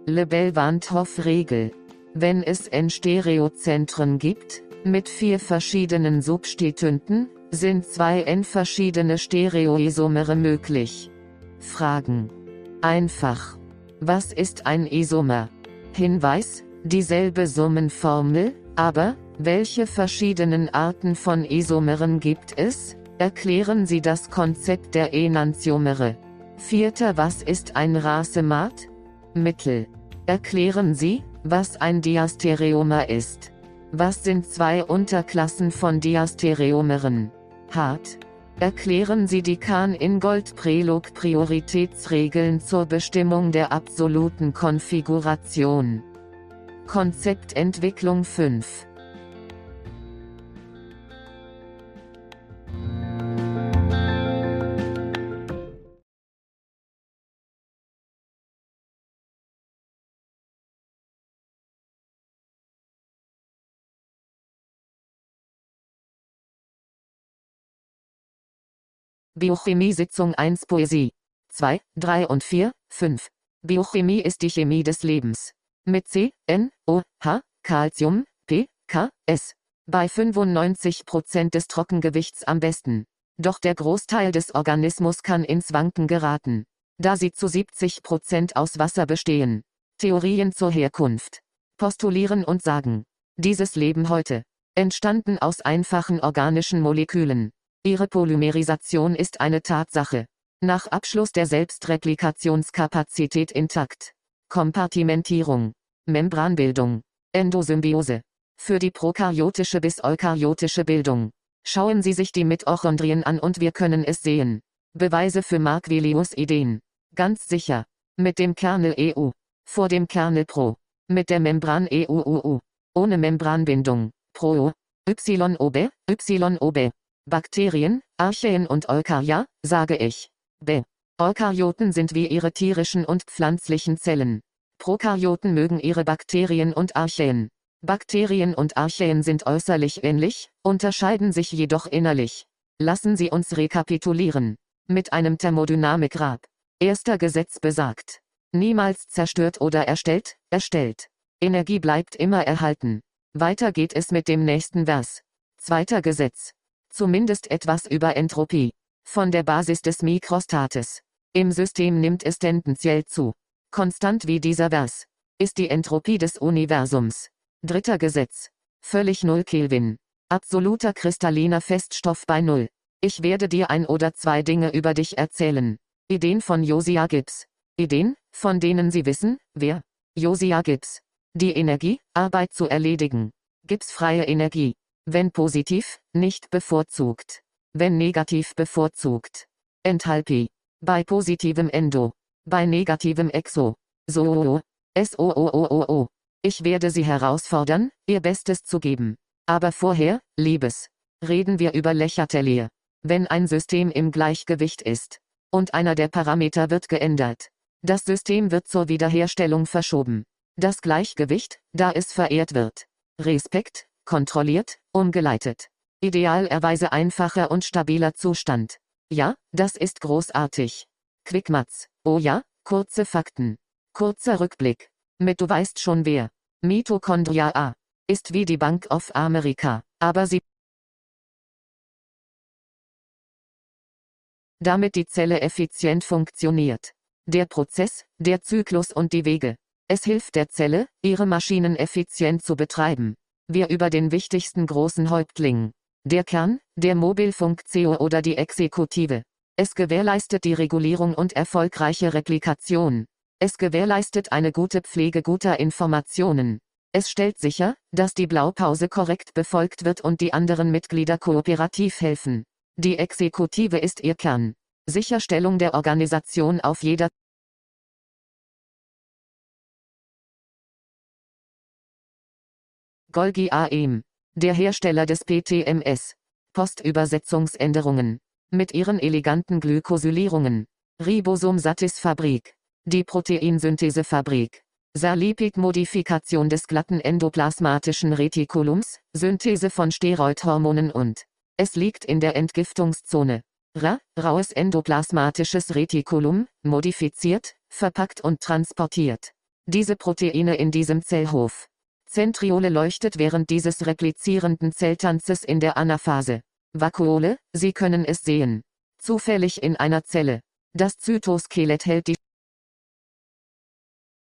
Lebel-Wandhoff-Regel. Wenn es N-Stereozentren gibt, mit vier verschiedenen Substituenten, sind zwei N verschiedene Stereoisomere möglich. Fragen. Einfach. Was ist ein Isomer? Hinweis, dieselbe Summenformel, aber, welche verschiedenen Arten von Isomeren gibt es? Erklären Sie das Konzept der Enantiomere. Vierter Was ist ein Racemat? Mittel. Erklären Sie, was ein Diastereomer ist. Was sind zwei Unterklassen von Diastereomeren? Hart. Erklären Sie die Kahn-Ingold-Prelog-Prioritätsregeln zur Bestimmung der absoluten Konfiguration. Konzeptentwicklung 5 Biochemie Sitzung 1 Poesie. 2, 3 und 4, 5. Biochemie ist die Chemie des Lebens mit C, N, O, H, Calcium, P, K, S. Bei 95% des Trockengewichts am besten. Doch der Großteil des Organismus kann ins Wanken geraten, da sie zu 70% aus Wasser bestehen. Theorien zur Herkunft. Postulieren und sagen. Dieses Leben heute. Entstanden aus einfachen organischen Molekülen. Ihre Polymerisation ist eine Tatsache. Nach Abschluss der Selbstreplikationskapazität intakt. Kompartimentierung, Membranbildung, Endosymbiose. Für die prokaryotische bis eukaryotische Bildung. Schauen Sie sich die Mitochondrien an und wir können es sehen. Beweise für Marquelius Ideen. Ganz sicher. Mit dem Kernel EU. Vor dem Kernel Pro. Mit der Membran EUUU. Ohne Membranbindung. Pro. YOB, YOB. Bakterien, Archaeen und Eukarya, sage ich. B. Eukaryoten sind wie ihre tierischen und pflanzlichen Zellen. Prokaryoten mögen ihre Bakterien und Archaeen. Bakterien und Archaeen sind äußerlich ähnlich, unterscheiden sich jedoch innerlich. Lassen Sie uns rekapitulieren. Mit einem Thermodynamikrad. Erster Gesetz besagt. Niemals zerstört oder erstellt, erstellt. Energie bleibt immer erhalten. Weiter geht es mit dem nächsten Vers. Zweiter Gesetz. Zumindest etwas über Entropie. Von der Basis des Mikrostates. Im System nimmt es tendenziell zu. Konstant wie dieser Vers. Ist die Entropie des Universums. Dritter Gesetz. Völlig Null Kelvin. Absoluter kristalliner Feststoff bei Null. Ich werde dir ein oder zwei Dinge über dich erzählen. Ideen von Josiah Gibbs. Ideen, von denen Sie wissen, wer? Josiah Gibbs. Die Energie, Arbeit zu erledigen. Gibbs freie Energie. Wenn positiv, nicht bevorzugt. Wenn negativ bevorzugt. Enthalpie. Bei positivem Endo. Bei negativem Exo. So. S-O-O-O-O-O. Ich werde Sie herausfordern, Ihr Bestes zu geben. Aber vorher, Liebes. Reden wir über Lächertelier. Wenn ein System im Gleichgewicht ist. Und einer der Parameter wird geändert. Das System wird zur Wiederherstellung verschoben. Das Gleichgewicht, da es verehrt wird. Respekt, kontrolliert, umgeleitet. Idealerweise einfacher und stabiler Zustand. Ja, das ist großartig. Quickmatz. Oh ja, kurze Fakten. Kurzer Rückblick. Mit du weißt schon wer. Mitochondria A. Ist wie die Bank of America, aber sie damit die Zelle effizient funktioniert. Der Prozess, der Zyklus und die Wege. Es hilft der Zelle, ihre Maschinen effizient zu betreiben. Wir über den wichtigsten großen Häuptling. Der Kern, der Mobilfunk-CO oder die Exekutive. Es gewährleistet die Regulierung und erfolgreiche Replikation. Es gewährleistet eine gute Pflege guter Informationen. Es stellt sicher, dass die Blaupause korrekt befolgt wird und die anderen Mitglieder kooperativ helfen. Die Exekutive ist ihr Kern. Sicherstellung der Organisation auf jeder Golgi AEM. Der Hersteller des PTMS. Postübersetzungsänderungen. Mit ihren eleganten Glykosylierungen. Ribosom-Satis-Fabrik. Die Proteinsynthesefabrik. Salipid-Modifikation des glatten endoplasmatischen Retikulums, Synthese von Steroidhormonen und es liegt in der Entgiftungszone. Ra, raues endoplasmatisches Retikulum, modifiziert, verpackt und transportiert. Diese Proteine in diesem Zellhof. Zentriole leuchtet während dieses replizierenden Zelltanzes in der Anaphase. Vakuole, Sie können es sehen. Zufällig in einer Zelle. Das Zytoskelett hält die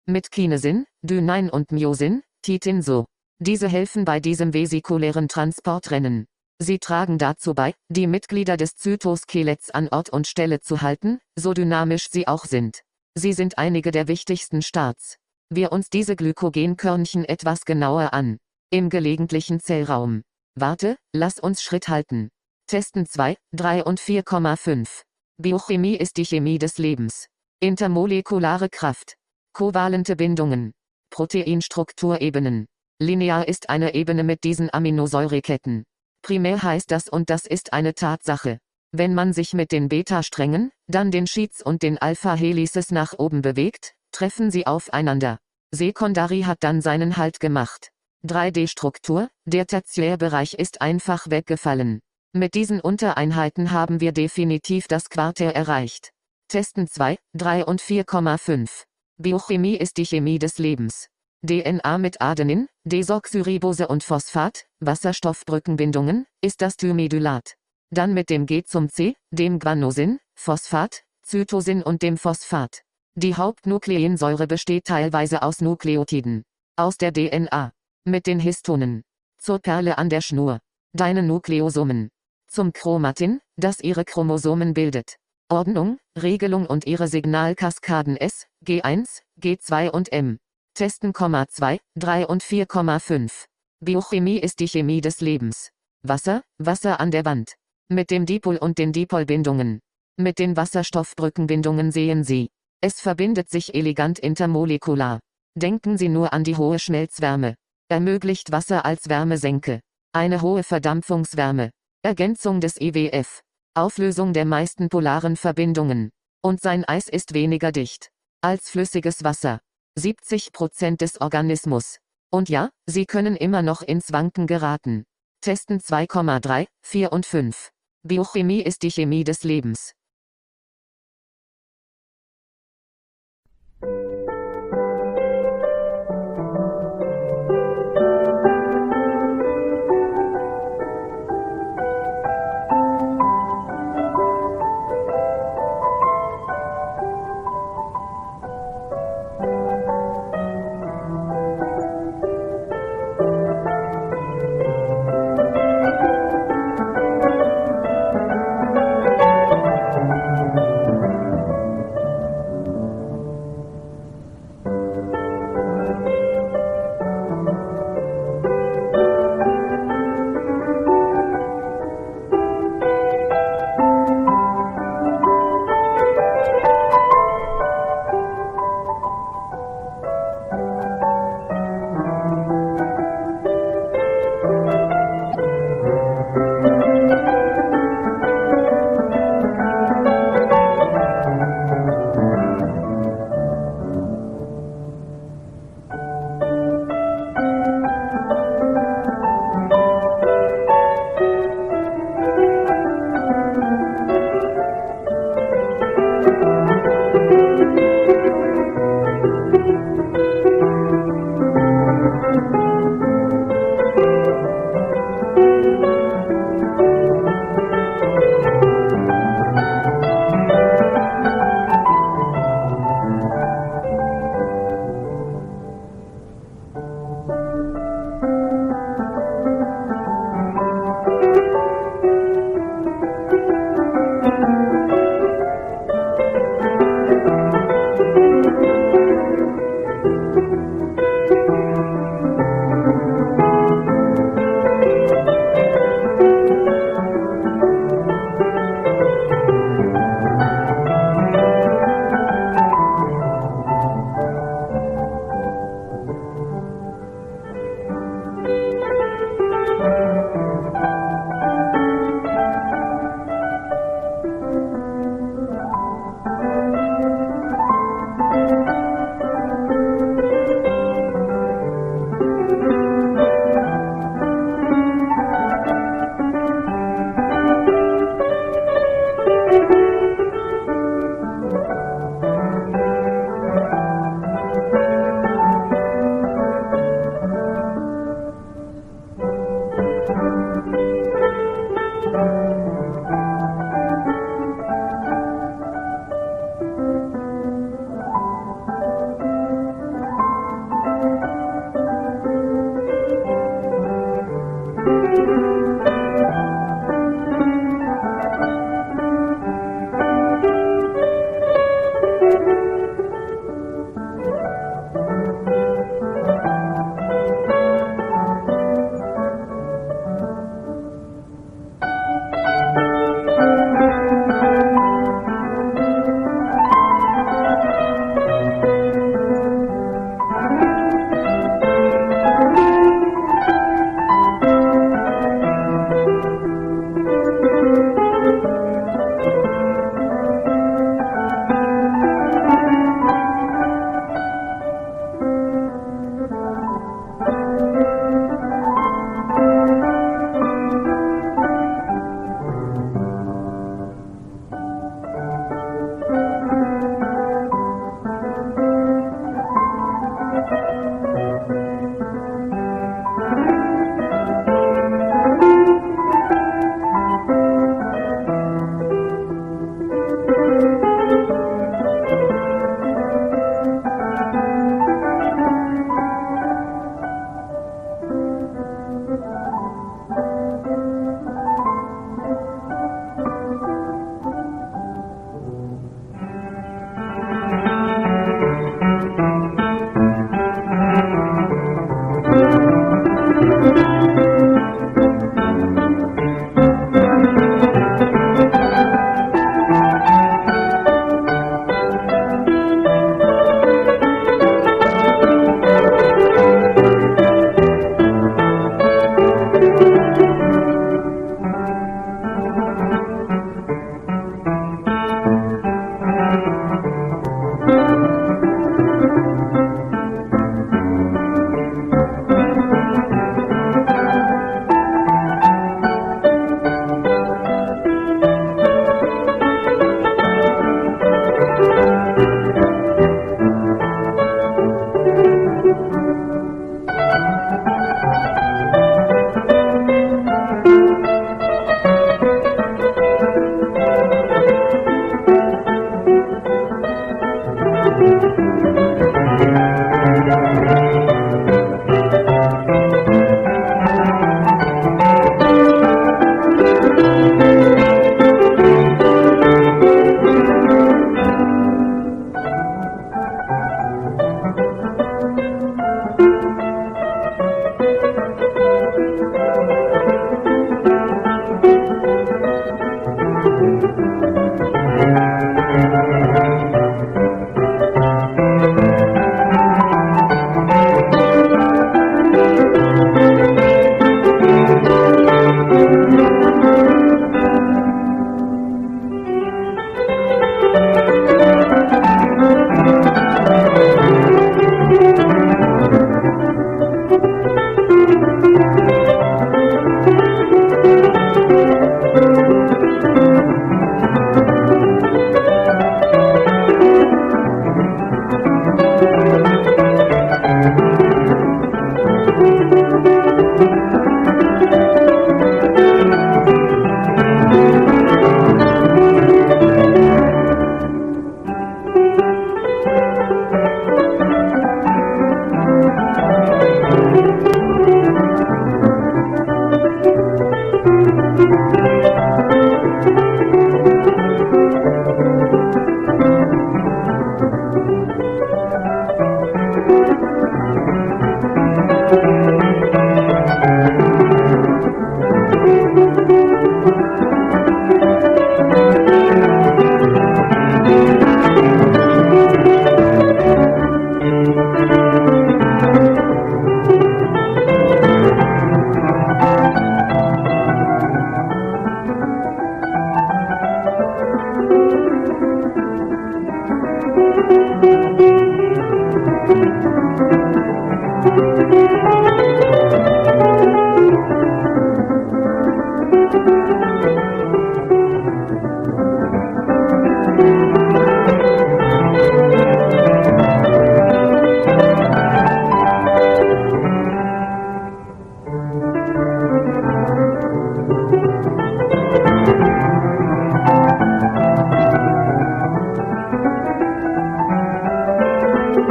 mit Kinesin, Dynein und Myosin, Titin so. Diese helfen bei diesem vesikulären Transportrennen. Sie tragen dazu bei, die Mitglieder des Zytoskeletts an Ort und Stelle zu halten, so dynamisch sie auch sind. Sie sind einige der wichtigsten Starts. Wir uns diese Glykogenkörnchen etwas genauer an. Im gelegentlichen Zellraum. Warte, lass uns Schritt halten. Testen 2, 3 und 4,5. Biochemie ist die Chemie des Lebens. Intermolekulare Kraft. Kovalente Bindungen. Proteinstrukturebenen. Linear ist eine Ebene mit diesen Aminosäureketten. Primär heißt das und das ist eine Tatsache. Wenn man sich mit den Beta-Strängen, dann den Sheets und den Alpha-Helices nach oben bewegt, treffen sie aufeinander. Sekundari hat dann seinen Halt gemacht. 3D-Struktur, der Tertiärbereich ist einfach weggefallen. Mit diesen Untereinheiten haben wir definitiv das Quartär erreicht. Testen 2, 3 und 4,5. Biochemie ist die Chemie des Lebens. DNA mit Adenin, Desoxyribose und Phosphat, Wasserstoffbrückenbindungen, ist das Thimedylat. Dann mit dem G zum C, dem Guanosin, Phosphat, Zytosin und dem Phosphat. Die Hauptnukleinsäure besteht teilweise aus Nukleotiden. Aus der DNA. Mit den Histonen. Zur Perle an der Schnur. Deine Nukleosomen. Zum Chromatin, das ihre Chromosomen bildet. Ordnung, Regelung und ihre Signalkaskaden S, G1, G2 und M. Testen, 2, 3 und 4,5. Biochemie ist die Chemie des Lebens. Wasser, Wasser an der Wand. Mit dem Dipol und den Dipolbindungen. Mit den Wasserstoffbrückenbindungen sehen Sie. Es verbindet sich elegant intermolekular. Denken Sie nur an die hohe Schmelzwärme. Ermöglicht Wasser als Wärmesenke. Eine hohe Verdampfungswärme. Ergänzung des IWF. Auflösung der meisten polaren Verbindungen. Und sein Eis ist weniger dicht als flüssiges Wasser. 70% des Organismus. Und ja, sie können immer noch ins Wanken geraten. Testen 2,3, 4 und 5. Biochemie ist die Chemie des Lebens.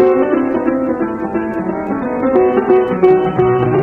thank you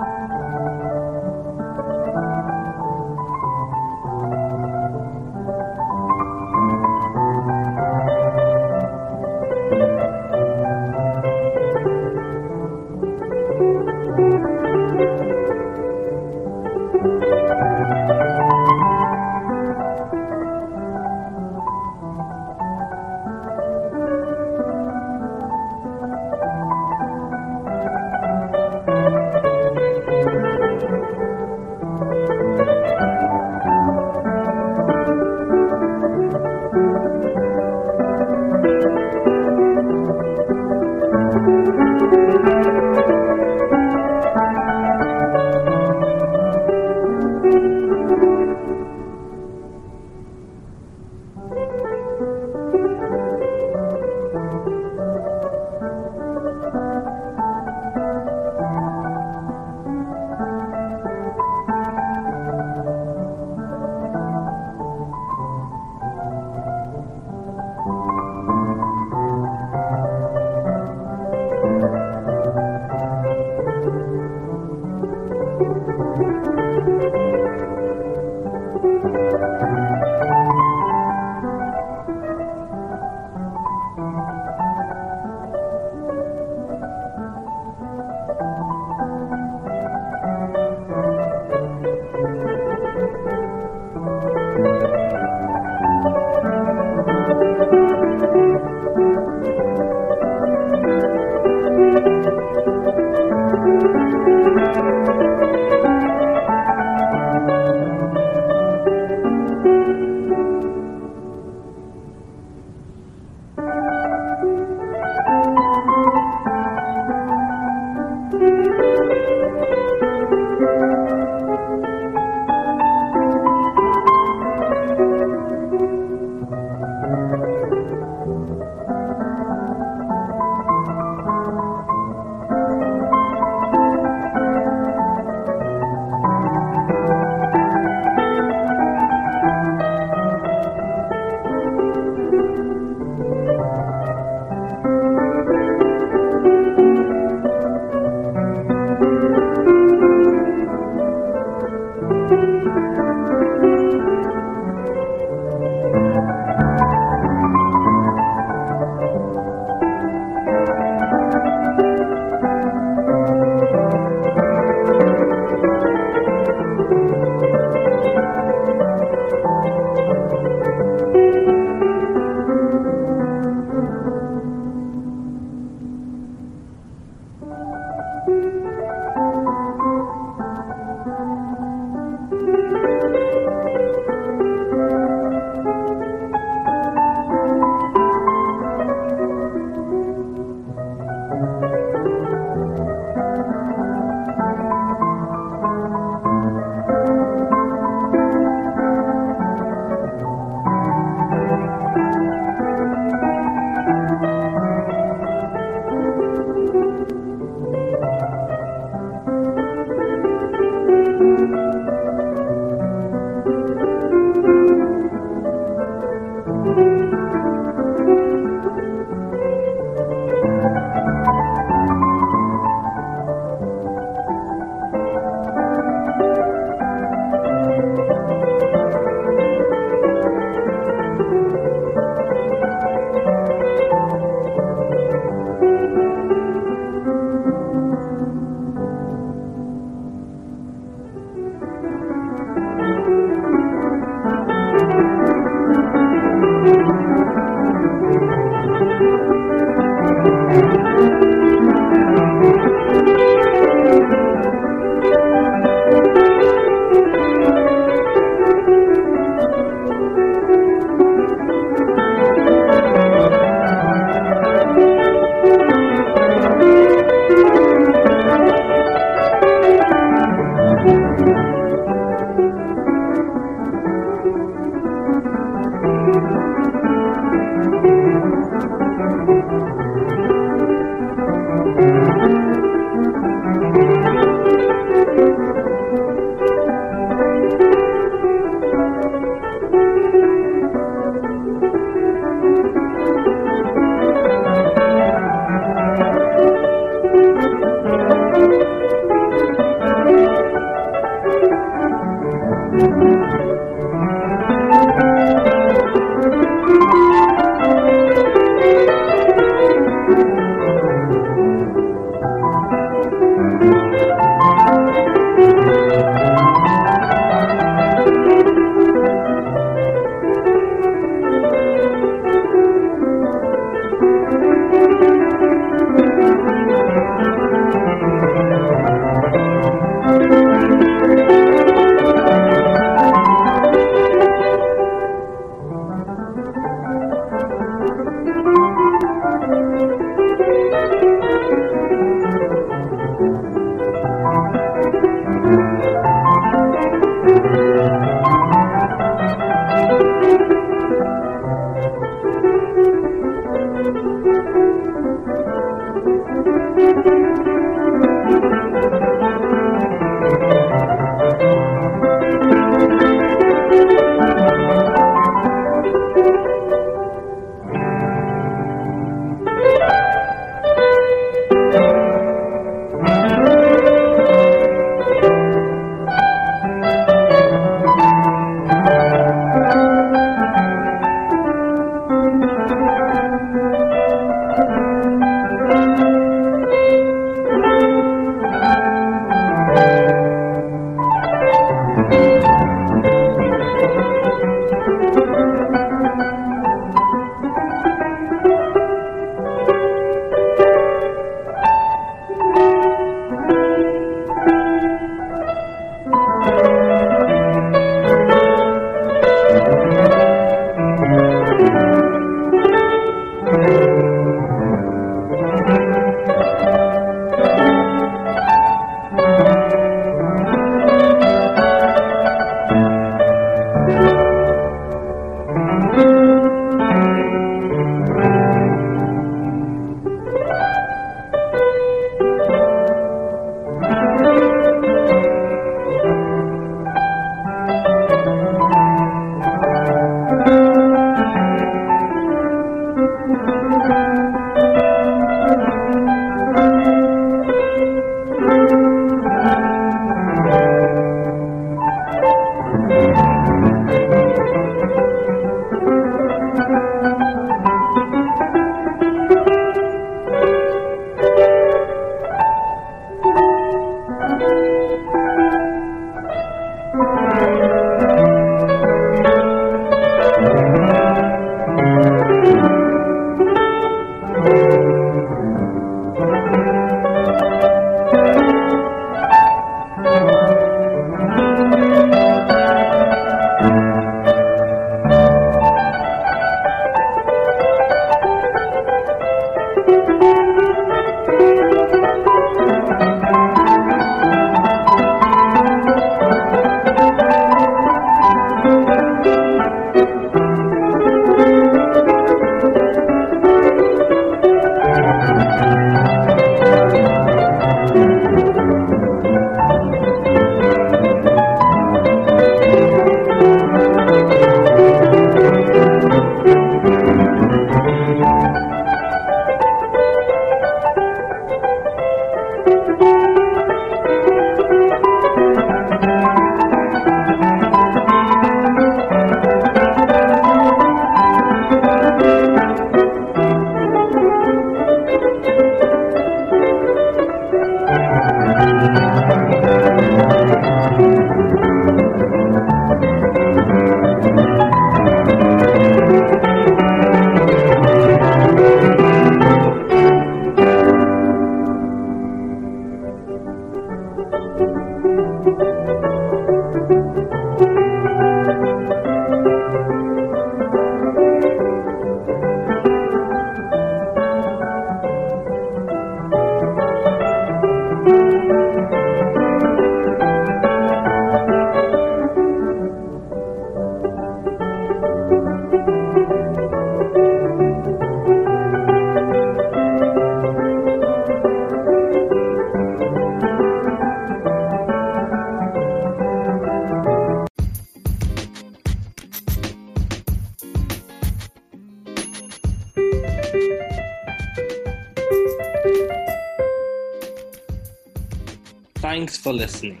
for listening.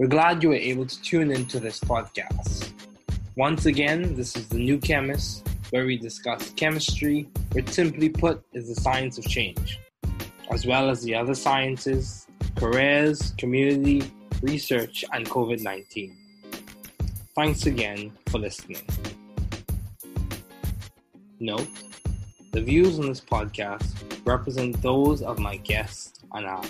We're glad you were able to tune into this podcast. Once again, this is The New Chemist, where we discuss chemistry, which simply put is the science of change, as well as the other sciences, careers, community, research, and COVID 19. Thanks again for listening. Note the views on this podcast represent those of my guests and I